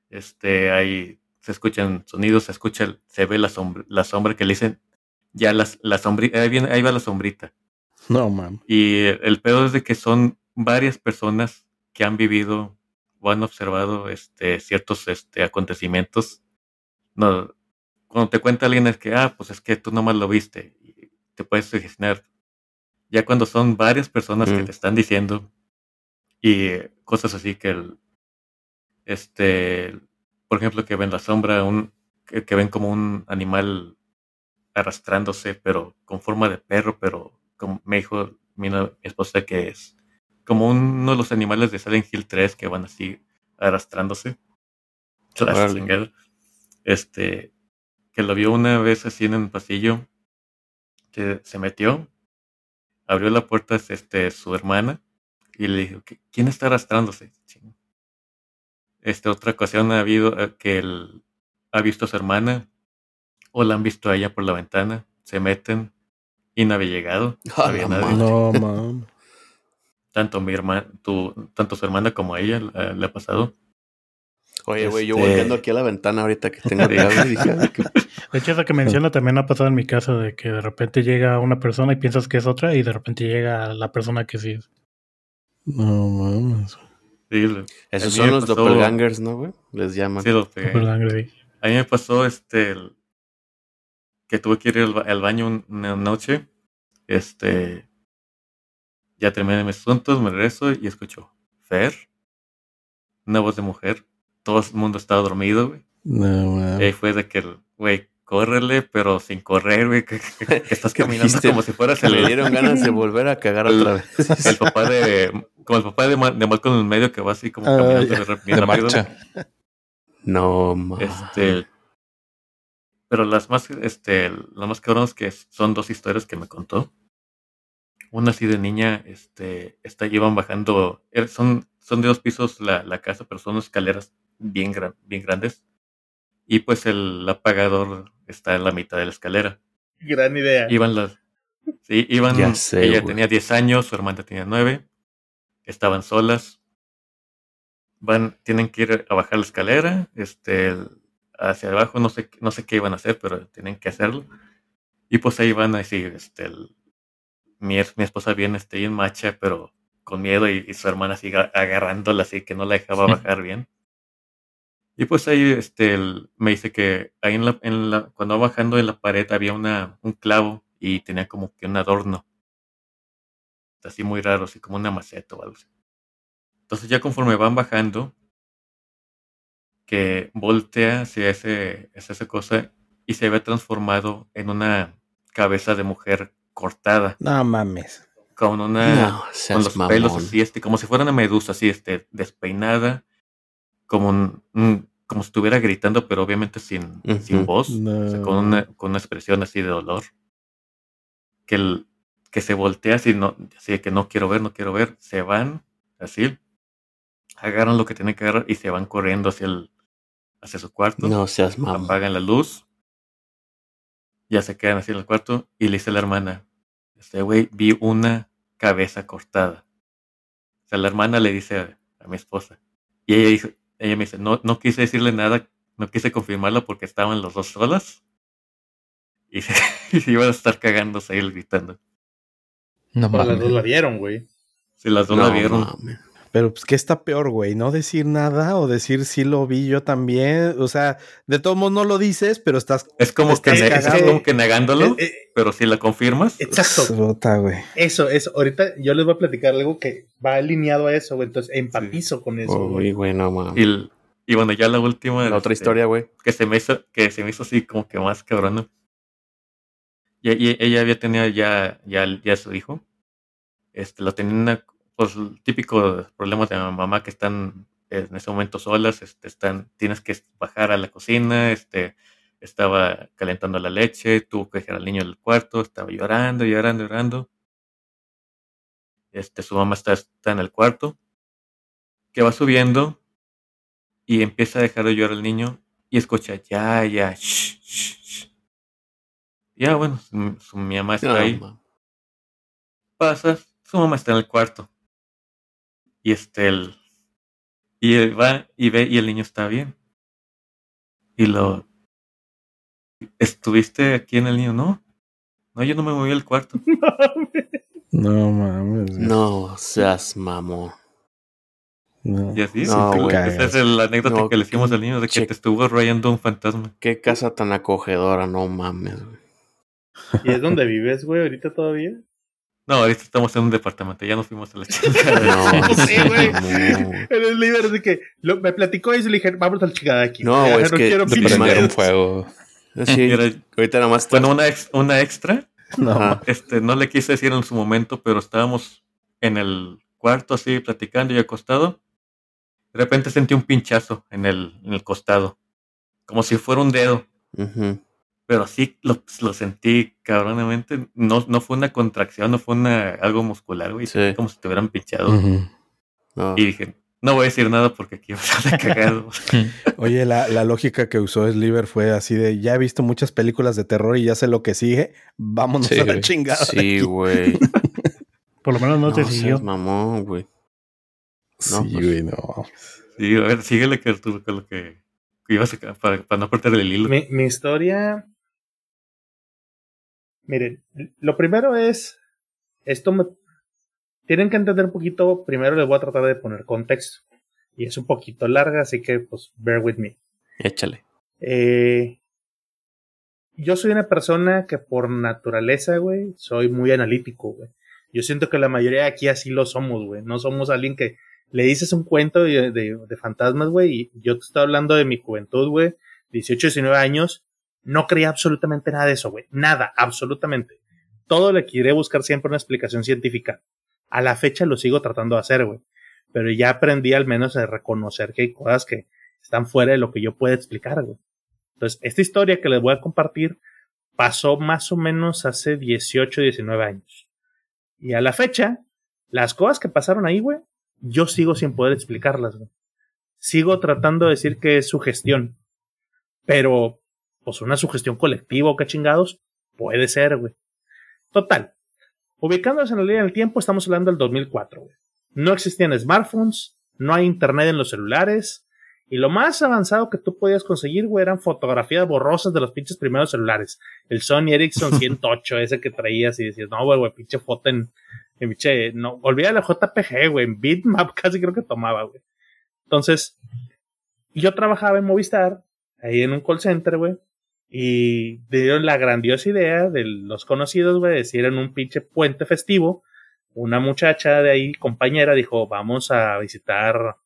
este, ahí se escuchan sonidos, se escucha, el- se ve la sombra, la sombra que le dicen, ya las, la sombrita, ahí, viene, ahí va la sombrita. No, mam. Y el peor es de que son varias personas que han vivido o han observado este, ciertos este, acontecimientos. No, cuando te cuenta alguien es que, ah, pues es que tú nomás lo viste y te puedes sugestionar. Ya cuando son varias personas que Mm. te están diciendo y eh, cosas así que el, este, por ejemplo, que ven la sombra, un, que, que ven como un animal arrastrándose, pero con forma de perro, pero como me dijo mi, esposa que es como uno de los animales de Silent Hill 3 que van así arrastrándose. Este, que lo vio una vez así en un pasillo, que se metió, abrió la puerta este, su hermana y le dijo, "¿Qui- ¿quién está arrastrándose? Este, otra ocasión ha habido eh, que él ha visto a su hermana o la han visto a ella por la ventana, se meten y no había llegado. no A había nadie. No, mam. Tanto mi hermana, tu, tanto su hermana como a ella eh, le ha pasado. Oye, güey, yo Este- volteando aquí a la ventana ahorita que tengo cable, dije, "Ay, qué De hecho, eso que menciona también ha pasado en mi caso, de que de repente llega una persona y piensas que es otra, y de repente llega la persona que sí es. No, mames. Sí, Esos son los pasó- doppelgangers, ¿no, güey? Les llaman. sí, lo pegué. Doppelganger, sí. A mí me pasó este el- que tuve que ir al, ba- al baño un- una noche. Este ya terminé mis asuntos, me regreso y escucho Fer, una voz de mujer. Todo el mundo estaba dormido, güey. No, Y ahí mames. fue de que, el- güey, córrele, pero sin correr, güey, que, que- que estás ¿Qué caminando dijiste? como si fueras el, dieron ganas de volver a cagar El- otra vez. el papá de, como el papá de, de Malcolm en medio que va así como Ah, caminando de, De rápido. marcha. No, ma. Este, pero las más, este, las más cabronas que son dos historias que me contó. Una así de niña, este, está, iban bajando, er- son, son de dos pisos la, la casa, pero son escaleras bien, gran- bien grandes. Y pues el apagador está en la mitad de la escalera. Gran idea. Iban las, sí, iban, Ya sé, ella tenía 10 años, su hermana tenía 9, estaban solas. Van, tienen que ir a bajar la escalera, este, el- hacia abajo, no sé, no sé qué iban a hacer, pero tienen que hacerlo. Y pues ahí van así, este, el- mi, mi esposa viene este, bien macha, pero con miedo, y, y su hermana sigue agarrándola así que no la dejaba bajar bien. Y pues ahí este, me dice que ahí en la, en la, cuando va bajando en la pared había una, un clavo y tenía como que un adorno. Así muy raro, así como una maceta o algo así. Entonces ya conforme van bajando, que voltea hacia, ese, hacia esa cosa y se ve transformado en una cabeza de mujer cortada, No mames. con una No, con los pelos así, este, como si fuera una medusa, así, este, despeinada, como un- un- como si estuviera gritando, pero obviamente sin, sin Ujú. voz, o sea, con No. una, con una expresión así de dolor. Que el, que se voltea así, no, así de que no quiero ver, no quiero ver, se van, así, agarran lo que tienen que agarrar y se van corriendo hacia el, hacia su cuarto No seas mamón. apagan la luz, ya se quedan así en el cuarto y le dice a la hermana, este güey, vi una cabeza cortada. O sea, la hermana le dice a, a mi esposa. Y ella, dijo, ella me dice, no, no quise decirle nada, no quise confirmarlo porque estaban los dos solas. Y se, y se iban a estar cagándose ahí gritando. No las dos la vieron, güey. Si las dos No, la vieron, mames. Pero pues, ¿qué está peor, güey? ¿No decir nada o decir sí lo vi yo también? O sea, de todos modos no lo dices, pero estás... es como, que, Estás es como que negándolo, Eh, eh, pero si la confirmas, exacto. Eso, eso. Ahorita yo les voy a platicar algo que va alineado a eso, güey. Entonces empatizo con eso, güey. Uy, güey, no mames. y, el- y bueno, ya la última. La otra este, historia, güey. que se me hizo, que se me hizo así como que más cabrón. Y, y ella había tenido ya, ya, ya su hijo. Este, lo tenía una, pues típico problema de mamá que están en ese momento solas, este, están, tienes que bajar a la cocina, este, estaba calentando la leche, tuvo que dejar al niño en el cuarto, estaba llorando, llorando, llorando. Este, su mamá está, está en el cuarto, que va subiendo y empieza a dejar de llorar el niño y escucha, ya, ya, shh, shh, shh. Ya, bueno, su, su- mi mamá está No, ahí. Pasa, su mamá está en el cuarto. Y este, el, y él va y ve y el niño está bien. Y lo, ¿estuviste aquí en el niño? No, no, yo no me moví del cuarto. No mames. No seas mamón. No. Y así, No, esa es la anécdota No, que le hicimos al niño de que te estuvo rayando un fantasma. Qué casa tan acogedora, no mames, güey. ¿Y es donde vives, güey, ahorita todavía? No, ahorita estamos en un departamento, ya nos fuimos a la chingada. No, Sí, güey. En el líder, así que lo- me platicó y se le dije, vamos al chingada aquí. No, güey, es que quiero pinches prendieron fuego. Sí, era- ahorita nada más bueno, una, ex- una extra, No, este, no le quise decir en su momento, pero estábamos en el cuarto así platicando y acostado. De repente sentí un pinchazo en el, en el costado, como si fuera un dedo. Ujú. Pero sí lo, lo sentí cabronamente. No, no fue una contracción, no fue una, algo muscular, güey. Sí. Como si te hubieran pinchado. No. Y dije, no voy a decir nada porque aquí va a estar cagado. Oye, la, la lógica que usó Sliver fue así de, ya he visto muchas películas de terror y ya sé lo que sigue, vámonos Sí, a la güey. chingada. Sí, aquí". güey. Por lo menos no, No te siguió. mamón, güey. No, sí, pues- güey, no. Sí, a ver, síguele que tú con lo que, que ibas a para, para no perder el hilo. Mi, mi historia. Miren, lo primero es. Esto me. Tienen que entender un poquito. Primero les voy a tratar de poner contexto. Y es un poquito larga, así que, pues, bear with me. Échale. Eh, yo soy una persona que por naturaleza, güey, soy muy analítico, güey. Yo siento que la mayoría de aquí así lo somos, güey. No somos alguien que le dices un cuento de, de- de fantasmas, güey, y yo te estoy hablando de mi juventud, güey, 18, 19 años, no creía absolutamente nada de eso, güey. Nada, absolutamente. Todo le quería buscar siempre una explicación científica. A la fecha lo sigo tratando de hacer, güey. Pero ya aprendí al menos a reconocer que hay cosas que están fuera de lo que yo puedo explicar, güey. Entonces, esta historia que les voy a compartir pasó más o menos hace 18, 19 años. Y a la fecha, las cosas que pasaron ahí, güey, yo sigo sin poder explicarlas, güey. Sigo tratando de decir que es sugestión. Pero, pues una sugestión colectiva o qué chingados, puede ser, güey. Total. Ubicándonos en la línea del tiempo, estamos hablando del 2004, güey. No existían smartphones, no hay internet en los celulares, y lo más avanzado que tú podías conseguir, güey, eran fotografías borrosas de los pinches primeros celulares. El Sony Ericsson 108, ese que traías y decías, no, güey, güey, pinche foto en, en pinche, no, olvida la JPG, güey, en bitmap casi creo que tomaba, güey. Entonces, yo trabajaba en Movistar, ahí en un call center, güey, y dieron la grandiosa idea de los conocidos, güey, en un pinche puente festivo, una muchacha de ahí, compañera, dijo, vamos a visitar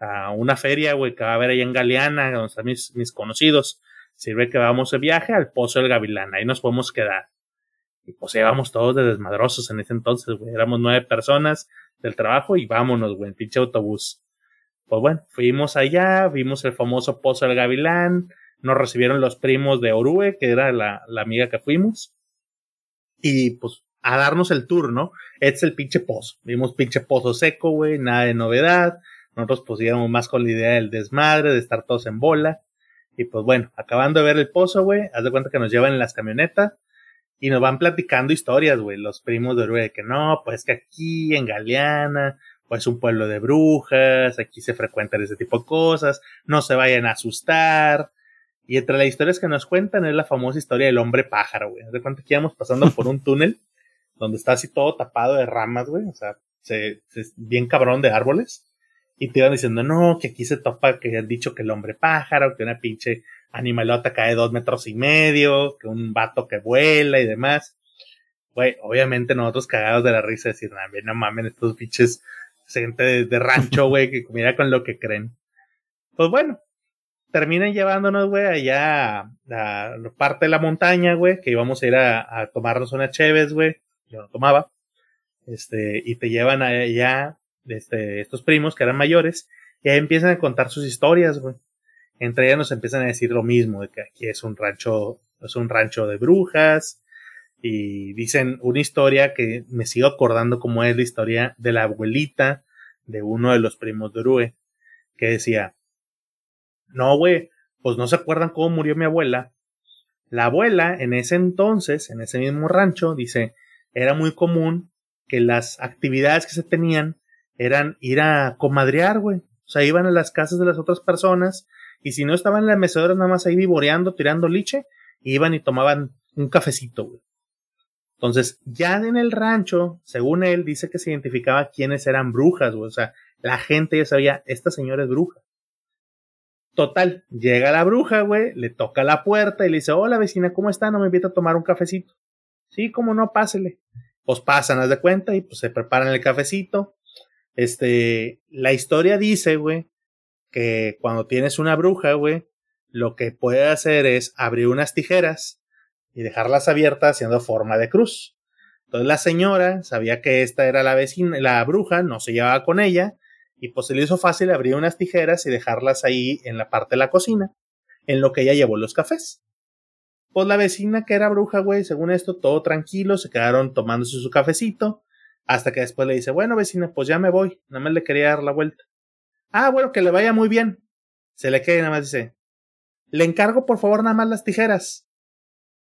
a una feria, güey, que va a haber ahí en Galeana, donde están mis, mis conocidos. Sirve que vamos de viaje al Pozo del Gavilán, ahí nos podemos quedar. Y pues íbamos todos de desmadrosos en ese entonces, güey. Éramos nueve personas del trabajo y vámonos, güey, en pinche autobús. Pues bueno, fuimos allá, vimos el famoso Pozo del Gavilán, nos recibieron los primos de Orue, que era la, la amiga que fuimos. Y pues a darnos el tour, ¿no? Es el pinche pozo. Vimos pinche pozo seco, güey, nada de novedad. Nosotros pues íbamos más con la idea del desmadre, de estar todos en bola. Y pues bueno, acabando de ver el pozo, güey, haz de cuenta que nos llevan en las camionetas y nos van platicando historias, güey, los primos de Orue, que no, pues que aquí en Galeana, pues un pueblo de brujas, aquí se frecuentan ese tipo de cosas, no se vayan a asustar. Y entre las historias que nos cuentan es la famosa historia del hombre pájaro, güey. De cuenta que íbamos pasando por un túnel donde está así todo tapado de ramas, güey, o sea, se, se- bien cabrón de árboles. Y te iban diciendo, no, que aquí se topa que han dicho que el hombre pájaro, que una pinche animalota cae dos metros y medio, que un vato que vuela y demás. Güey, obviamente nosotros cagados de la risa decir, "Nah, bien, no mamen, estos pinches gente de, de rancho, güey, que mira con lo que creen. Pues bueno, terminan llevándonos, güey, allá a, a la parte de la montaña, güey, que íbamos a ir a, tomarnos una cheves, güey. Yo no tomaba. Este, y te llevan allá, este, estos primos que eran mayores, y ahí empiezan a contar sus historias, güey. Entre ellas nos empiezan a decir lo mismo, de que aquí es un rancho, es un rancho de brujas, y dicen una historia que me sigo acordando como es la historia de la abuelita de uno de los primos de Orue, que decía, no, güey, pues no se acuerdan cómo murió mi abuela. La abuela, en ese entonces, en ese mismo rancho, dice, era muy común que las actividades que se tenían eran ir a comadrear, güey. O sea, iban a las casas de las otras personas y si no estaban en la mecedora nada más ahí vivoreando, tirando liche, iban y tomaban un cafecito, güey. Entonces, ya en el rancho, según él, dice que se identificaba quiénes eran brujas, güey. O sea, la gente ya sabía, esta señora es bruja. Total, llega la bruja, güey, le toca la puerta y le dice, hola vecina, ¿cómo está? ¿No me invita a tomar un cafecito? Sí, cómo no, pásele. Pues pasan, haz de cuenta, y pues se preparan el cafecito. Este, la historia dice, güey, que cuando tienes una bruja, güey, lo que puede hacer es abrir unas tijeras y dejarlas abiertas haciendo forma de cruz. Entonces la señora sabía que esta era la vecina, la bruja, no se llevaba con ella, y pues se le hizo fácil abrir unas tijeras y dejarlas ahí en la parte de la cocina, en lo que ella llevó los cafés. Pues la vecina que era bruja, güey, según esto, todo tranquilo, se quedaron tomándose su cafecito, hasta que después le dice, bueno vecina, pues ya me voy, nada más le quería dar la vuelta. Ah, bueno, que le vaya muy bien. Se le queda y nada más dice, le encargo por favor nada más las tijeras.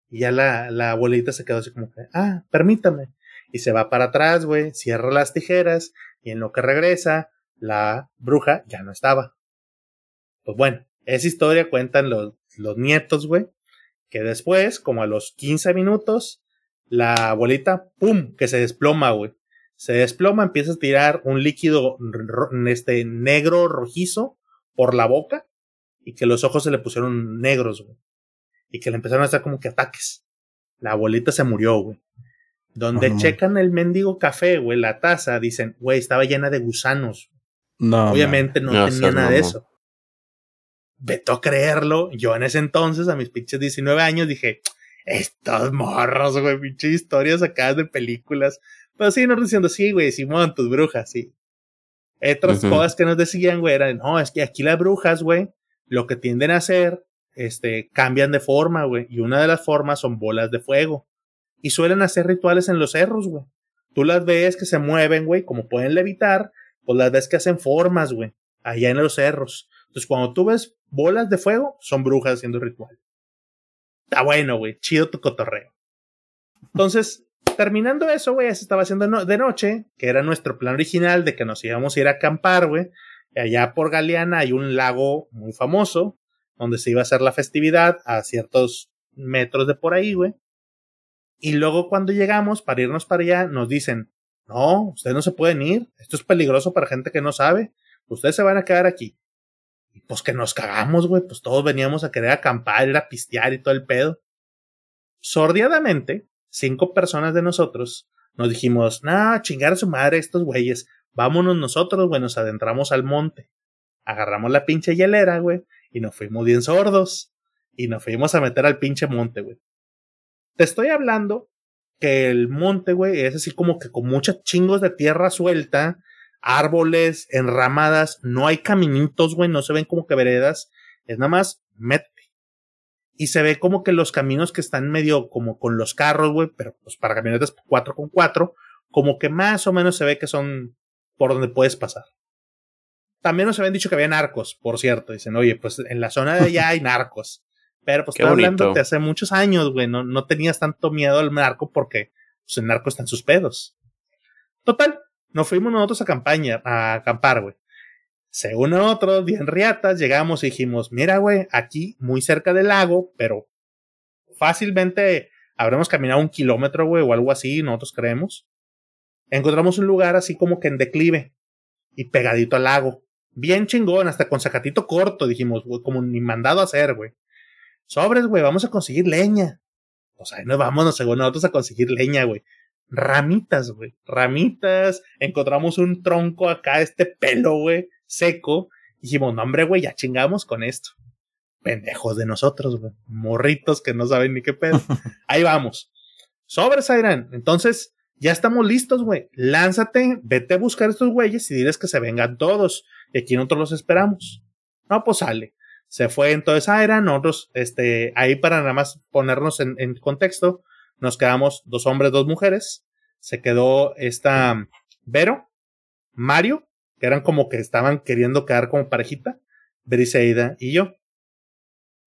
Y ya la, la abuelita se quedó así como que, ah, permítame. Y se va para atrás, güey, cierra las tijeras, y en lo que regresa, la bruja ya no estaba. Pues bueno, esa historia cuentan los, los nietos, güey, que después, como a los 15 minutos, la abuelita, ¡pum!, que se desploma, güey. Se desploma, empieza a tirar un líquido este, negro rojizo por la boca y que los ojos se le pusieron negros, güey. Y que le empezaron a hacer como que ataques. La abuelita se murió, güey. Donde checan el mendigo café, güey, la taza, dicen, güey, estaba llena de gusanos. No. Obviamente no, tenía nada de eso. Veto a creerlo. Yo en ese entonces, a mis pinches 19 años, dije, estos morros, güey, pinches historias sacadas de películas. Pero sí, nos diciendo, sí, güey, Simón, tus brujas, sí. Otras cosas que nos decían, güey, eran, no, es que aquí las brujas, güey, lo que tienden a hacer, este, cambian de forma, güey. Y una de las formas son bolas de fuego. Y suelen hacer rituales en los cerros, güey. Tú las ves que se mueven, güey, como pueden levitar, pues las ves que hacen formas, güey, allá en los cerros. Entonces, cuando tú ves bolas de fuego, son brujas haciendo ritual. Está bueno, güey, chido tu cotorreo. Entonces, terminando eso, güey, se estaba haciendo de noche, que era nuestro plan original de que nos íbamos a ir a acampar, güey. Allá por Galeana hay un lago muy famoso, donde se iba a hacer la festividad a ciertos metros de por ahí, güey. Y luego cuando llegamos para irnos para allá, nos dicen, no, ustedes no se pueden ir. Esto es peligroso para gente que no sabe. Ustedes se van a quedar aquí. Y pues que nos cagamos, güey. Pues todos veníamos a querer acampar, ir a pistear y todo el pedo. Sordiadamente, cinco personas de nosotros nos dijimos, nah, chingar a su madre estos güeyes. Vámonos nosotros, güey, nos adentramos al monte. Agarramos la pinche hielera, güey, y nos fuimos bien sordos. Y nos fuimos a meter al pinche monte, güey. Te estoy hablando que el monte, güey, es así como que con muchos chingos de tierra suelta, árboles, enramadas, no hay caminitos, güey, no se ven como que veredas, es nada más métete. Y se ve como que los caminos que están medio como con los carros, güey, pero pues para camionetas 4 con 4 como que más o menos se ve que son por donde puedes pasar. También nos habían dicho que había narcos, por cierto. Dicen, oye, pues en la zona de allá hay narcos. Pero pues estoy hablando de hace muchos años, güey. No, no tenías tanto miedo al narco porque pues, el narco está en sus pedos. Total, nos fuimos nosotros a campaña, a acampar, güey. Según nosotros, bien riatas, llegamos y dijimos, mira, güey, aquí muy cerca del lago, pero fácilmente habremos caminado un kilómetro, güey, o algo así, nosotros creemos. Encontramos un lugar así como que en declive y pegadito al lago. Bien chingón, hasta con sacatito corto, dijimos, güey, como ni mandado a hacer, güey. Sobres, güey, vamos a conseguir leña. O sea, nos vamos, según nosotros, a conseguir leña, güey. Ramitas, güey. Ramitas. Encontramos un tronco acá, este pelo, güey, seco. Dijimos, no, hombre, güey, ya chingamos con esto. Pendejos de nosotros, güey. Morritos que no saben ni qué pedo. Ahí vamos. Sobres, Airan. Entonces, ya estamos listos, güey. Lánzate, vete a buscar estos güeyes y diles que se vengan todos. Y aquí nosotros los esperamos. No, pues sale se fue entonces a Era, nosotros, este, ahí para nada más ponernos en, contexto, nos quedamos dos hombres, dos mujeres, se quedó esta Vero, Mario, que eran como que estaban queriendo quedar como parejita, Briseida y yo.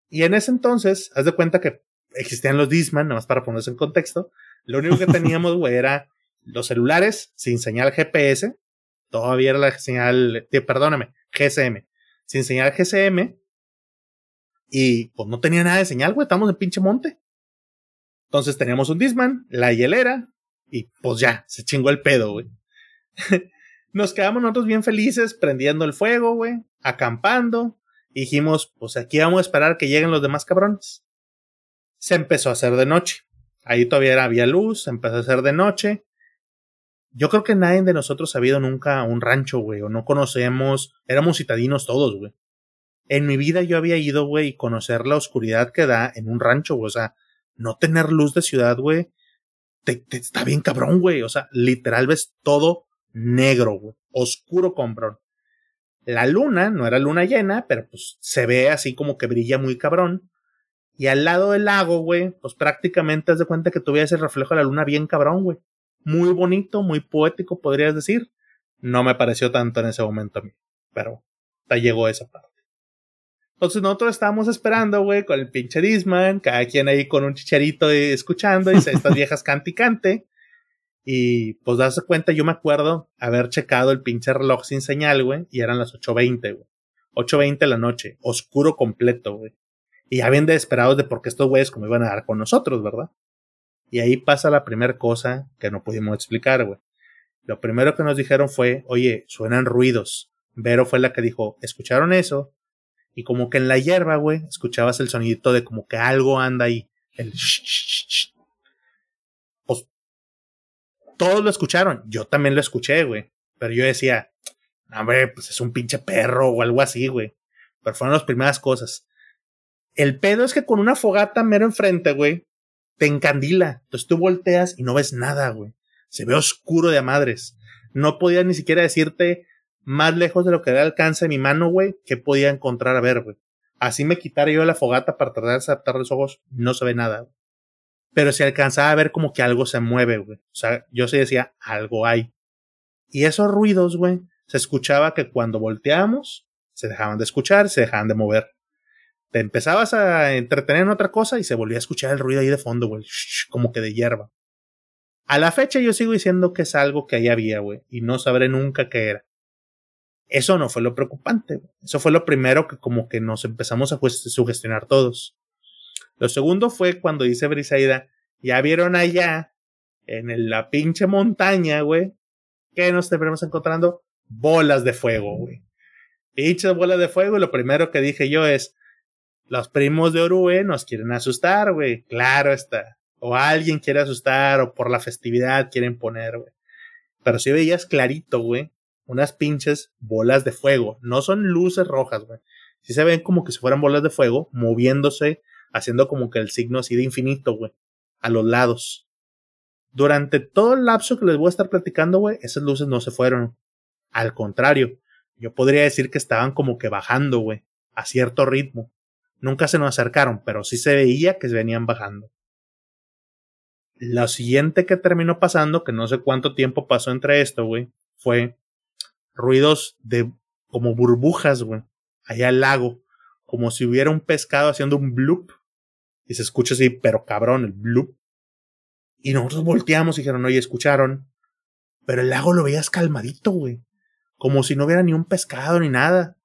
Y en ese entonces, haz de cuenta que existían los Disman, nada más para ponerse en contexto. Lo único que teníamos, güey, era los celulares sin señal GPS. Todavía era la señal, eh, perdóname, GSM. Sin señal GSM. Y pues no tenía nada de señal, güey. Estamos en pinche monte. Entonces teníamos un Disman, la hielera. Y pues ya, se chingó el pedo, güey. Nos quedamos nosotros bien felices prendiendo el fuego, güey. Acampando. dijimos, pues aquí vamos a esperar que lleguen los demás cabrones. Se empezó a hacer de noche. Ahí todavía había luz, se empezó a hacer de noche. Yo creo que nadie de nosotros ha habido nunca un rancho, güey, o no conocemos, éramos citadinos todos, güey. En mi vida yo había ido, güey, y conocer la oscuridad que da en un rancho, güey, o sea, no tener luz de ciudad, güey, te, está bien cabrón, güey, o sea, literal ves todo negro, güey, oscuro comprón. La luna, no era luna llena, pero pues se ve así como que brilla muy cabrón. Y al lado del lago, güey, pues prácticamente has de cuenta que tuviera ese reflejo de la luna bien cabrón, güey muy bonito, muy poético, podrías decir. No me pareció tanto en ese momento a mí, pero ya llegó esa parte. Entonces nosotros estábamos esperando, güey, con el pinche Disman, cada quien ahí con un chicharito escuchando, y estas viejas canticante. Y pues darse cuenta, yo me acuerdo haber checado el pinche reloj sin señal, güey, y eran las 8.20, güey. 8.20 de la noche, oscuro completo, güey. Y ya bien desesperados de por qué estos güeyes como iban a dar con nosotros, ¿verdad? Y ahí pasa la primera cosa que no pudimos explicar, güey. Lo primero que nos dijeron fue, oye, suenan ruidos. Vero fue la que dijo, ¿escucharon eso? Y como que en la hierba, güey, escuchabas el sonidito de como que algo anda ahí. El Pues todos lo escucharon. Yo también lo escuché, güey. Pero yo decía, hombre, pues es un pinche perro o algo así, güey. Pero fueron las primeras cosas. El pedo es que con una fogata mero enfrente, güey, te encandila. Entonces tú volteas y no ves nada, güey. Se ve oscuro de a madres. No podía ni siquiera decirte más lejos de lo que da alcance mi mano, güey, que podía encontrar a ver, güey. Así me quitara yo la fogata para tratar de adaptar los ojos, no se ve nada. Pero se alcanzaba a ver como que algo se mueve, güey. O sea, yo sí decía, algo hay. Y esos ruidos, güey, se escuchaba que cuando volteábamos, se dejaban de escuchar, se dejaban de mover te empezabas a entretener en otra cosa y se volvía a escuchar el ruido ahí de fondo, güey, como que de hierba. A la fecha yo sigo diciendo que es algo que ahí había, güey, y no sabré nunca qué era. Eso no fue lo preocupante. Eso fue lo primero que como que nos empezamos a sugestionar todos. Lo segundo fue cuando dice Brisaida, ya vieron allá, en la pinche montaña, güey, que nos estaremos encontrando bolas de fuego, güey. Pinches bolas de fuego, y lo primero que dije yo es, los primos de Orue nos quieren asustar, güey. Claro está. O alguien quiere asustar, o por la festividad quieren poner, güey. Pero si veías clarito, güey, unas pinches bolas de fuego. No son luces rojas, güey. Si se ven como que si fueran bolas de fuego, moviéndose, haciendo como que el signo así de infinito, güey. A los lados. Durante todo el lapso que les voy a estar platicando, güey, esas luces no se fueron. Al contrario, yo podría decir que estaban como que bajando, güey, a cierto ritmo. Nunca se nos acercaron, pero sí se veía que venían bajando. Lo siguiente que terminó pasando, que no sé cuánto tiempo pasó entre esto, güey, fue ruidos de como burbujas, güey, allá al lago, como si hubiera un pescado haciendo un bloop. Y se escucha así, pero cabrón, el bloop. Y nosotros volteamos y dijeron, oye, escucharon. Pero el lago lo veías calmadito, güey. Como si no hubiera ni un pescado ni nada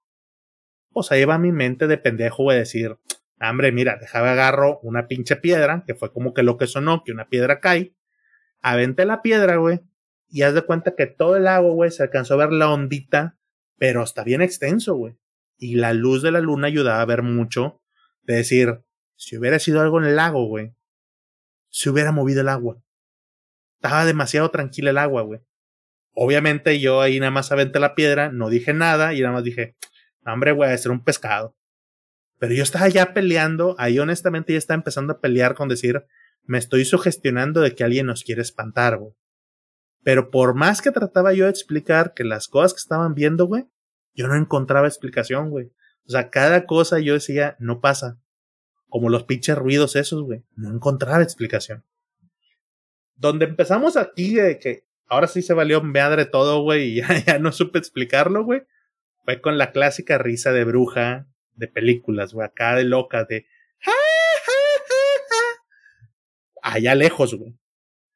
pues ahí va mi mente de pendejo, güey, decir, hombre, mira, déjame agarro una pinche piedra, que fue como que lo que sonó, que una piedra cae, avente la piedra, güey, y haz de cuenta que todo el lago, güey, se alcanzó a ver la ondita, pero está bien extenso, güey. Y la luz de la luna ayudaba a ver mucho, de decir, si hubiera sido algo en el lago, güey, se hubiera movido el agua. Estaba demasiado tranquila el agua, güey. Obviamente yo ahí nada más aventé la piedra, no dije nada y nada más dije, hombre, güey, ser un pescado. Pero yo estaba ya peleando, ahí honestamente ya estaba empezando a pelear con decir, me estoy sugestionando de que alguien nos quiere espantar, güey. Pero por más que trataba yo de explicar que las cosas que estaban viendo, güey, yo no encontraba explicación, güey. O sea, cada cosa yo decía, no pasa. Como los pinches ruidos esos, güey. No encontraba explicación. Donde empezamos aquí de que ahora sí se valió madre todo, güey, y ya, ya no supe explicarlo, güey fue con la clásica risa de bruja de películas, güey, acá de loca, de... Allá lejos, güey.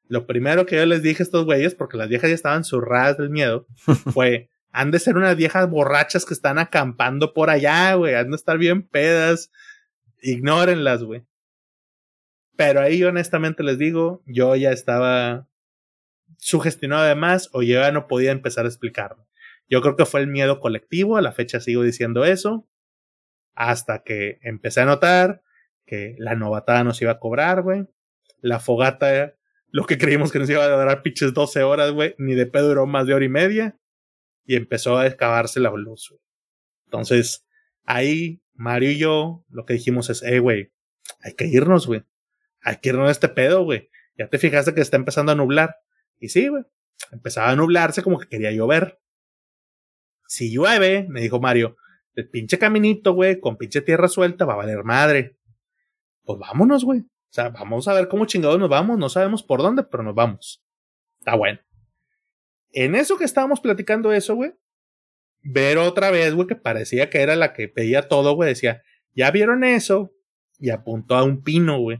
Lo primero que yo les dije a estos güeyes, porque las viejas ya estaban zurradas del miedo, fue, han de ser unas viejas borrachas que están acampando por allá, güey, han de estar bien pedas, ignórenlas, güey. Pero ahí honestamente les digo, yo ya estaba sugestionado además o yo ya no podía empezar a explicarlo. Yo creo que fue el miedo colectivo, a la fecha sigo diciendo eso, hasta que empecé a notar que la novatada nos iba a cobrar, güey. La fogata, lo que creímos que nos iba a dar pinches 12 horas, güey, ni de pedo duró más de hora y media. Y empezó a excavarse la luz, güey. Entonces, ahí, Mario y yo, lo que dijimos es, eh, güey, hay que irnos, güey. Hay que irnos a este pedo, güey. Ya te fijaste que está empezando a nublar. Y sí, güey. Empezaba a nublarse como que quería llover. Si llueve, me dijo Mario, el pinche caminito, güey, con pinche tierra suelta va a valer madre. Pues vámonos, güey. O sea, vamos a ver cómo chingados nos vamos. No sabemos por dónde, pero nos vamos. Está bueno. En eso que estábamos platicando eso, güey, ver otra vez, güey, que parecía que era la que pedía todo, güey, decía, ¿ya vieron eso? Y apuntó a un pino, güey.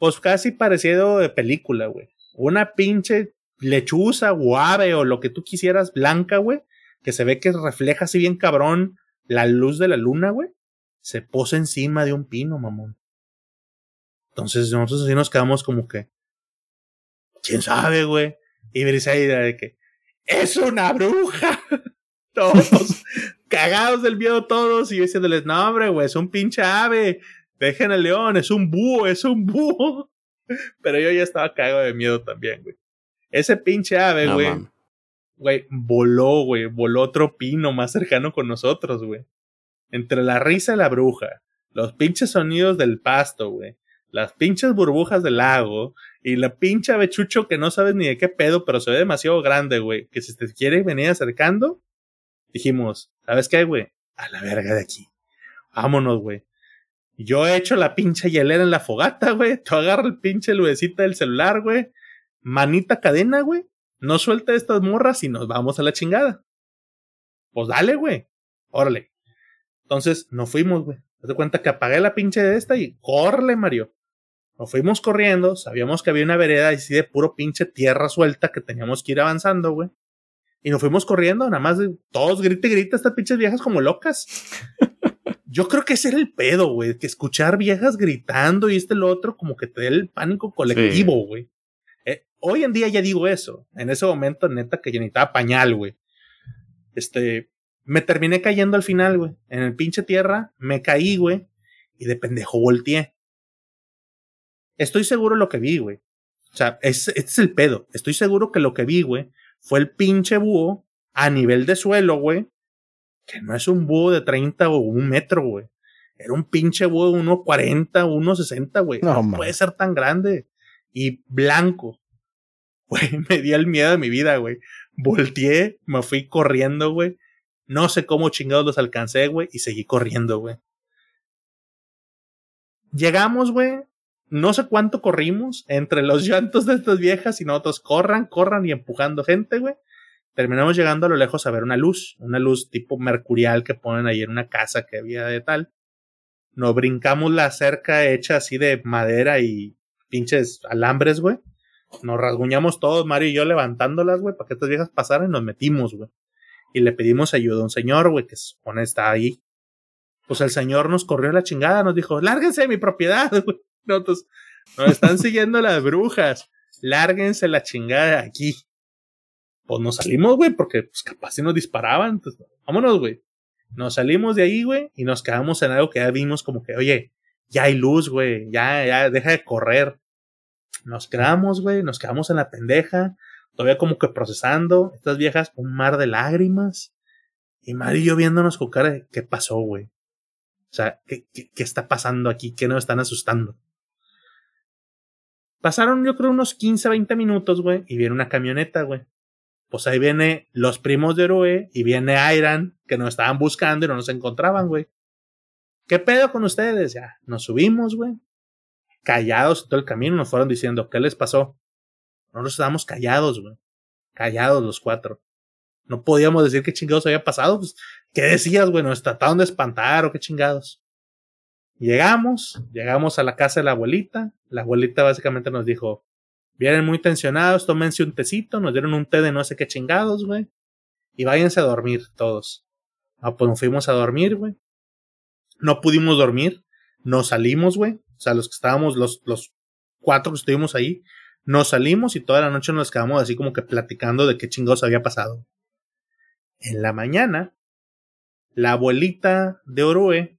Pues casi parecido de película, güey. Una pinche lechuza o ave o lo que tú quisieras blanca, güey, que se ve que refleja así bien cabrón la luz de la luna, güey, se posa encima de un pino, mamón. Entonces nosotros así nos quedamos como que, ¿quién sabe, güey? Y idea de que, es una bruja. todos cagados del miedo todos y yo diciéndoles, no, hombre, güey, es un pinche ave. Dejen al león, es un búho, es un búho. Pero yo ya estaba cagado de miedo también, güey. Ese pinche ave, güey. güey, voló, güey. Voló otro pino más cercano con nosotros, güey. Entre la risa de la bruja, los pinches sonidos del pasto, güey. Las pinches burbujas del lago y la pinche avechucho que no sabes ni de qué pedo, pero se ve demasiado grande, güey. Que si te quiere venir acercando, dijimos, ¿sabes qué, güey? A la verga de aquí. Vámonos, güey. Yo he hecho la pinche hielera en la fogata, güey. Tú agarra el pinche lucecita del celular, güey manita cadena, güey. No suelta estas morras y nos vamos a la chingada. Pues dale, güey. Órale. Entonces, nos fuimos, güey. Te cuenta que apagué la pinche de esta y corre, Mario. Nos fuimos corriendo, sabíamos que había una vereda así de puro pinche tierra suelta que teníamos que ir avanzando, güey. Y nos fuimos corriendo, nada más todos grite grita estas pinches viejas como locas. Yo creo que ese era el pedo, güey, que escuchar viejas gritando y este lo otro como que te dé el pánico colectivo, güey. Hoy en día ya digo eso. En ese momento, neta, que yo necesitaba pañal, güey. Este, me terminé cayendo al final, güey. En el pinche tierra, me caí, güey. Y de pendejo volteé. Estoy seguro lo que vi, güey. O sea, este es el pedo. Estoy seguro que lo que vi, güey, fue el pinche búho a nivel de suelo, güey. Que no es un búho de 30 o un metro, güey. Era un pinche búho de 1.40, 1.60, güey. No, no puede ser tan grande. Y blanco. Güey, me dio el miedo de mi vida, güey. Volteé, me fui corriendo, güey. No sé cómo chingados los alcancé, güey, y seguí corriendo, güey. Llegamos, güey. No sé cuánto corrimos entre los llantos de estas viejas y nosotros corran, corran y empujando gente, güey. Terminamos llegando a lo lejos a ver una luz, una luz tipo mercurial que ponen ahí en una casa que había de tal. Nos brincamos la cerca hecha así de madera y pinches alambres, güey. Nos rasguñamos todos, Mario y yo, levantándolas, güey, para que estas viejas pasaran y nos metimos, güey. Y le pedimos ayuda a un señor, güey, que supone está ahí. Pues el señor nos corrió la chingada, nos dijo, lárguense de mi propiedad, güey. Nosotros, nos están siguiendo las brujas. Lárguense la chingada aquí. Pues nos salimos, güey, porque pues capaz si nos disparaban. Pues, vámonos, güey. Nos salimos de ahí, güey, y nos quedamos en algo que ya vimos como que, oye, ya hay luz, güey, ya, ya, deja de correr. Nos quedamos, güey, nos quedamos en la pendeja, todavía como que procesando, estas viejas, un mar de lágrimas. Y Mario viéndonos con cara de, ¿qué pasó, güey? O sea, ¿qué, ¿qué, está pasando aquí? ¿Qué nos están asustando? Pasaron, yo creo, unos 15, 20 minutos, güey, y viene una camioneta, güey. Pues ahí viene los primos de Oroe y viene Iron, que nos estaban buscando y no nos encontraban, güey. ¿Qué pedo con ustedes? Ya, nos subimos, güey callados todo el camino, nos fueron diciendo, ¿qué les pasó? Nosotros estábamos callados, güey. Callados los cuatro. No podíamos decir qué chingados había pasado. Pues, ¿qué decías, güey? Nos trataron de espantar o qué chingados. Llegamos, llegamos a la casa de la abuelita. La abuelita básicamente nos dijo, vienen muy tensionados, tómense un tecito, nos dieron un té de no sé qué chingados, güey. Y váyanse a dormir todos. Ah, pues nos fuimos a dormir, güey. No pudimos dormir, nos salimos, güey. O sea, los que estábamos, los, los cuatro que estuvimos ahí, nos salimos y toda la noche nos quedamos así como que platicando de qué chingados había pasado. En la mañana, la abuelita de Orue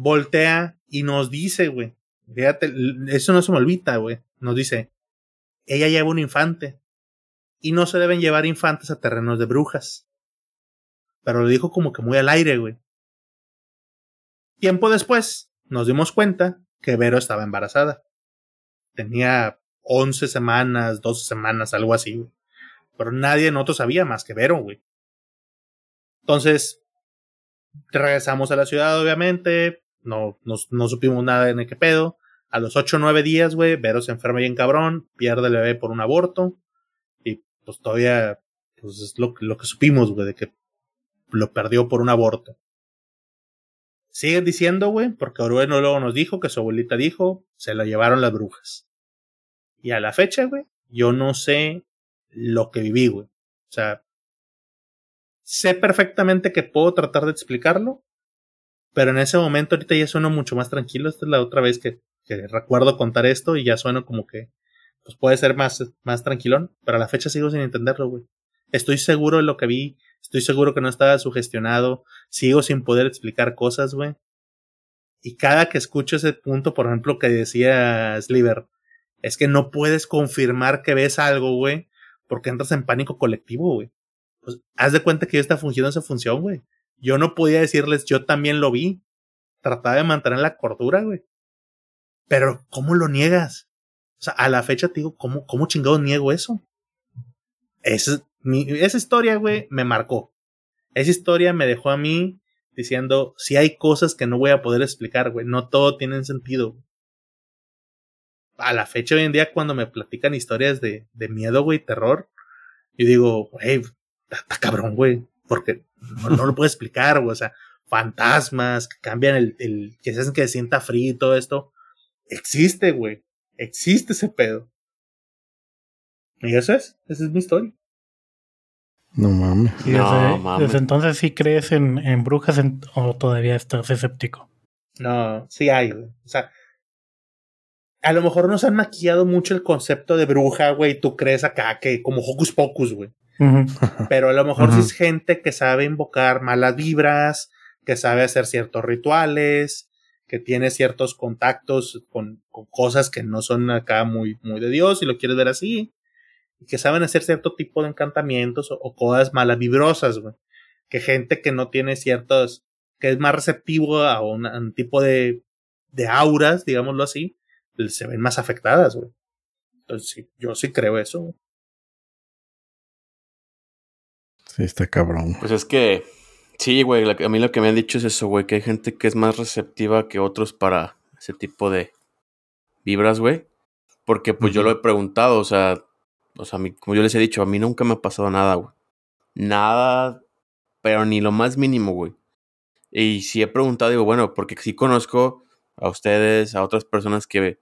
voltea y nos dice, güey, fíjate, eso no se me olvida, güey, nos dice, ella lleva un infante y no se deben llevar infantes a terrenos de brujas. Pero lo dijo como que muy al aire, güey. Tiempo después, nos dimos cuenta que Vero estaba embarazada. Tenía 11 semanas, 12 semanas, algo así, güey. Pero nadie en otro sabía más que Vero, güey. Entonces, regresamos a la ciudad, obviamente. No, no, no supimos nada de qué pedo. A los 8 o 9 días, güey, Vero se enferma bien cabrón, pierde el bebé por un aborto. Y pues todavía, pues es lo, lo que supimos, güey, de que lo perdió por un aborto. Siguen diciendo, güey, porque Orueno luego nos dijo que su abuelita dijo, se la llevaron las brujas. Y a la fecha, güey, yo no sé lo que viví, güey. O sea, sé perfectamente que puedo tratar de explicarlo, pero en ese momento ahorita ya sueno mucho más tranquilo. Esta es la otra vez que, recuerdo contar esto y ya sueno como que pues puede ser más, más tranquilón, pero a la fecha sigo sin entenderlo, güey. Estoy seguro de lo que vi, estoy seguro que no estaba sugestionado, sigo sin poder explicar cosas, güey. Y cada que escucho ese punto, por ejemplo, que decía Sliver, es que no puedes confirmar que ves algo, güey, porque entras en pánico colectivo, güey. Pues haz de cuenta que yo estaba funcionando esa función, güey. Yo no podía decirles, yo también lo vi. Trataba de mantener la cordura, güey. Pero, ¿cómo lo niegas? O sea, a la fecha te digo, ¿cómo, cómo chingado niego eso? Esa, esa historia, güey, me marcó. Esa historia me dejó a mí diciendo, si hay cosas que no voy a poder explicar, güey, no todo tiene sentido a la fecha hoy en día cuando me platican historias de, de miedo, güey, terror, yo digo, güey, está cabrón, güey, porque no, lo puedo explicar, güey, o sea, fantasmas que cambian el, el, que se hacen que se sienta frío y todo esto, existe, güey, existe ese pedo. Y eso es, esa es mi historia. No mames. Y desde, desde, entonces sí crees en, en brujas o todavía estás escéptico. No, sí hay, güey. O sea, a lo mejor nos han maquillado mucho el concepto de bruja, güey. Tú crees acá que como hocus pocus, güey. Pero a lo mejor si es gente que sabe invocar malas vibras, que sabe hacer ciertos rituales, que tiene ciertos contactos con, con, cosas que no son acá muy, muy de Dios, si lo quieres ver así, y que saben hacer cierto tipo de encantamientos o, cosas malas vibrosas, güey. Que gente que no tiene ciertos, que es más receptivo a un tipo de, de auras, digámoslo así, se ven más afectadas, güey. Entonces, sí, yo sí creo eso. Sí, está cabrón. Pues es que, sí, güey, a mí lo que me han dicho es eso, güey, que hay gente que es más receptiva que otros para ese tipo de vibras, güey. Porque pues yo lo he preguntado, o sea, o sea, como yo les he dicho, a mí nunca me ha pasado nada, güey. Nada, pero ni lo más mínimo, güey. Y si he preguntado, digo, bueno, porque sí conozco a ustedes, a otras personas que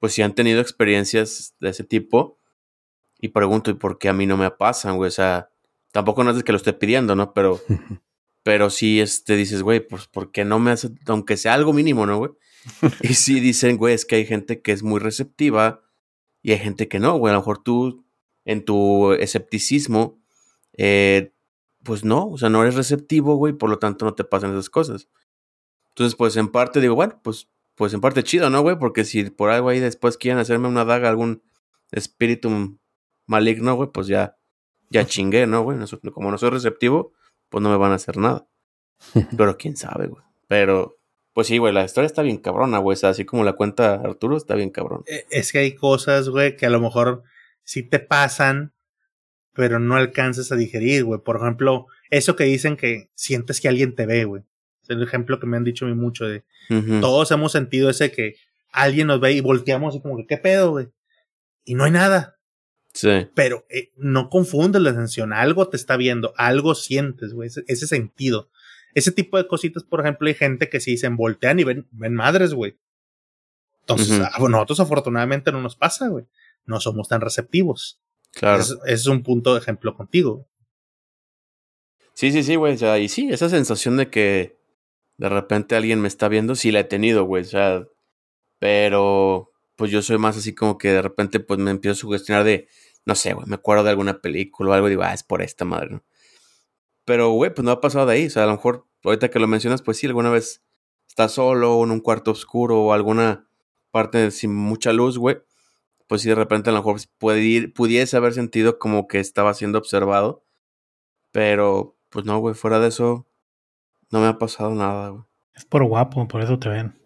pues si han tenido experiencias de ese tipo. Y pregunto, ¿y por qué a mí no me pasan, güey? O sea, tampoco no es que lo esté pidiendo, ¿no? Pero, pero sí, este, dices, güey, pues, ¿por qué no me hace, aunque sea algo mínimo, ¿no, güey? y sí dicen, güey, es que hay gente que es muy receptiva y hay gente que no, güey. A lo mejor tú, en tu escepticismo, eh, pues no, o sea, no eres receptivo, güey, por lo tanto no te pasan esas cosas. Entonces, pues en parte digo, bueno, pues pues en parte chido, ¿no, güey? Porque si por algo ahí después quieren hacerme una daga, algún espíritu maligno, güey, pues ya, ya chingué, ¿no, güey? como no soy receptivo, pues no me van a hacer nada. Pero quién sabe, güey. Pero, pues sí, güey, la historia está bien cabrona, güey. así como la cuenta Arturo, está bien cabrón. E, es que hay cosas, güey, que a lo mejor sí te pasan, pero no alcanzas a digerir, güey. Por ejemplo, eso que dicen que sientes que alguien te ve, güey. Es el ejemplo que me han dicho a mí mucho de todos hemos sentido ese que alguien nos ve y volteamos y como que qué pedo, güey. Y no hay nada. Sí. Pero eh, no confundes la sensación. Algo te está viendo, algo sientes, güey. Ese, ese sentido. Ese tipo de cositas, por ejemplo, hay gente que sí se voltean y ven, ven madres, güey. Entonces, a nosotros afortunadamente no nos pasa, güey. No somos tan receptivos. Claro. Ese, ese es un punto de ejemplo contigo. Sí, sí, sí, güey. O sea, y sí, esa sensación de que de repente alguien me está viendo, sí la he tenido, güey. O sea, pero pues yo soy más así como que de repente pues me empiezo a sugestionar de, no sé, güey, me acuerdo de alguna película o algo y digo, ah, es por esta madre, ¿no? Pero, güey, pues no ha pasado de ahí. O sea, a lo mejor ahorita que lo mencionas, pues sí, alguna vez estás solo en un cuarto oscuro o alguna parte sin mucha luz, güey. Pues sí, de repente a lo mejor pudiese haber sentido como que estaba siendo observado. Pero, pues no, güey, fuera de eso, no me ha pasado nada, güey. Es por guapo, por eso te ven.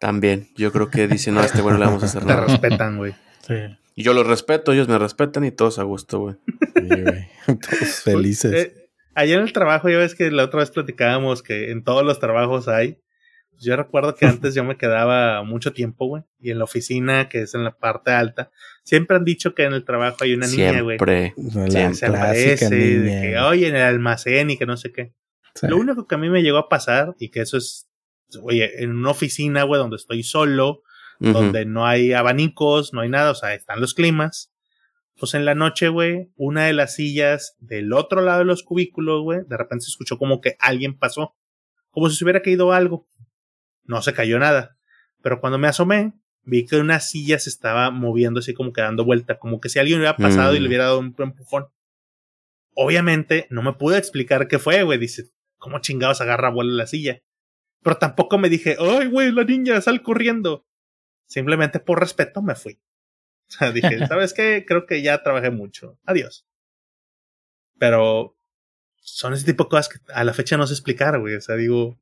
También, yo creo que dicen, no, a este güey no le vamos a hacer Te nada. respetan, güey. Sí. Y yo los respeto, ellos me respetan y todos a gusto, güey. Sí, güey. Todos felices. Eh, allá en el trabajo, ya ves que la otra vez platicábamos que en todos los trabajos hay. Pues yo recuerdo que antes yo me quedaba mucho tiempo, güey. Y en la oficina, que es en la parte alta, siempre han dicho que en el trabajo hay una niña, güey. Siempre. La Se aparece, de niña. que, oye, en el almacén y que no sé qué. Sí. Lo único que a mí me llegó a pasar, y que eso es, oye, en una oficina, güey, donde estoy solo, donde no hay abanicos, no hay nada, o sea, están los climas. Pues en la noche, güey, una de las sillas del otro lado de los cubículos, güey, de repente se escuchó como que alguien pasó, como si se hubiera caído algo. No se cayó nada. Pero cuando me asomé, vi que una silla se estaba moviendo así como que dando vuelta, como que si alguien hubiera pasado y Mm. le hubiera dado un empujón. Obviamente, no me pude explicar qué fue, güey. Dice, ¿cómo chingados agarra vuelo la silla? Pero tampoco me dije, ay, güey, la niña, sal corriendo. Simplemente por respeto me fui. O sea, dije, ¿sabes qué? Creo que ya trabajé mucho. Adiós. Pero son ese tipo de cosas que a la fecha no sé explicar, güey. O sea, digo,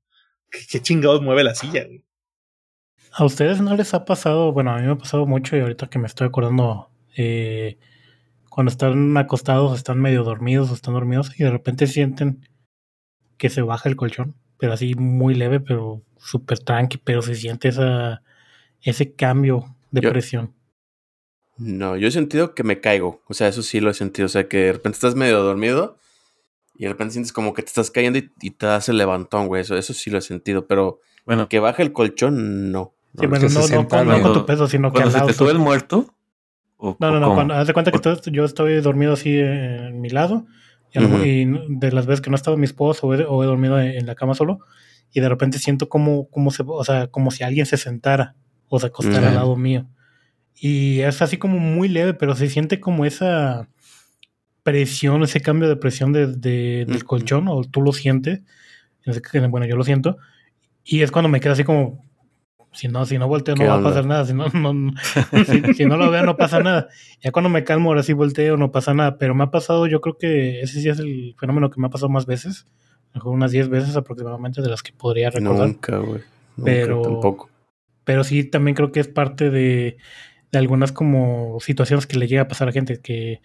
¿qué, qué chingados mueve la silla, güey? ¿A ustedes no les ha pasado? Bueno, a mí me ha pasado mucho y ahorita que me estoy acordando, eh, cuando están acostados, están medio dormidos o están dormidos y de repente sienten que se baja el colchón, pero así muy leve, pero súper tranqui, pero se siente esa, ese cambio de Yo- presión. No, yo he sentido que me caigo. O sea, eso sí lo he sentido. O sea, que de repente estás medio dormido y de repente sientes como que te estás cayendo y, y te das el levantón, güey. Eso, eso sí lo he sentido. Pero Bueno, que baje el colchón, no. Sí, No, bueno, que se no, no, con, no con tu peso, sino que al se lado. te sube el muerto. o- No, o no, no. Cuando, haz de cuenta que todo- yo estoy dormido así en mi lado. Y, de las veces que no ha estado mi esposo o he, o he dormido en, en la cama solo. Y de repente siento como, como, se, o sea, como si alguien se sentara o se acostara al lado mío. Y es así como muy leve, pero se siente como esa presión, ese cambio de presión de, de- del colchón, o tú lo sientes. Bueno, yo lo siento. Y es cuando me queda así como, si no, si no volteo no ¿Qué va a pasar nada, si no, no, no- si, si no lo veo no pasa nada. Ya cuando me calmo, ahora sí volteo, no pasa nada. Pero me ha pasado, yo creo que ese sí es el fenómeno que me ha pasado más veces. Mejor unas 10 veces aproximadamente de las que podría recordar. Nunca, güey. Pero- tampoco. Pero sí también creo que es parte de, de algunas como situaciones que le llega a pasar a gente que,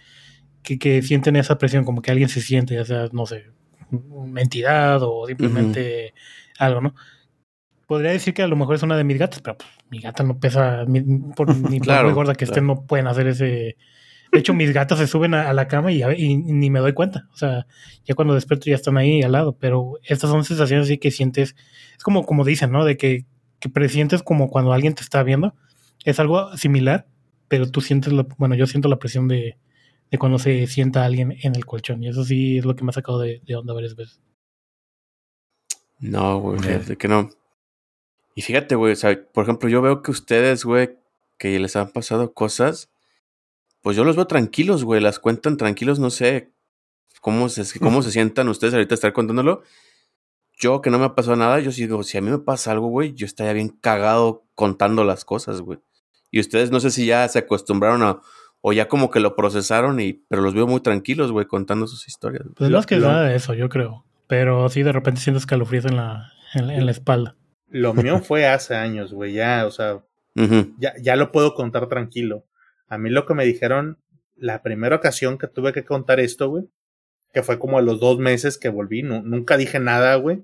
que, que sienten esa presión, como que alguien se siente, ya sea, no sé, una entidad o simplemente algo, ¿no? Podría decir que a lo mejor es una de mis gatas, pero pues, mi gata no pesa, mi- por, ni por Claro, muy gorda que claro. no pueden hacer ese... De hecho, mis gatas se suben a, a la cama y, a- y ni me doy cuenta. O sea, ya cuando despierto ya están ahí al lado. Pero estas son sensaciones así que sientes. Es como, como dicen, ¿no? De que, que presientes como cuando alguien te está viendo. Es algo similar, pero tú sientes, la, bueno, yo siento la presión de, de cuando se sienta alguien en el colchón. Y eso sí es lo que me ha sacado de, de onda varias veces. No, güey, que no. Y fíjate, güey, o sea, por ejemplo, yo veo que ustedes, güey, que les han pasado cosas, pues yo los veo tranquilos, güey, las cuentan tranquilos, no sé cómo se, cómo se sientan ustedes ahorita estar contándolo. Yo que no me ha pasado nada, yo sí digo, si a mí me pasa algo, güey, yo estaría bien cagado contando las cosas, güey. Y ustedes no sé si ya se acostumbraron a, o ya como que lo procesaron, y, pero los veo muy tranquilos, güey, contando sus historias. Pues es que nada de eso, yo creo. Pero sí de repente sientes calofríos en la, en, la- en la espalda. Lo mío fue hace años, güey, ya, o sea, ya, ya lo puedo contar tranquilo. A mí lo que me dijeron la primera ocasión que tuve que contar esto, güey, que fue como a los dos meses que volví, nu- nunca dije nada, güey.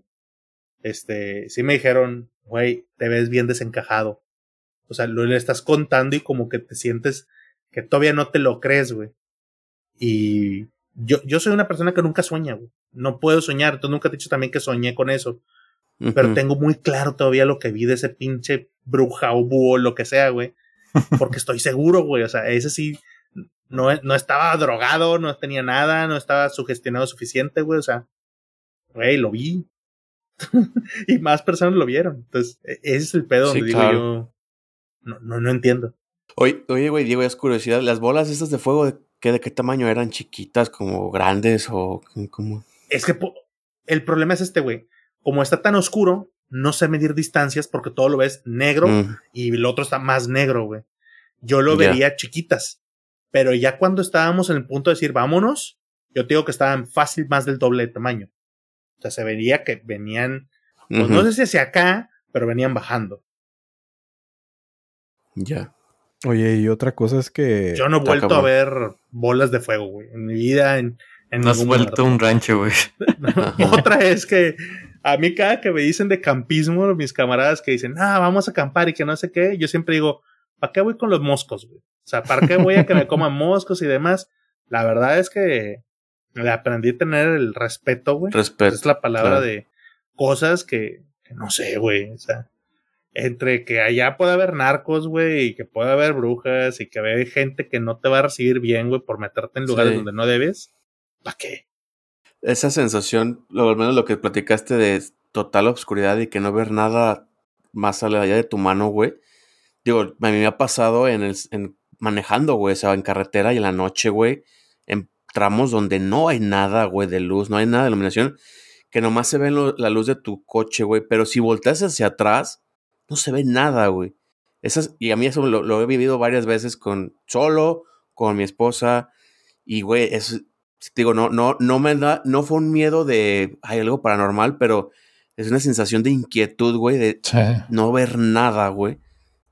Este, sí me dijeron, güey, te ves bien desencajado. O sea, lo le estás contando y como que te sientes que todavía no te lo crees, güey. Y yo, yo soy una persona que nunca sueña, güey. No puedo soñar. Tú nunca te he dicho también que soñé con eso. Pero tengo muy claro todavía lo que vi de ese pinche bruja o búho, lo que sea, güey. Porque estoy seguro, güey. O sea, ese sí no, no estaba drogado, no tenía nada, no estaba sugestionado suficiente, güey. O sea, güey, lo vi. y más personas lo vieron. Entonces, e- ese es el pedo Sí, donde digo yo. No, no, no entiendo. Oye, oye, güey, Diego, es curiosidad. ¿Las bolas estas de fuego de qué, de qué tamaño eran? ¿Chiquitas, como grandes o como...? Es que el problema es este, güey. Como está tan oscuro, no sé medir distancias porque todo lo ves negro Mm, y el otro está más negro, güey. Yo lo vería chiquitas. Pero ya cuando estábamos en el punto de decir vámonos, yo te digo que estaban fácil más del doble de tamaño. O sea, se vería que venían, pues no sé si hacia acá, pero venían bajando. Ya. Oye, y otra cosa es que. Yo no he vuelto a ver bolas de fuego, güey. En mi vida, en, en No has vuelto lugar. un rancho, güey. Otra es que a mí cada que me dicen de campismo, mis camaradas que dicen, ah, vamos a acampar y que no sé qué, yo siempre digo, ¿para qué voy con los moscos, güey? O sea, ¿para qué voy a que me coman moscos y demás? La verdad es que le aprendí a tener el respeto, güey. Respeto. es la palabra claro. de cosas que, que no sé, güey. O sea, entre que allá puede haber narcos, güey, y que puede haber brujas y que hay gente que no te va a recibir bien, güey, por meterte en lugares Sí. donde no debes, ¿para qué? Esa sensación, lo al menos lo que platicaste de total obscuridad y que no ver nada más allá de tu mano, güey. Digo, a mí me ha pasado en el en manejando, güey, o sea, en carretera y en la noche, güey, en tramos donde no hay nada, güey, de luz, no hay nada de iluminación, que nomás se ve la luz de tu coche, güey, pero si volteas hacia atrás, no se ve nada, güey. Esas, y a mí eso lo, lo he vivido varias veces con solo, con mi esposa, y güey, es, digo, no, no, no me da, no fue un miedo de, hay algo paranormal, pero es una sensación de inquietud, güey, de Sí. no ver nada, güey.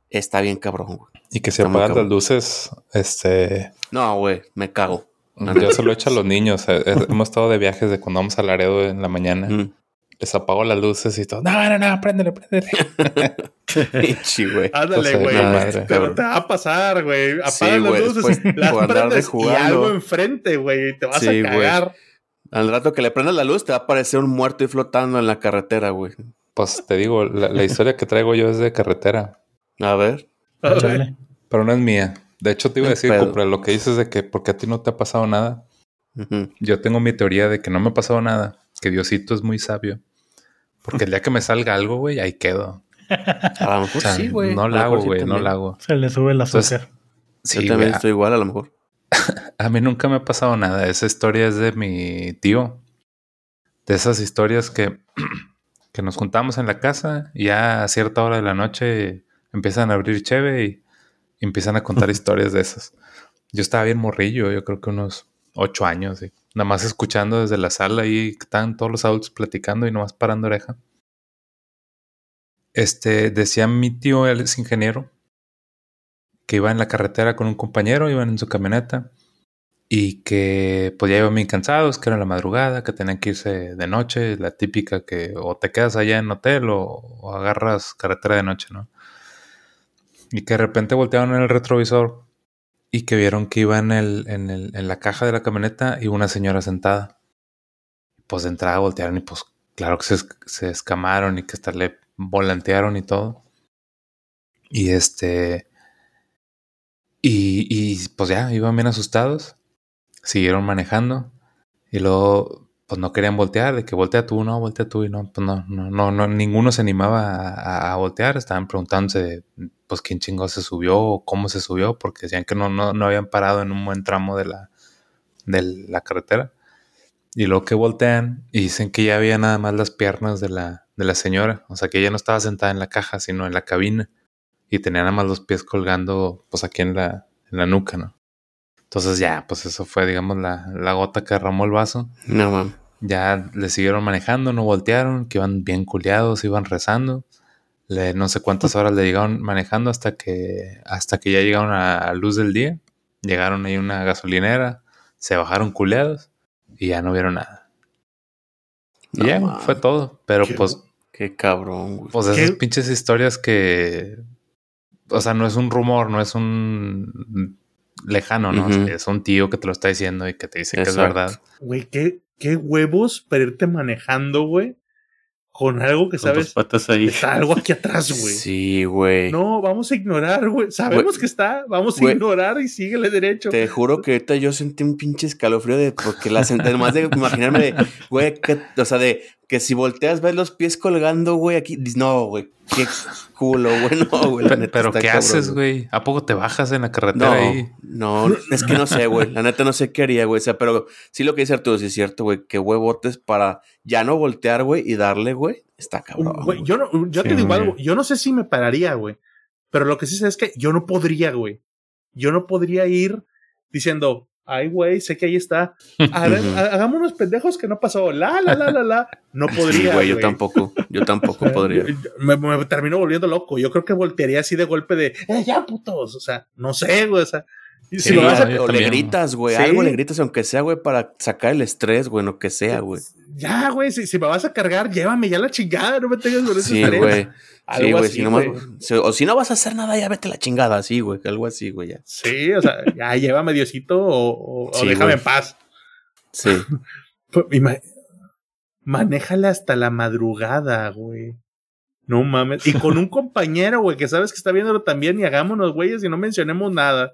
Está bien cabrón, güey. Y que se Está apagan las luces, este, No, güey, me cago. yo se lo echo a los niños. eh, eh, Hemos estado de viajes de cuando vamos a Laredo en la mañana. Mm. Les apago las luces y todo. No, no, no, préndele, préndele. Pinche, güey. Ándale, güey. pero te va a pasar, güey. Apagan Sí, las luces, después las prendes y algo enfrente, güey. y Te vas Sí, a cagar. Al rato que le prendas la luz, te va a aparecer un muerto y flotando en la carretera, güey. Pues te digo, la, la historia que traigo yo es de carretera, A ver. Chale. pero no es mía. De hecho, te iba a decir. Cupra, lo que dices de que porque a ti no te ha pasado nada. Yo tengo mi teoría de que no me ha pasado nada, que Diosito es muy sabio. Porque el día que me salga algo, güey, ahí quedo. A lo mejor O sea, sí, güey. no lo la hago, sí güey, no la hago. Se le sube el Entonces, azúcar. Sí, Yo también estoy igual, a lo mejor. a, a mí nunca me ha pasado nada. Esa historia es de mi tío. De esas historias que, que nos juntamos en la casa y ya a cierta hora de la noche empiezan a abrir cheve y, y empiezan a contar historias de esas. Yo estaba bien morrillo, yo creo que unos ocho años, y nada más escuchando desde la sala y estaban todos los adultos platicando y nomás parando oreja. Este, decía mi tío, él es ingeniero, que iba en la carretera con un compañero, iban en su camioneta y que pues ya iban bien cansados, que era la madrugada, que tenían que irse de noche, la típica que o te quedas allá en hotel o, o agarras carretera de noche, ¿no? Y que de repente voltearon en el retrovisor y que vieron que iba en, el, en, el, en la caja de la camioneta y una señora sentada. Pues de entrada voltearon y pues claro que se, se escamaron y que hasta le volantearon y todo. Y este... Y, y pues ya, iban bien asustados. Siguieron manejando. Y luego, pues no querían voltear, de que voltea tú, no, voltea tú. Y no, pues no, no, no, no ninguno se animaba a, voltear. Estaban preguntándose, pues quién chingó se subió o cómo se subió, porque decían que no, no, no habían parado en un buen tramo de la, de la carretera. Y luego que voltean y dicen que ya había nada más las piernas de la, de la señora. O sea, que ella no estaba sentada en la caja, sino en la cabina. Y tenía nada más los pies colgando, pues aquí en la, en la nuca, ¿no? Entonces ya, pues eso fue, digamos, la, la gota que derramó el vaso. No, mames. Ya le siguieron manejando, no voltearon, que iban bien culiados, iban rezando. Le, no sé cuántas horas le llegaron manejando hasta que, hasta que ya llegaron a, a luz del día. Llegaron ahí a una gasolinera, se bajaron culiados y ya no vieron nada. Y No ya, fue todo. Pero Qué pues, Qué cabrón, güey. pues esas ¿Qué? pinches historias que. O sea, no es un rumor, no es un. Lejano, ¿no? Es un tío que te lo está diciendo y que te dice que es verdad. Güey, ¿qué, qué huevos para irte manejando, güey. Con algo que Con sabes. patas ahí. Está algo aquí atrás, güey. Sí, güey. No, vamos a ignorar, güey. Sabemos que está, vamos a ignorar y síguele derecho. Te juro que ahorita yo sentí un pinche escalofrío de porque la senté, además de imaginarme de, güey, o sea, de que si volteas ves los pies colgando, güey, aquí, dices, no, güey, qué culo, güey, no, güey. la Pe- neta Pero está ¿qué cabrón, haces, güey? ¿A poco te bajas en la carretera No, ahí? no, es que no sé, güey. La neta no sé qué haría, güey. O sea, pero sí lo que dice Arturo, sí es cierto, güey. Que huevotes para ya no voltear, güey, y darle, güey. Está cabrón. Güey, yo no, yo Sí, te digo algo, yo no sé si me pararía, güey. Pero lo que sí sé es que yo no podría, güey. Yo no podría ir diciendo, ay, güey, sé que ahí está. Haga- unos pendejos que no pasó. La, la, la, la, la. No Sí, podría. güey, yo tampoco. Yo tampoco podría. Me, me termino volviendo loco. Yo creo que voltearía así de golpe de, eh, ya, putos. O sea, no sé, güey. O sea, y si Sí, me vas a- o le gritas, güey. Sí. Algo le gritas, aunque sea, güey, para sacar el estrés, güey, lo que sea, güey. ya, güey, si, si me vas a cargar, llévame ya la chingada. No me tengas con ese Sí, estrés. güey. Sí, güey. así, Si no más- o si no vas a hacer nada, ya vete la chingada, sí, güey. Algo así, güey, ya. Sí, o sea, ya llévame Diosito o, o- déjame güey. en paz. Sí. Pues, Manéjale hasta la madrugada, güey. No mames. Y con un compañero, güey, que sabes que está viéndolo también y hagámonos, güeyes, y no mencionemos nada.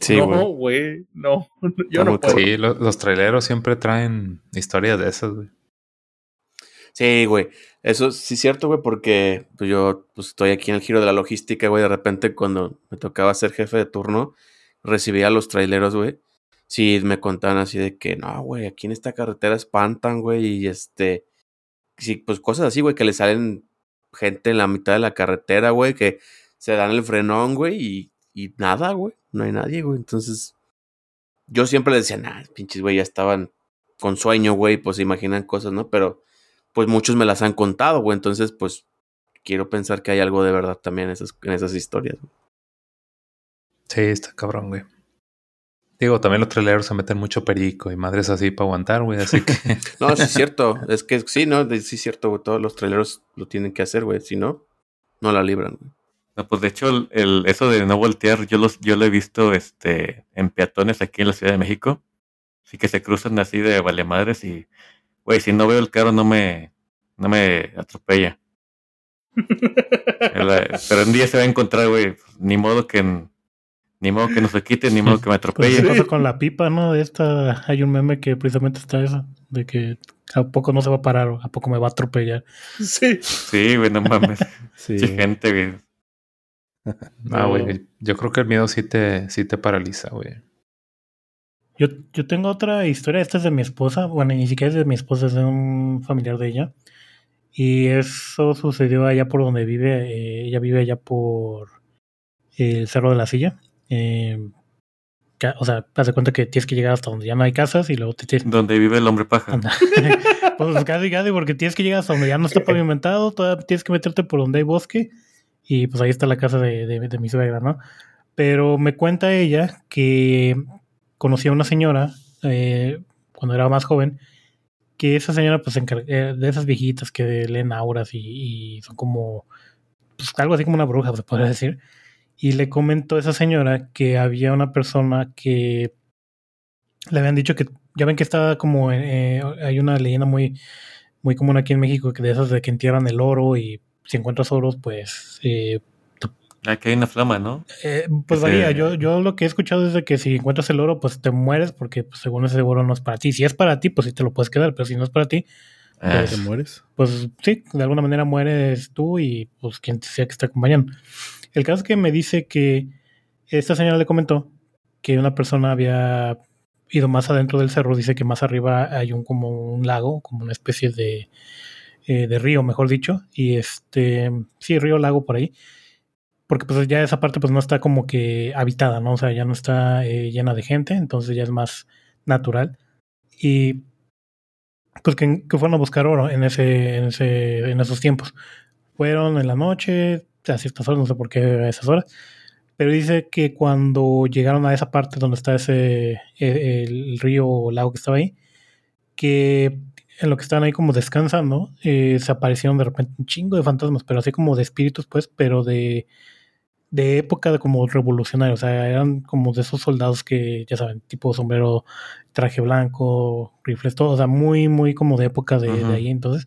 Sí, güey. no, güey. No, yo no puedo. Sí, lo- los traileros siempre traen historias de esas, güey. Sí, güey. Eso sí es cierto, güey, porque pues, yo pues, estoy aquí en el giro de la logística, güey. De repente, cuando me tocaba ser jefe de turno, recibía a los traileros, güey. Sí, me contaban así de que, no, güey, aquí en esta carretera espantan, güey, y este. Sí, pues cosas así, güey, que le salen gente en la mitad de la carretera, güey, que se dan el frenón, güey, y, y nada, güey. No hay nadie, güey. Entonces, yo siempre les decía, nah, pinches, güey, ya estaban con sueño, güey, pues se imaginan cosas, ¿no? Pero pues muchos me las han contado, güey. Entonces, pues quiero pensar que hay algo de verdad también en esas, en esas historias. güey. Sí, está cabrón, güey. Digo, también los traileros se meten mucho perico y madres así para aguantar, güey. Así que No, sí es cierto. es que sí, ¿no? Sí es cierto, güey. Todos los traileros lo tienen que hacer, güey. Si no, no la libran, güey. No, pues de hecho, el, el- eso de no voltear, yo los, yo lo he visto este, en peatones aquí en la Ciudad de México. Así que se cruzan así de vale madres y, güey, si no veo el carro no me, no me atropella. El- Pero un día se va a encontrar, güey. pues, Ni modo que, ni modo que no se quite, ni modo que me Pues atropelle. eso pasa con la pipa, ¿no? De esta hay un meme que precisamente está eso, de que a poco no se va a parar o a poco me va a atropellar. Sí. Sí, güey, no mames. Sí. Mucha gente, güey. Ah, güey. Yo creo que el miedo sí te, sí te paraliza, güey. Yo, yo tengo otra historia, esta es de mi esposa, bueno, ni siquiera es de mi esposa, es de un familiar de ella. Y eso sucedió allá por donde vive, eh, ella vive allá por el Cerro de la Silla. Eh, o sea, haz de cuenta que tienes que llegar hasta donde ya no hay casas y luego te tienes Donde vive el hombre paja. Pues casi, casi, porque tienes que llegar hasta donde ya no está pavimentado, todavía tienes que meterte por donde hay bosque, y pues ahí está la casa de, de- de mi suegra, ¿no? Pero me cuenta ella que conocía a una señora eh, cuando era más joven, que esa señora, pues, eh, de esas viejitas que leen auras y, y son como, pues, algo así como una bruja, se podría decir. Y le comentó a esa señora que había una persona que le habían dicho que ya ven que está como eh, hay una leyenda muy muy común aquí en México que de esas de que entierran el oro y si encuentras oros pues eh, Aquí hay una flama, ¿no? eh, pues Ese- varía yo yo lo que he escuchado es de que si encuentras el oro pues te mueres porque pues, según ese oro no es para ti si es para ti pues sí te lo puedes quedar pero si no es para ti Ah, ¿Te mueres? pues sí, de alguna manera mueres tú y pues quien sea que esté acompañando. El caso es que me dice que esta señora le comentó que una persona había ido más adentro del cerro, dice que más arriba hay un como un lago, como una especie de, eh, de río, mejor dicho, y este, sí, río, lago por ahí, porque pues ya esa parte pues no está como que habitada, ¿no? O sea, ya no está eh, llena de gente, entonces ya es más natural. Y pues que, que fueron a buscar oro en ese, en ese, en esos tiempos. Fueron en la noche, a ciertas horas, no sé por qué a esas horas, pero dice que cuando llegaron a esa parte donde está ese eh, el, río o lago que estaba ahí, que en lo que estaban ahí como descansando, eh, se aparecieron de repente un chingo de fantasmas, pero así como de espíritus, pues, pero de de época de como revolucionario, o sea, eran como de esos soldados que, ya saben, tipo sombrero, traje blanco, rifles, todo, o sea, muy, muy como de época de, ahí entonces.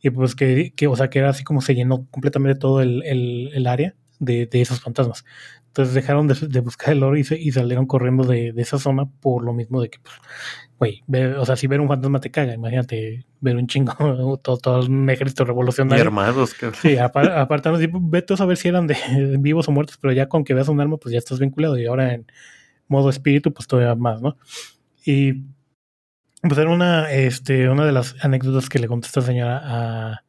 Y pues que, que, o sea, que era así como se llenó completamente todo el, el, el área de, de esos fantasmas. Entonces dejaron de, de buscar el oro y, se, y salieron corriendo de, de esa zona por lo mismo de que, pues, güey, ver- o sea, si ver un fantasma te caga, imagínate ver un chingo, todo, todo un ejército Y revolucionario. armados, cabrón. Sí, apa- aparte, vete a saber si eran de vivos o muertos, pero ya con que veas un arma, pues ya estás vinculado. Y ahora en modo espíritu, pues todavía más, ¿no? Y pues era una, este, una de las anécdotas que le conté a esta señora a,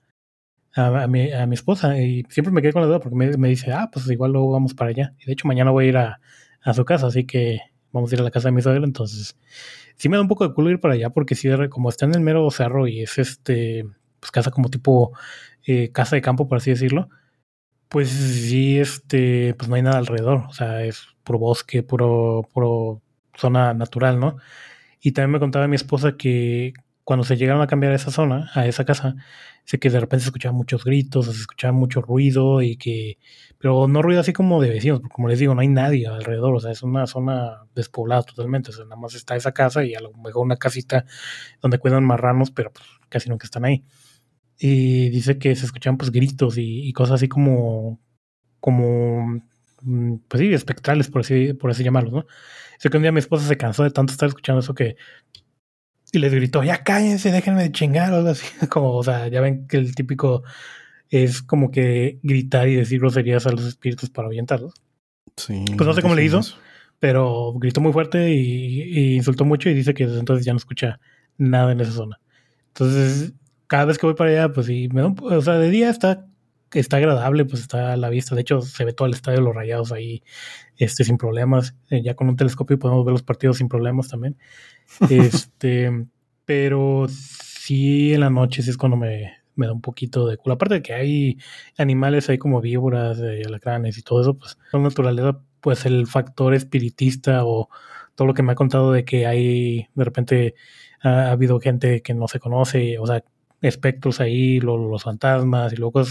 a, mi, a mi esposa. Y siempre me quedé con la duda porque me, dice, ah, pues igual luego vamos para allá. Y de hecho, mañana voy a ir a, a su casa, así que vamos a ir a la casa de mi suegra. Entonces, sí me da un poco de culo ir para allá porque sí, como está en el mero cerro y es este, pues casa como tipo eh, casa de campo, por así decirlo, pues sí, este, pues no hay nada alrededor, o sea, es puro bosque, puro, puro zona natural, ¿no? Y también me contaba mi esposa que cuando se llegaron a cambiar a esa zona, a esa casa, sé que de repente se escuchaban muchos gritos, se escuchaba mucho ruido y que, pero no ruido así como de vecinos, porque como les digo, no hay nadie alrededor, o sea, es una zona despoblada totalmente, o sea, nada más está esa casa y a lo mejor una casita donde cuidan marranos, pero pues casi nunca están ahí. Y dice que se escuchaban pues gritos y, y cosas así como, como, mm, pues sí, espectrales, por así, por así llamarlos, ¿no? Sé que un día mi esposa se cansó de tanto estar escuchando eso que y les gritó, ya cállense, déjenme de chingar o algo así. Como, o sea, ya ven que el típico es como que gritar y decir groserías a los espíritus para ahuyentarlos. Sí. Pues no sé cómo le hizo. eso. Pero gritó muy fuerte y, y insultó mucho y dice que desde entonces ya no escucha nada en esa zona. Entonces, cada vez que voy para allá, pues sí, me da un o sea, de día está, está agradable, pues está a la vista. De hecho, se ve todo el estadio de los rayados ahí, este, sin problemas. Eh, ya con un telescopio podemos ver los partidos sin problemas también. Este, pero sí en la noche sí es cuando me, me da un poquito de culo. Aparte de que hay animales ahí como víboras, eh, alacranes y todo eso, pues la naturaleza, pues el factor espiritista o todo lo que me ha contado de que hay de repente ha, ha habido gente que no se conoce, o sea, espectros ahí, lo- los fantasmas y luego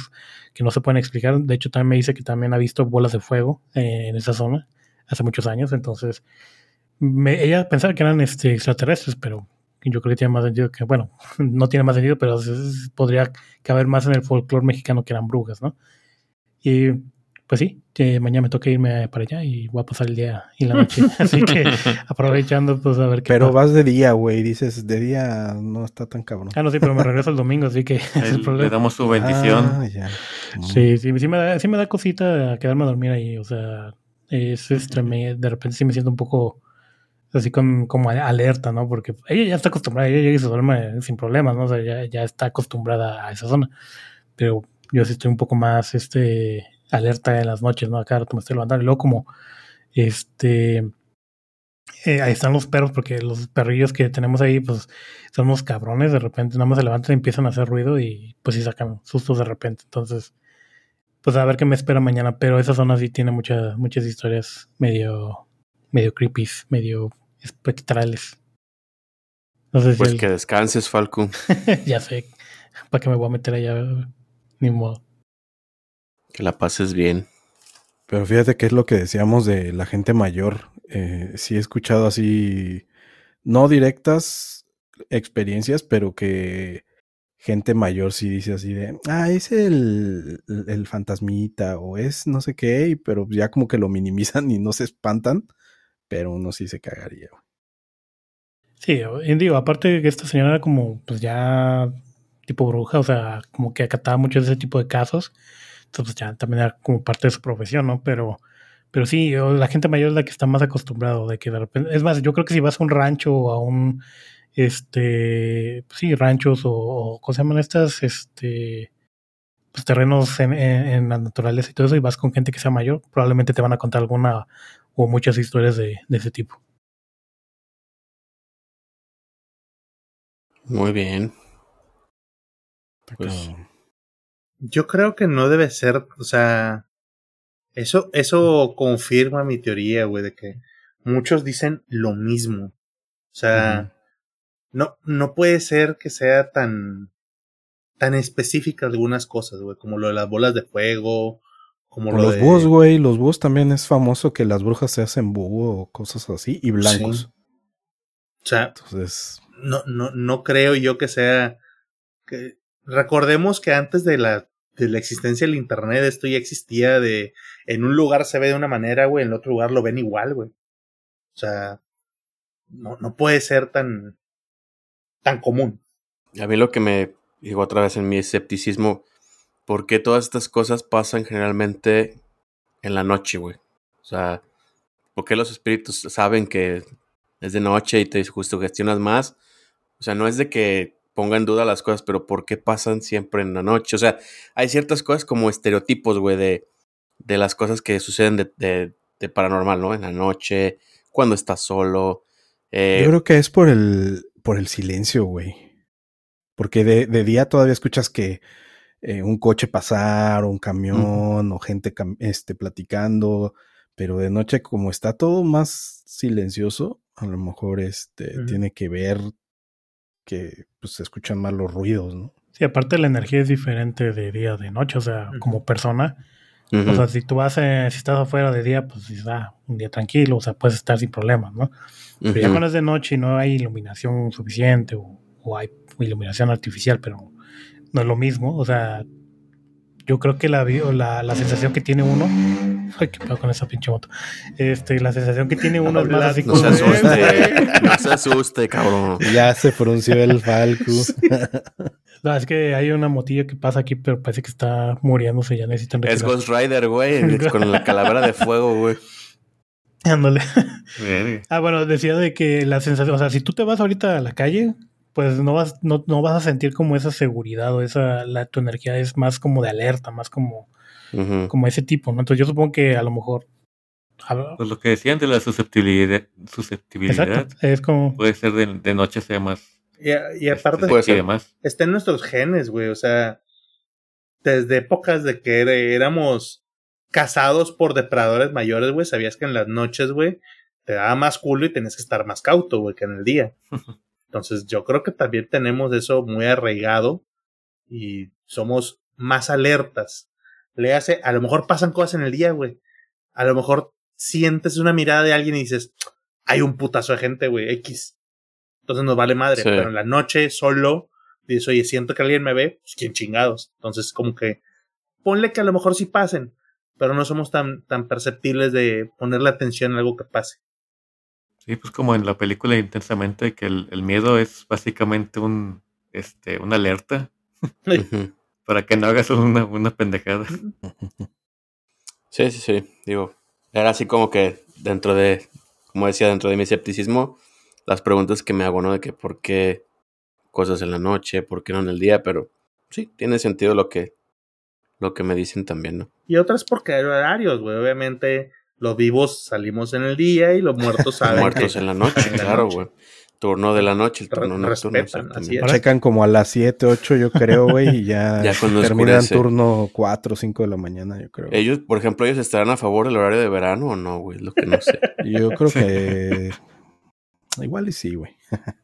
que no se pueden explicar. De hecho, también me dice que también ha visto bolas de fuego eh, en esa zona hace muchos años, entonces me- ella pensaba que eran este, extraterrestres, pero yo creo que tiene más sentido que, bueno, no tiene más sentido, pero es- es- podría caber más en el folclore mexicano que eran brujas, ¿no? Y pues sí, que mañana me toca irme para allá y voy a pasar el día y la noche, así que aprovechando pues a ver qué Pero pasa. vas de día, güey. Dices, de día no está tan cabrón. Ah, no, sí, pero me regreso el domingo, así que es el problema. le damos su bendición. Ah, ya. Mm. Sí, sí, sí me da, sí me da cosita quedarme a dormir ahí, o sea, es me- de repente sí me siento un poco así como a- alerta, ¿no? Porque ella ya está acostumbrada, ella llega y se duerme sin problemas, ¿no? O sea, ya, está acostumbrada a esa zona, pero yo sí estoy un poco más, este, alerta en las noches, ¿no? Acá me estoy levantando y luego como, este, eh, ahí están los perros, porque los perrillos que tenemos ahí, pues, son unos cabrones, de repente nada más se levantan y empiezan a hacer ruido y pues sí sacan sustos de repente, entonces pues a ver qué me espera mañana, pero esa zona sí tiene muchas muchas historias medio medio creepy, medio espectrales. No sé si Pues el- que descanses, Falco. ya sé para qué me voy a meter allá ni modo. Que la pases bien. Pero fíjate que es lo que decíamos de la gente mayor. Eh, sí he escuchado así, no directas experiencias, pero que gente mayor sí dice así de, ah, es el, el, el fantasmita o es no sé qué, y- pero ya como que lo minimizan y no se espantan, pero uno sí se cagaría. Sí, digo, aparte que esta señora era como pues ya tipo bruja, o sea, como que acataba mucho de ese tipo de casos. Entonces pues, ya también era como parte de su profesión, ¿no? Pero pero sí, la gente mayor es la que está más acostumbrado de que de repente, es más, yo creo que si vas a un rancho o a un este, pues sí, ranchos o, o ¿cómo se llaman estas? Este, pues terrenos en, en, en la naturaleza y todo eso, y vas con gente que sea mayor, probablemente te van a contar alguna o muchas historias de, de ese tipo. Muy bien. Pues. Yo creo que no debe ser, o sea, eso, eso confirma mi teoría, güey, de que muchos dicen lo mismo. O sea, no, no puede ser que sea tan, tan específica algunas cosas, güey, como lo de las bolas de fuego, como Por lo los de- búhos, güey. Los búhos también es famoso que las brujas se hacen búho o cosas así. Y blancos. Sí. O sea, Entonces, no, no, no creo yo que sea. Que, recordemos que antes de la, de la existencia del internet, esto ya existía de. En un lugar se ve de una manera, güey, en el otro lugar lo ven igual, güey. O sea, no, no puede ser tan. tan común. A mí lo que me digo otra vez en mi escepticismo, ¿por qué todas estas cosas pasan generalmente en la noche, güey? O sea, ¿por qué los espíritus saben que es de noche y te sugestionas más? O sea, no es de que ponga en duda las cosas, pero ¿por qué pasan siempre en la noche? O sea, hay ciertas cosas como estereotipos, güey, de, de las cosas que suceden de, de, de paranormal, ¿no? En la noche, cuando estás solo. eh, yo creo que es por el, por el silencio, güey. Porque de, de día todavía escuchas que eh, un coche pasar, o un camión, o gente cam- este, platicando. Pero de noche, como está todo más silencioso, a lo mejor este, tiene que ver que pues, se escuchan más los ruidos, ¿no? Sí, aparte la energía es diferente de día a de noche, o sea, como persona. O sea, si tú vas, eh, si estás afuera de día, pues ah, un día tranquilo, o sea, puedes estar sin problemas, ¿no? Pero ya cuando es de noche y no hay iluminación suficiente o, o hay iluminación artificial, pero no es lo mismo, o sea, yo creo que la, la, la sensación que tiene uno, ay, qué pedo con esa pinche moto, este, la sensación que tiene uno es más así No se asuste, no se asuste, cabrón. Ya se frunció el Falcu. no, es que hay una motilla que pasa aquí, pero parece que está muriéndose, ya necesitan Es retirar. Ghost Rider, güey, con la calavera de fuego, güey. Ándale. Ah, bueno, decía de que la sensación, o sea, si tú te vas ahorita a la calle, pues no vas, no, no vas a sentir como esa seguridad o esa, la, tu energía es más como de alerta, más como, como ese tipo, ¿no? Entonces yo supongo que a lo mejor, a- Pues lo que decían de la susceptibilidad, susceptibilidad exacto, es como, puede ser de, de noche sea más. Y, y aparte, este, ser. demás. está en nuestros genes, güey. O sea, desde épocas de que era- éramos cazados por depredadores mayores, güey, sabías que en las noches, güey, te daba más culo y tenías que estar más cauto, güey, que en el día. Entonces, yo creo que también tenemos eso muy arraigado y somos más alertas. Le hace, a lo mejor pasan cosas en el día, güey. A lo mejor sientes una mirada de alguien y dices, hay un putazo de gente, güey, X. Entonces nos vale madre, Sí. pero en la noche solo dices, oye, siento que alguien me ve, pues quién chingados. Entonces, como que ponle que a lo mejor sí pasen, pero no somos tan, tan perceptibles de ponerle atención a algo que pase. Sí, pues como en la película Intensamente, que el, el miedo es básicamente un, este, una alerta para que no hagas una, una pendejada. Sí, sí, sí. Digo, era así como que dentro de, como decía, dentro de mi escepticismo, las preguntas que me hago, ¿no? De que por qué cosas en la noche, por qué no en el día, pero sí, tiene sentido lo que, lo que me dicen también, ¿no? Y otras porque hay horarios, güey. Obviamente, los vivos salimos en el día y los muertos saben Muertos en la noche, en la claro, güey. Turno de la noche, el turno nocturno. respetan. Checan como a las 7, 8, yo creo, güey, y ya, Ya cuando terminan oscurece. turno 4, 5 de la mañana, yo creo. Ellos, por ejemplo, ellos estarán a favor del horario de verano o no, güey, es lo que no sé. Yo creo que igual y sí, güey.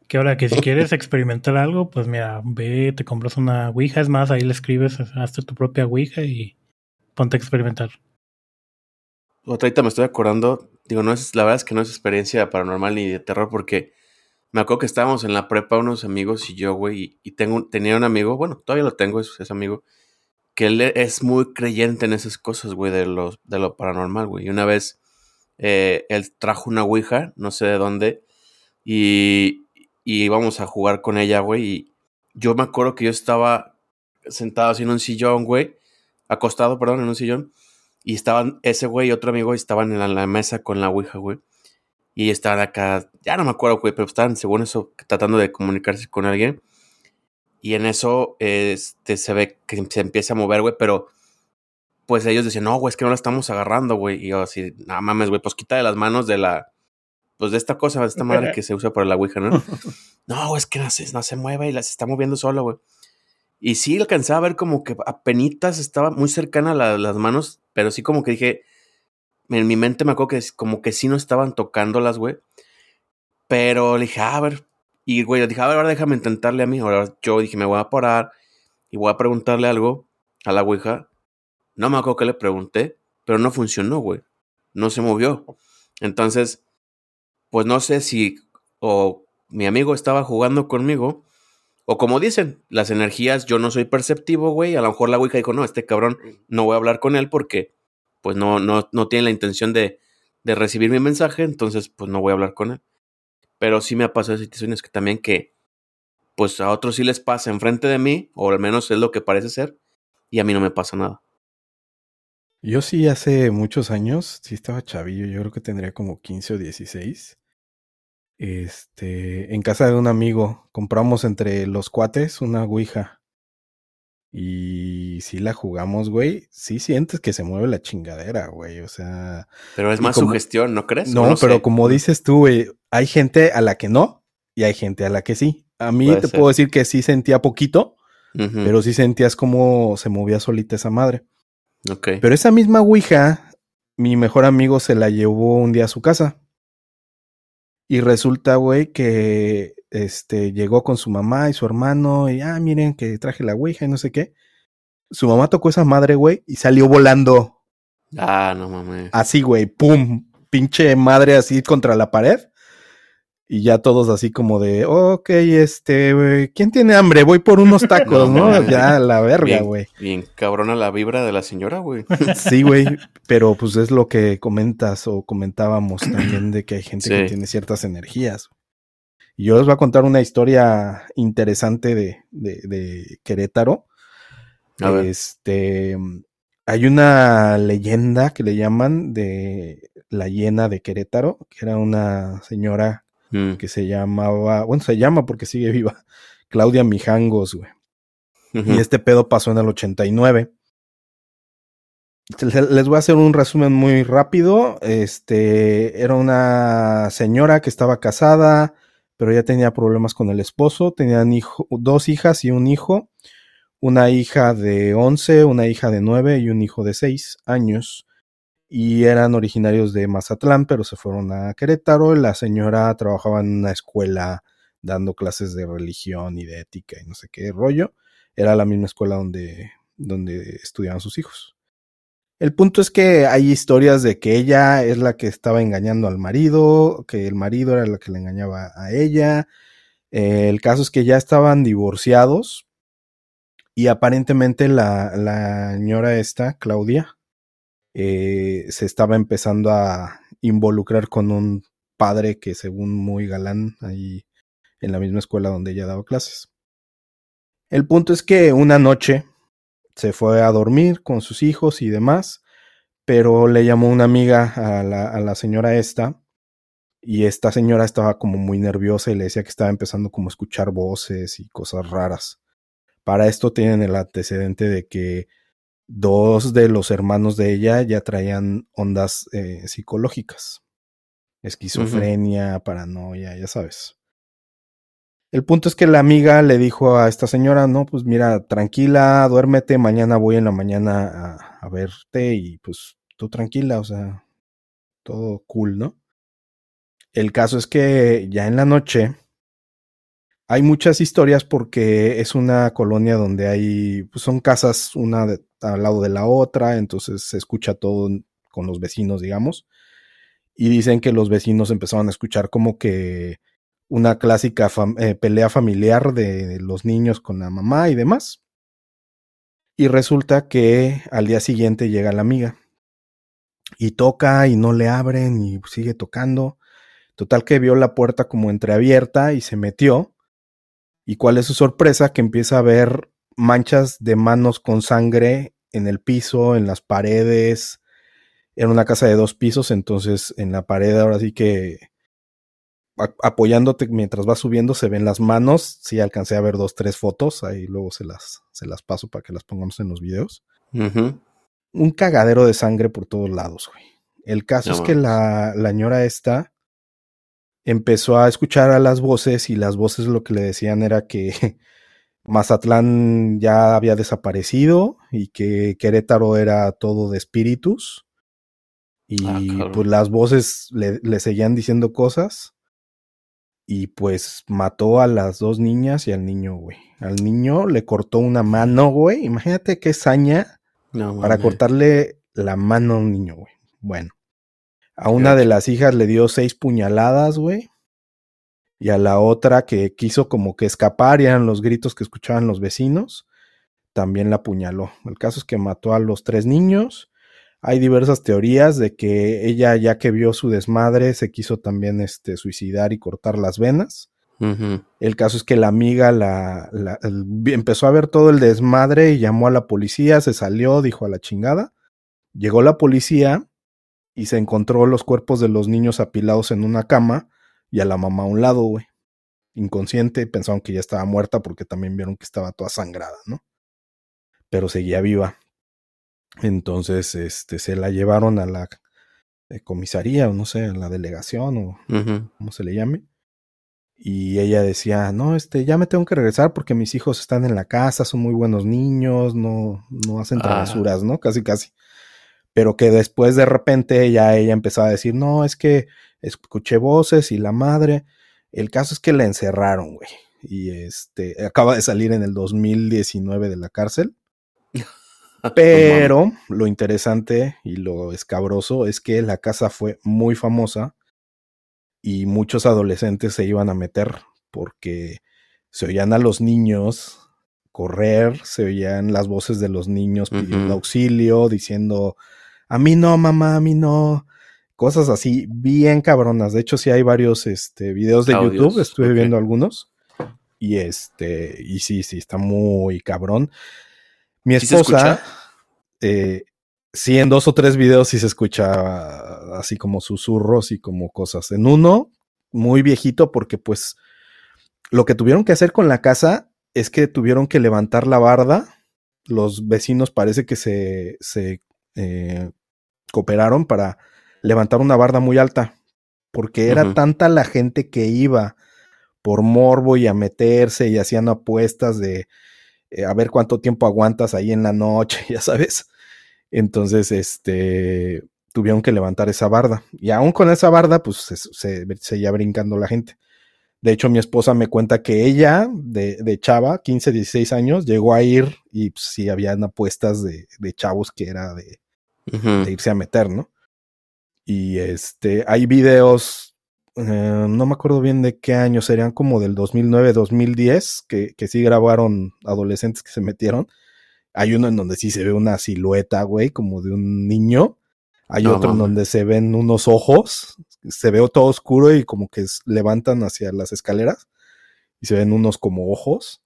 que ahora que si quieres experimentar algo, pues mira, ve, te compras una Ouija, es más, ahí le escribes, hazte tu propia Ouija y ponte a experimentar. Otra ahorita me estoy acordando, digo, no es, la verdad es que no es experiencia paranormal ni de terror porque me acuerdo que estábamos en la prepa unos amigos y yo, güey, y, tengo, tenía un amigo, bueno, todavía lo tengo, es, amigo, que él es muy creyente en esas cosas, güey, de, los, de lo paranormal, güey. Y una vez eh, él trajo una ouija, no sé de dónde, y, y íbamos a jugar con ella, güey, y yo me acuerdo que yo estaba sentado así en un sillón, güey, acostado, perdón, en un sillón, y estaban ese güey y otro amigo estaban en la, la mesa con la ouija, güey. Y estaban acá, ya no me acuerdo, güey, pero estaban, según eso, tratando de comunicarse con alguien. Y en eso, este, se ve que se empieza a mover, güey, pero pues ellos decían, no, güey, es que no la estamos agarrando, güey. Y yo así, no mames, güey, pues quita de las manos de la, pues de esta cosa, de esta madre que se usa para la ouija, ¿no? no, güey, es que no se, no se mueve y la se está moviendo solo, güey. Y sí alcanzaba a ver como que apenitas estaba muy cercana a la- las manos, pero sí como que dije, en mi mente me acuerdo que como que sí no estaban tocándolas, güey. Pero le dije, "Ah, a ver, y güey, le dije, a ver, ahora déjame intentarle a mí. Ahora yo dije, me voy a parar y voy a preguntarle algo a la Ouija. No me acuerdo que le pregunté, pero no funcionó, güey. No se movió. Entonces, pues no sé si o mi amigo estaba jugando conmigo, o como dicen, las energías, yo no soy perceptivo, güey. A lo mejor la Ouija dijo, no, este cabrón no voy a hablar con él porque pues no, no, no tiene la intención de, de recibir mi mensaje, entonces pues no voy a hablar con él. Pero sí me ha pasado situaciones que también que pues a otros sí les pasa enfrente de mí, o al menos es lo que parece ser, y a mí no me pasa nada. Yo sí hace muchos años, sí estaba chavillo, yo creo que tendría como 15 o 16. Este, en casa de un amigo, compramos entre los cuates una Ouija. Y si la jugamos, güey, sí sientes que se mueve la chingadera, güey. O sea. Pero es más como, sugestión, ¿no crees? No, pero como dices tú, güey, hay gente a la que no y hay gente a la que sí. A mí Puede te ser. puedo decir que sí sentía poquito, pero sí sentías como se movía solita esa madre. Ok. Pero esa misma Ouija, mi mejor amigo se la llevó un día a su casa. Y resulta, güey, que este llegó con su mamá y su hermano y ah, miren que traje la Ouija y no sé qué. Su mamá tocó esa madre, güey, y salió volando Ah, no mames. así, güey, pum, pinche madre así contra la pared. Y ya todos así como de, ok, este, güey, ¿quién tiene hambre? Voy por unos tacos, No. Ya, la verga, Bien, güey. bien cabrona la vibra de la señora, güey. Sí, güey, pero pues es lo que comentas o comentábamos también de que hay gente que tiene ciertas energías. Y yo les voy a contar una historia interesante de, de, de Querétaro. A ver. Este, hay una leyenda que le llaman de la hiena de Querétaro, que era una señora Mm, que se llamaba, bueno, se llama porque sigue viva, Claudia Mijangos, güey. Y este pedo pasó en el 89. Se- Les voy a hacer un resumen muy rápido. Este era una señora que estaba casada, pero ya tenía problemas con el esposo. Tenían hijo, dos hijas y un hijo. Una hija de 11, una hija de 9 y un hijo de 6 años. Y eran originarios de Mazatlán, pero se fueron a Querétaro. La señora trabajaba en una escuela dando clases de religión y de ética y no sé qué rollo era la misma escuela donde, donde estudiaban sus hijos. El punto es que hay historias de que ella es la que estaba engañando al marido, que el marido era la que le engañaba a ella. El caso es que ya estaban divorciados y aparentemente la, la señora esta, Claudia, eh, se estaba empezando a involucrar con un padre que según muy galán ahí en la misma escuela donde ella daba clases. El punto es que una noche se fue a dormir con sus hijos y demás, pero le llamó una amiga a la, a la señora esta, y esta señora estaba como muy nerviosa y le decía que estaba empezando como a escuchar voces y cosas raras. Para esto tienen el antecedente de que dos de los hermanos de ella ya traían ondas eh, psicológicas. Esquizofrenia, paranoia, ya sabes. El punto es que la amiga le dijo a esta señora, no, pues mira, tranquila, duérmete, mañana voy en la mañana a, a verte y pues tú tranquila, o sea, todo cool, ¿no? El caso es que ya en la noche hay muchas historias porque es una colonia donde hay, pues son casas una de- al lado de la otra, entonces se escucha todo con los vecinos, digamos. Y dicen que los vecinos empezaron a escuchar como que una clásica eh, pelea familiar de los niños con la mamá y demás. Y resulta que al día siguiente llega la amiga y toca y no le abren y sigue tocando. Total que vio la puerta como entreabierta y se metió. ¿Y cuál es su sorpresa? Que empieza a ver manchas de manos con sangre en el piso, en las paredes. Era una casa de dos pisos, entonces en la pared ahora sí que apoyándote mientras vas subiendo se ven las manos. Sí alcancé a ver dos, tres fotos, ahí luego se las, se las paso para que las pongamos en los videos un cagadero de sangre por todos lados, güey. El caso No es que la, la ñora esta empezó a escuchar a las voces y las voces lo que le decían era que Mazatlán ya había desaparecido y que Querétaro era todo de espíritus. Y Ah, pues las voces le, le seguían diciendo cosas. Y pues mató a las dos niñas y al niño, güey. Al niño le cortó una mano, güey. Imagínate qué saña No, para cortarle la mano a un niño, güey. Bueno. A una de las hijas le dio seis puñaladas, güey. Y a la otra que quiso como que escapar, y eran los gritos que escuchaban los vecinos, también la apuñaló. El caso es que mató a los tres niños. Hay diversas teorías de que ella, ya que vio su desmadre, se quiso también este, suicidar y cortar las venas. El caso es que la amiga la, la- el- empezó a ver todo el desmadre y llamó a la policía, se salió, dijo a la chingada. Llegó la policía y se encontró los cuerpos de los niños apilados en una cama y a la mamá a un lado, güey. Inconsciente, pensaron que ya estaba muerta porque también vieron que estaba toda sangrada, ¿no? Pero seguía viva. Entonces, este, se la llevaron a la eh, comisaría, o no sé, a la delegación, o Ujú. como se le llame. Y ella decía, no, este, ya me tengo que regresar porque mis hijos están en la casa, son muy buenos niños, no, no hacen Ah. travesuras, ¿no? Casi, casi. Pero que después de repente ya ella empezaba a decir, no, es que escuché voces y la madre. El caso es que la encerraron, güey. Y este, acaba de salir en el 2019 de la cárcel. Pero lo interesante y lo escabroso es que la casa fue muy famosa y muchos adolescentes se iban a meter porque se oían a los niños correr, se oían las voces de los niños pidiendo auxilio, diciendo, a mí no, mamá, a mí no. Cosas así bien cabronas. De hecho, sí hay varios este, videos de Audios, YouTube, estuve viendo algunos. Y este, y sí, sí, está muy cabrón. Mi ¿Sí se esposa, eh, sí, en dos o tres videos sí se escucha así como susurros y como cosas. En uno, muy viejito, porque pues lo que tuvieron que hacer con la casa es que tuvieron que levantar la barda. Los vecinos parece que se, se eh, cooperaron para levantar una barda muy alta, porque era tanta la gente que iba por morbo y a meterse y hacían apuestas de eh, a ver cuánto tiempo aguantas ahí en la noche, ya sabes. Entonces, este, tuvieron que levantar esa barda. Y aún con esa barda, pues se, se seguía brincando la gente. De hecho, mi esposa me cuenta que ella, de, de chava, 15, 16 años, llegó a ir y pues, sí habían apuestas de, de chavos que era de, de irse a meter, ¿no? Y este, hay videos, eh, no me acuerdo bien de qué año, serían como del 2009, 2010, que, que sí grabaron adolescentes que se metieron. Hay uno en donde sí se ve una silueta, güey, como de un niño. Hay No otro en donde se ven unos ojos, se ve todo oscuro y como que levantan hacia las escaleras y se ven unos como ojos.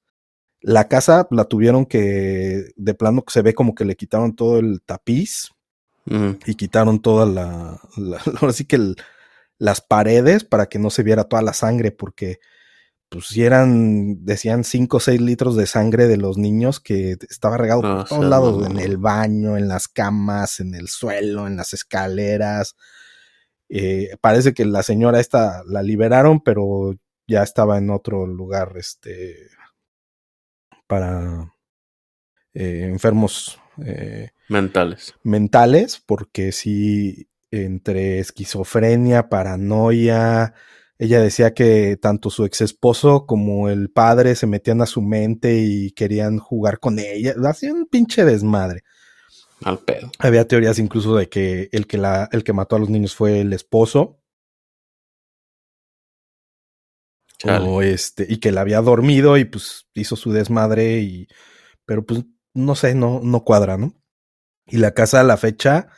La casa la tuvieron que, de plano, se ve como que le quitaron todo el tapiz Y quitaron toda la, la- ahora sí que el- las paredes para que no se viera toda la sangre, porque pues si eran, decían 5 o 6 litros de sangre de los niños que estaba regado No por todos lados, en el baño, en las camas, en el suelo, en las escaleras. Eh, parece que la señora esta la liberaron, pero ya estaba en otro lugar, este, para eh, enfermos eh, Mentales. mentales, porque sí, entre esquizofrenia, paranoia, ella decía que tanto su ex esposo como el padre se metían a su mente y querían jugar con ella, hacían un pinche desmadre. Al pedo. Había teorías incluso de que el que, la, el que mató a los niños fue el esposo, Chale. o este, y que la había dormido y pues hizo su desmadre y, pero pues no sé, no, no cuadra, ¿no? Y la casa a la fecha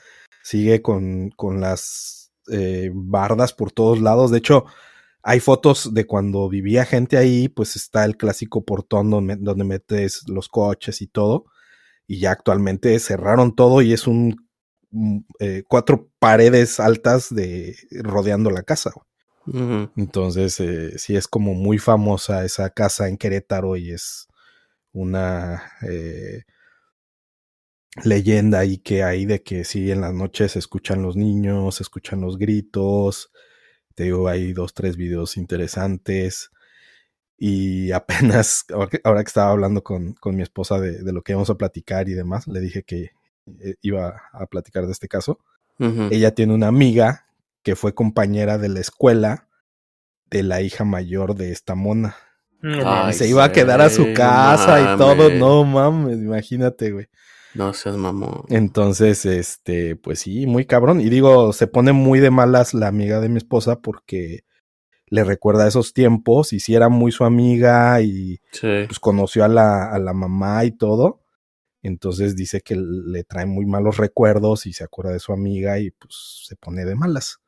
sigue con, con las eh, bardas por todos lados. De hecho, hay fotos de cuando vivía gente ahí, pues está el clásico portón donde, donde metes los coches y todo. Y ya actualmente cerraron todo y es un mm, eh, cuatro paredes altas de rodeando la casa. Ujú. Entonces, eh, sí es como muy famosa esa casa en Querétaro y es una eh, leyenda ahí que hay de que sí, en las noches se escuchan los niños, se escuchan los gritos. Te digo, hay dos, tres videos interesantes. Y apenas, ahora que, ahora que estaba hablando con, con mi esposa de, de lo que íbamos a platicar y demás, le dije que eh, iba a platicar de este caso. Ella tiene una amiga que fue compañera de la escuela de la hija mayor de esta mona. Ay, se iba a quedar a su casa y todo. No mames, imagínate, güey. No seas mamón. Entonces, este, pues sí, muy cabrón. Y digo, se pone muy de malas la amiga de mi esposa porque le recuerda esos tiempos y si era muy su amiga y Sí. pues conoció a la, a la mamá y todo. Entonces dice que le trae muy malos recuerdos y se acuerda de su amiga y pues se pone de malas.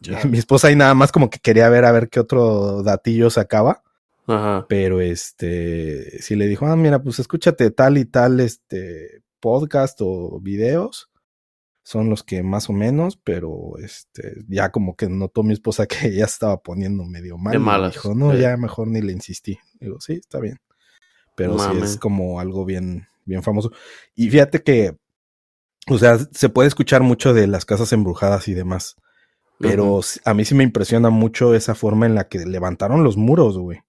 Ya. Mi esposa ahí nada más como que quería ver a ver qué otro datillo sacaba, Ajá. pero este sí le dijo, ah, mira, pues escúchate tal y tal este podcast o videos. Son los que más o menos, pero este ya como que notó mi esposa que ella estaba poniendo medio mal. De malas, Dijo, no, sí. ya mejor ni le insistí. Digo, sí, está bien. Pero sí Mames. es como algo bien, bien famoso. Y fíjate que, o sea, se puede escuchar mucho de las casas embrujadas y demás. Pero a mí sí me impresiona mucho esa forma en la que levantaron los muros, güey.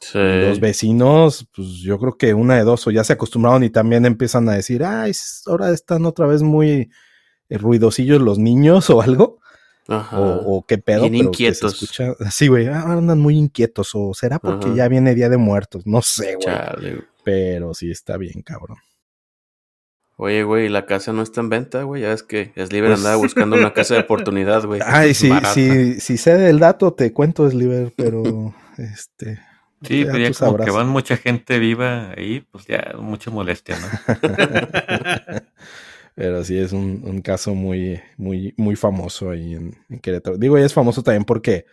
Sí. Los vecinos, pues yo creo que una de dos, o ya se acostumbraron y también empiezan a decir, ay, ahora están otra vez muy eh, ruidosillos los niños o algo, Ajá. o, o qué pedo. Bien inquietos. escucha- Sí, güey, ah, andan muy inquietos, o será porque Ajá. ya viene Día de Muertos, no sé, güey. Pero sí está bien, cabrón. Oye, güey, la casa no está en venta, güey. Ya ves que libre Pues- andaba buscando una casa de oportunidad, güey. Ay, sí, sí, si sé del dato, te cuento, Sliver, pero este. Sí, ya pero ya tú como sabrás. que van mucha gente viva ahí, pues ya mucha molestia, ¿no? Pero sí es un, un caso muy, muy, muy famoso ahí en, en Querétaro. Digo, y es famoso también porque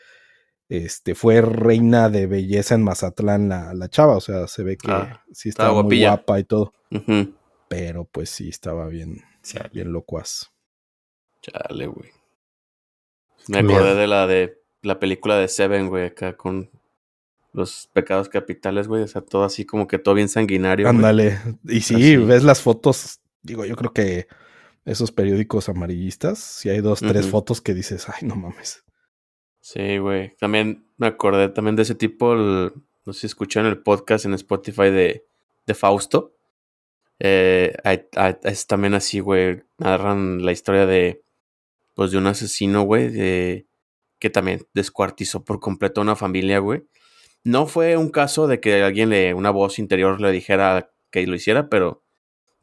este fue reina de belleza en Mazatlán la, la chava. O sea, se ve que Ah, sí estaba estaba muy guapilla. guapa y todo. Pero pues sí estaba bien, Chale. bien locuaz. Chale, güey. Me acordé de la de la película de Seven, güey, acá con los pecados capitales, güey. O sea, todo así como que todo bien sanguinario. Ándale. Y sí, Así. ves las fotos. Digo, yo creo que esos periódicos amarillistas, si hay dos, tres fotos que dices, ay, no mames. Sí, güey. También me acordé también de ese tipo, el- no sé si escucharon el podcast en Spotify de, de Fausto. Eh, es también así, güey. Narran la historia de, pues, de un asesino, güey, de, que también descuartizó por completo a una familia, güey. No fue un caso de que alguien le, una voz interior le dijera que lo hiciera, pero,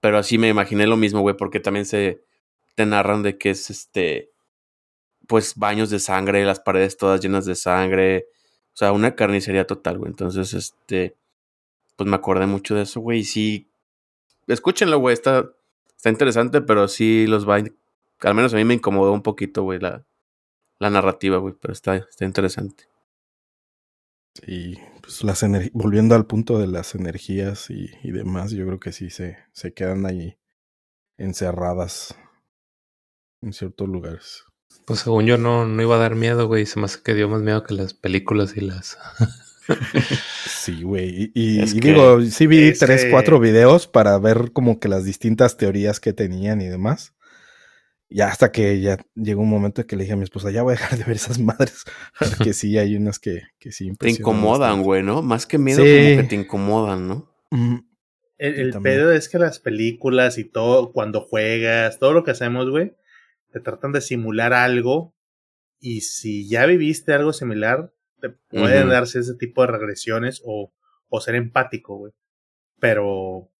pero así me imaginé lo mismo, güey, porque también se te narran de que es este, pues baños de sangre, las paredes todas llenas de sangre, o sea, una carnicería total, güey. Entonces, este, pues me acordé mucho de eso, güey, y sí, escúchenlo, güey, está, está interesante, pero sí los va, al menos a mí me incomodó un poquito, güey, la, la narrativa, güey, pero está, está interesante. Y pues las volviendo al punto de las energías y, y demás, yo creo que sí se, se quedan ahí encerradas en ciertos lugares. Pues según yo no, no iba a dar miedo, güey. Se me hace que dio más miedo que las películas y las... Sí, güey. Y, y- digo, sí vi es tres, que- cuatro videos para ver como que las distintas teorías que tenían y demás. Ya hasta que ya llegó un momento en que le dije a mi esposa, ya voy a dejar de ver esas madres. Porque sí, hay unas que, que sí Te incomodan, güey, ¿no? Más que miedo, Sí. como que te incomodan, ¿no? Mm, El, pedo es que las películas y todo, cuando juegas, todo lo que hacemos, güey, te tratan de simular algo. Y si ya viviste algo similar, te pueden Ujú. darse ese tipo de regresiones o, o ser empático, güey. Pero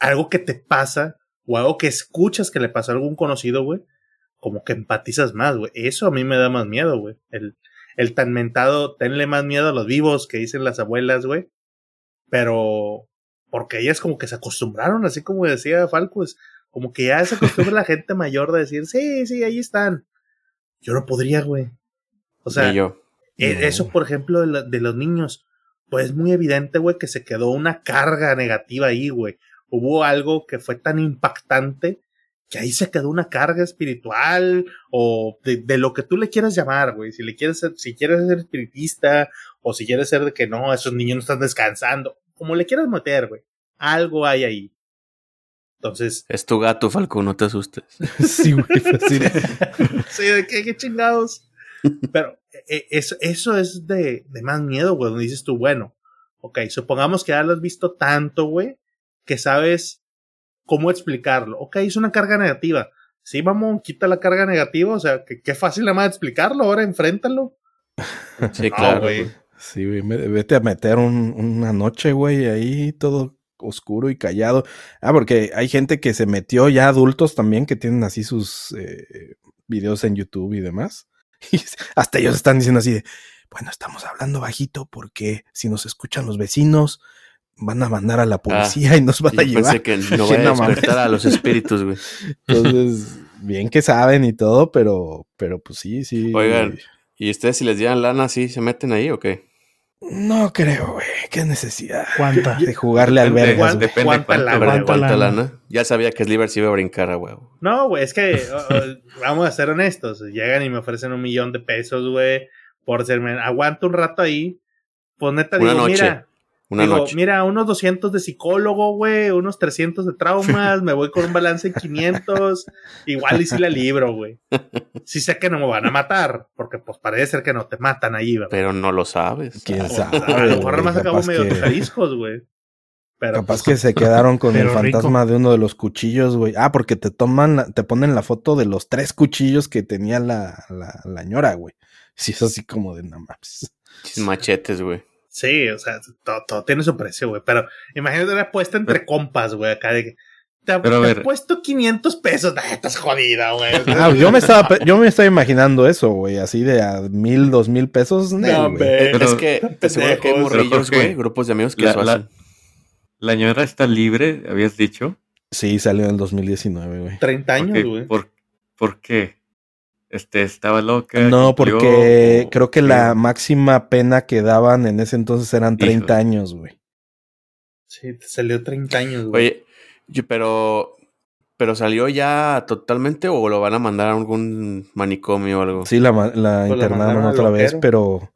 algo que te pasa o algo que escuchas que le pasó a algún conocido, güey, como que empatizas más, güey. Eso a mí me da más miedo, güey. El, el tan mentado, tenle más miedo a los vivos que dicen las abuelas, güey. Pero porque ellas como que se acostumbraron, así como decía Falco, como que ya se acostumbra la gente mayor de decir, sí, sí, ahí están. Yo no podría, güey. O sea, yo. e- No. eso, por ejemplo, de, la- de los niños, pues es muy evidente, güey, que se quedó una carga negativa ahí, güey. Hubo algo que fue tan impactante que ahí se quedó una carga espiritual o de, de lo que tú le quieras llamar, güey. Si le quieres ser, si quieres ser espiritista o si quieres ser de que no, esos niños no están descansando, como le quieras meter, güey. Algo hay ahí. Entonces, Es tu gato, Falco, no te asustes. Sí, güey. de- sí, de qué, qué chingados. Pero eh, eso, eso es de, de más miedo, güey, donde dices tú, bueno, ok, supongamos que ya lo has visto tanto, güey, que sabes cómo explicarlo. Ok, es una carga negativa. Sí, vamos, quita la carga negativa, o sea, que qué fácil nada más explicarlo, ahora enfréntalo. Sí, No, claro. güey. güey. Sí, güey. me- Vete a meter un- una noche, güey, ahí todo oscuro y callado. Ah, porque hay gente que se metió ya adultos también que tienen así sus eh, videos en YouTube y demás. Y hasta ellos están diciendo así de, bueno, estamos hablando bajito porque si nos escuchan los vecinos van a mandar a la policía y nos van a Ah, Yo llevar. pensé que no vaya a despertar a los espíritus, güey. Entonces, bien que saben y todo, pero, pero pues sí, sí. Oigan. ¿Y ustedes si les dieran lana, sí se meten ahí o qué? No creo, güey. Qué necesidad ¿Cuánta? de jugarle al Depende, vergas, depende ¿Cuánta güey. ¿Cuánta, ¿Cuánta lana? lana? Ya sabía que Sliver se iba a brincar a huevo. No, güey, es que o, vamos a ser honestos. Llegan y me ofrecen un millón de pesos, güey, por serme. Aguanto un rato ahí. Pues neta, Una digo, noche. mira, Una digo, noche. mira, unos 200 de psicólogo, güey, unos 300 de traumas, me voy con un balance de 500, igual y si la libro, güey. Sí sé que no me van a matar, porque pues parece ser que no te matan ahí, ¿verdad? Pero no lo sabes. ¿Quién O sabe? sea, a lo mejor nomás acabo medio que- güey. Pero Capaz pues, que se quedaron con el rico. fantasma de uno de los cuchillos, güey. Ah, porque te toman, la- te ponen la foto de los tres cuchillos que tenía la, la, la ñora, güey. Sí, es así como de nada más. Chis Machetes, güey. Sí, o sea, todo, todo tiene su precio, güey. Pero imagínate una apuesta entre compas, güey, acá de que te, Pero a te ver. he puesto 500 pesos. Ah, estás jodida, güey. Ah, yo me estaba, yo me estaba imaginando eso, güey, así de a mil, dos mil pesos. No, güey. hombre. Pero- es que te aseguro que hay morrillos, güey, grupos de amigos que la- eso la- hacen. La ñora está libre, habías dicho. Sí, salió en el 2019, güey. 30 ¿Por años, güey. ¿Por, por qué? Este, estaba loca. No, cumplió, porque o- creo que sí. la máxima pena que daban en ese entonces eran 30 Híjole. años, güey. Sí, te salió 30 años, güey. Oye, pero, pero salió ya totalmente o lo van a mandar a algún manicomio o algo. Sí, la, Pues la internaron otra vez, pero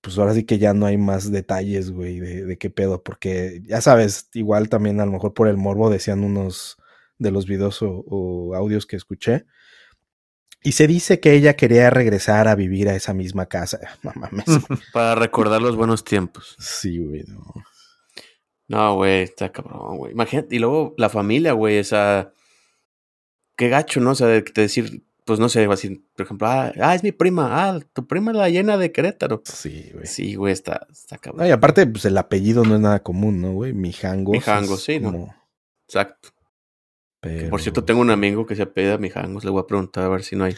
pues ahora sí que ya no hay más detalles, güey, de, de qué pedo, porque ya sabes, igual también a lo mejor por el morbo decían unos de los videos o, o audios que escuché. Y se dice que ella quería regresar a vivir a esa misma casa. No mames. Para recordar los buenos tiempos. Sí, güey. no. No, güey, está cabrón, güey. Imagínate, y luego la familia, güey, o sea, qué gacho, ¿no? O sea, de, de decir, pues no sé, así, por ejemplo, ah, ah, es mi prima, ah, tu prima es la llena de Querétaro. Sí, güey. Sí, güey, está, está No, cabrón. y aparte, pues el apellido no es nada común, ¿no, güey? Mijangos. Mijangos, es sí, ¿no? Exacto. Pero- Por cierto, tengo un amigo que se apellida Mijangos, le voy a preguntar a ver si no hay.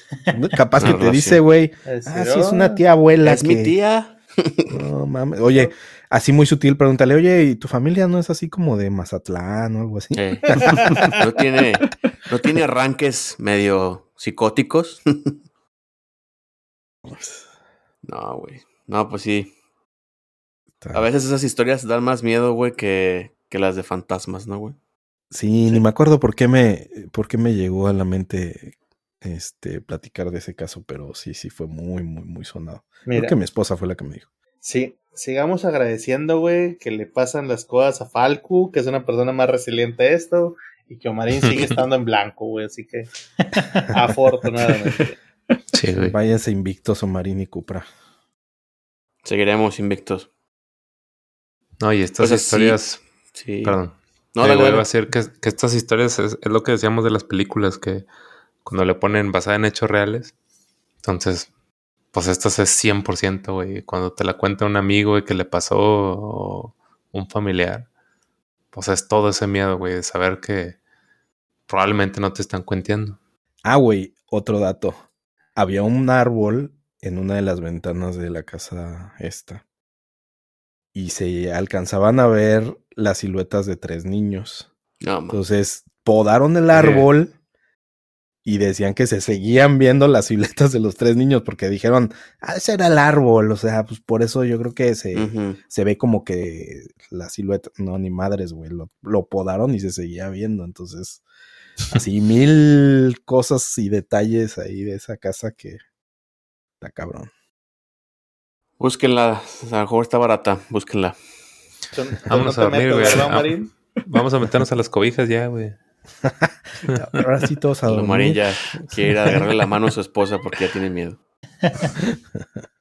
Capaz que te relación. dice, güey, Es ah, sí, es oh, una tía abuela. Es mi tía. No mames. Oye, así muy sutil, pregúntale, oye, ¿y tu familia no es así como de Mazatlán o algo así? Eh, no tiene, no tiene arranques medio psicóticos. No, güey. No, pues sí. A veces esas historias dan más miedo, güey, que, que las de fantasmas, ¿no, güey? Sí, ni me acuerdo por qué me, por qué me llegó a la mente este platicar de ese caso, pero sí, sí fue muy, muy, muy sonado. Mira, Creo que mi esposa fue la que me dijo. sí, sigamos agradeciendo, güey, que le pasan las cosas a Falcu, que es una persona más resiliente a esto, y que Omarín sigue estando en blanco, güey, así que afortunadamente. Sí, güey. Váyanse invictos Marín y Cupra. Seguiremos invictos. No, y estas O sea, sí. historias. Sí. Perdón. No, dale. iba a decir que, que estas historias es, es lo que decíamos de las películas, que cuando le ponen basada en hechos reales, entonces, pues estas es 100%, güey. Cuando te la cuenta un amigo y que le pasó o un familiar, pues es todo ese miedo, güey, de saber que probablemente no te están cuenteando. Ah, güey, otro dato. Había un árbol en una de las ventanas de la casa esta. Y se alcanzaban a ver las siluetas de tres niños. No. Entonces, podaron el árbol y decían que se seguían viendo las siluetas de los tres niños porque dijeron, ah, ese era el árbol. O sea, pues por eso yo creo que se, se ve como que la silueta, no, ni madres, güey, lo, lo podaron y se seguía viendo. Entonces, así mil cosas y detalles ahí de esa casa que está cabrón. Búsquenla. A lo mejor está barata. Búsquenla. Tú Vámonos no a dormir, güey. ¿verdad, Ah. Vamos a meternos a las cobijas ya, güey. Ahora sí todos a dormir. Marín ya quiere ir a agarrarle la mano a su esposa porque ya tiene miedo.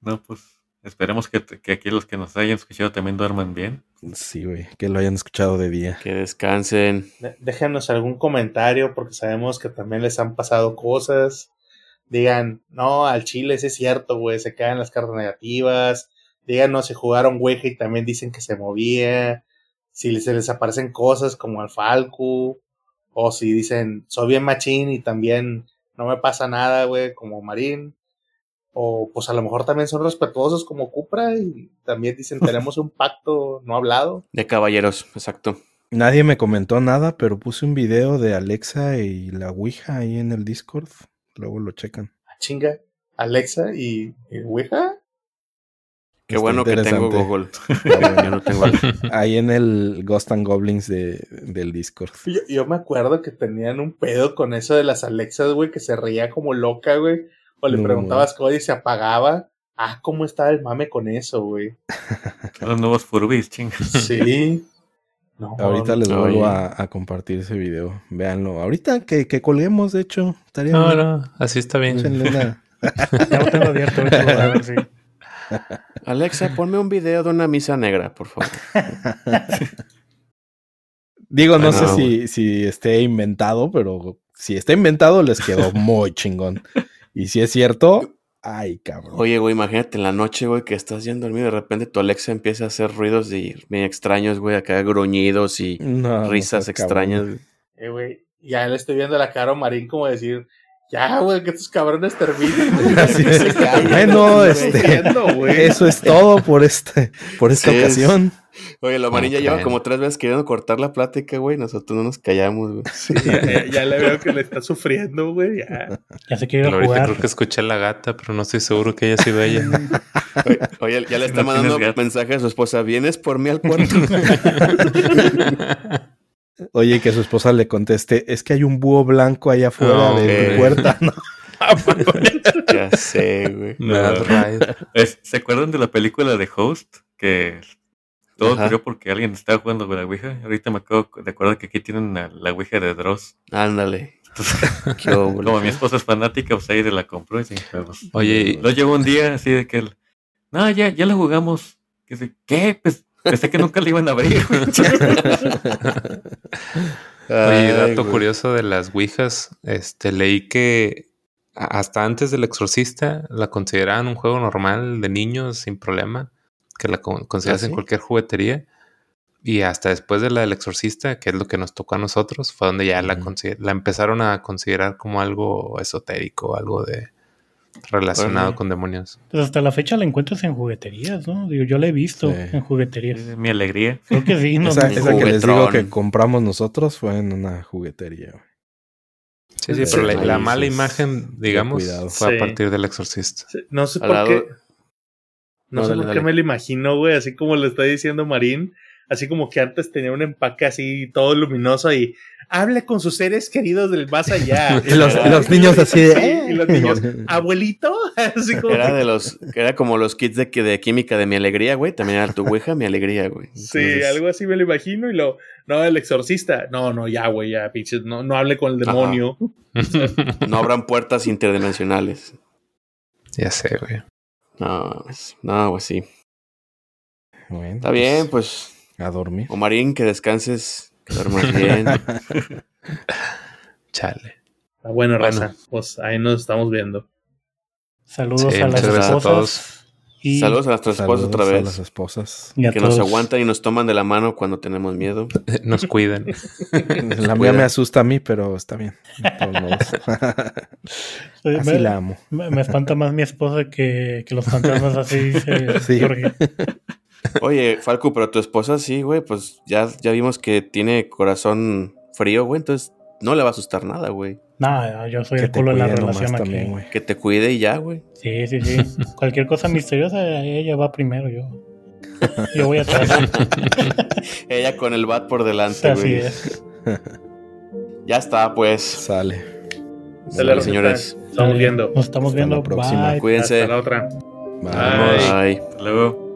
No, pues esperemos que, que aquí los que nos hayan escuchado también duerman bien. Sí, güey, que lo hayan escuchado de día. Que descansen. De- Déjenos algún comentario porque sabemos que también les han pasado cosas. Digan, no, al Chile ese es cierto, güey, se quedan las cartas negativas. Díganos si jugaron Ouija y también dicen que se movía. si se les aparecen cosas como al Falco, o si dicen, soy bien machín y también no me pasa nada, güey, como Marín. O pues a lo mejor también son respetuosos como Cupra y también dicen, tenemos un pacto no hablado. De caballeros, exacto. Nadie me comentó nada, pero puse un video de Alexa y la Ouija ahí en el Discord. Luego lo checan. Ah, chinga, Alexa y, y Ouija. Qué Está bueno que tengo. Google. Yo no tengo Ahí en el Ghost and Goblins de, del Discord. Yo, yo me acuerdo que tenían un pedo con eso de las Alexas, güey, que se reía como loca, güey. O le No, preguntabas cómo y se apagaba. Ah, ¿cómo estaba el mame con eso, güey? Los nuevos Furbies, ching. Sí. No, Ahorita les no, vuelvo a, a compartir ese video. Véanlo. Ahorita que, que colguemos, de hecho, estaría No, bien. no, así está bien. Ya lo tengo abierto. ahorita lo voy a ver, sí. Alexa, ponme un video de una misa negra, por favor. Digo, no Bueno, sé si, si esté inventado, pero si está inventado, les quedó muy chingón. Y si es cierto, ay, cabrón. Oye, güey, imagínate en la noche, güey, que estás yendo a dormir y de repente tu Alexa empieza a hacer ruidos y bien extraños, güey, acá gruñidos y No, no risas extrañas. cabrón. Eh, güey, ya le estoy viendo la cara a Marín como decir, ya, güey, que estos cabrones terminen. Así es. Bueno, güey, este. Eso es todo por este, por esta Sí, es- ocasión. Oye, ya Ok. lleva como tres veces queriendo cortar la plática, güey. Nosotros no nos callamos, güey. Ya, ya- ya le veo que le está sufriendo, güey. Ya. Ya se quiere ir a Ahorita jugar. creo que escuché a la gata, pero no estoy seguro que haya sido ella. Oye, oye, ya le está No mandando mensaje a su esposa. ¿Vienes por mí al cuarto? Oye, que su esposa le conteste, es que hay un búho blanco allá afuera No, de tu puerta. ¿no? ya sé, güey. Es- ¿Se acuerdan de la película de Host? Que todo ocurrió porque alguien estaba jugando con la Ouija. Ahorita me acabo de acordar que aquí tienen la, la Ouija de Dross. Ándale. Entonces, como mi esposa es fanática, pues ahí se la compró y sin juegos. Oye, Lo llevó un día así de que... él, No, ya, ya la jugamos. Que dice, ¿Qué? Pues pensé que nunca le iban a abrir. Oye, dato güey. curioso de las Ouijas, este, leí que hasta antes del Exorcista la consideraban un juego normal de niños sin problema, que la con- consideras ¿Ah, en sí? cualquier juguetería. Y hasta después de la del Exorcista, que es lo que nos tocó a nosotros, fue donde ya la, la empezaron a considerar como algo esotérico, algo de relacionado con demonios. Pues hasta la fecha la encuentras en jugueterías, ¿no? Digo, yo la he visto Sí. en jugueterías. Mi alegría. Creo que sí, no, esa no- esa que les digo que compramos nosotros fue en una juguetería. Sí, sí, Sí, pero la, mala imagen, digamos, cuidado. fue Sí. a partir del Exorcista. Sí, No sé por lado- qué. No, No, sé dale, por qué me lo imagino, güey, así como le está diciendo Marín. Así como que antes tenía un empaque así todo luminoso y hable con sus seres queridos del más allá. Y los, y los niños así de... "Eh". Sí, y los niños, abuelito, así como Era de los, era como los kits de, que- de química de mi alegría, güey. También era tu Ouija, mi alegría, güey. Sí, algo así me lo imagino y lo, no, el exorcista, no, no, ya, güey, ya, pinches, no, no hable con el demonio. No abran puertas interdimensionales. ya sé, güey. No, pues, no, pues sí. Bueno, Está bien, pues, A dormir. Omarín, que descanses, que duermas bien. Chale. Está bueno, Bueno. raza, pues ahí nos estamos viendo. Saludos Sí, a las a esposas. todos. Y, Saludos a nuestras esposas Saludos otra a vez. las esposas. y a Que nos aguantan y nos toman de la mano cuando tenemos miedo. Nos cuiden. La mía me asusta a mí, pero está bien. De todos modos. Sí, Así me, la amo. me- me espanta más mi esposa que, que los fantasmas así. dice Sí. Oye, Falco, pero tu esposa sí, güey, pues ya, ya vimos que tiene corazón frío, güey, entonces no le va a asustar nada, güey. No, yo soy Que el culo de la relación también, aquí. güey. Que te cuide y ya, güey. Sí, sí, sí. Cualquier cosa misteriosa, ella va primero. Yo, yo voy atrás. Ella con el bat por delante, Así güey. es. Ya está, pues. Sale. Dale, Sale, señores. Estamos viendo. Nos estamos Hasta la viendo. próxima. Bye. Cuídense. Hasta la otra. Bye. Bye. Bye. Hasta luego.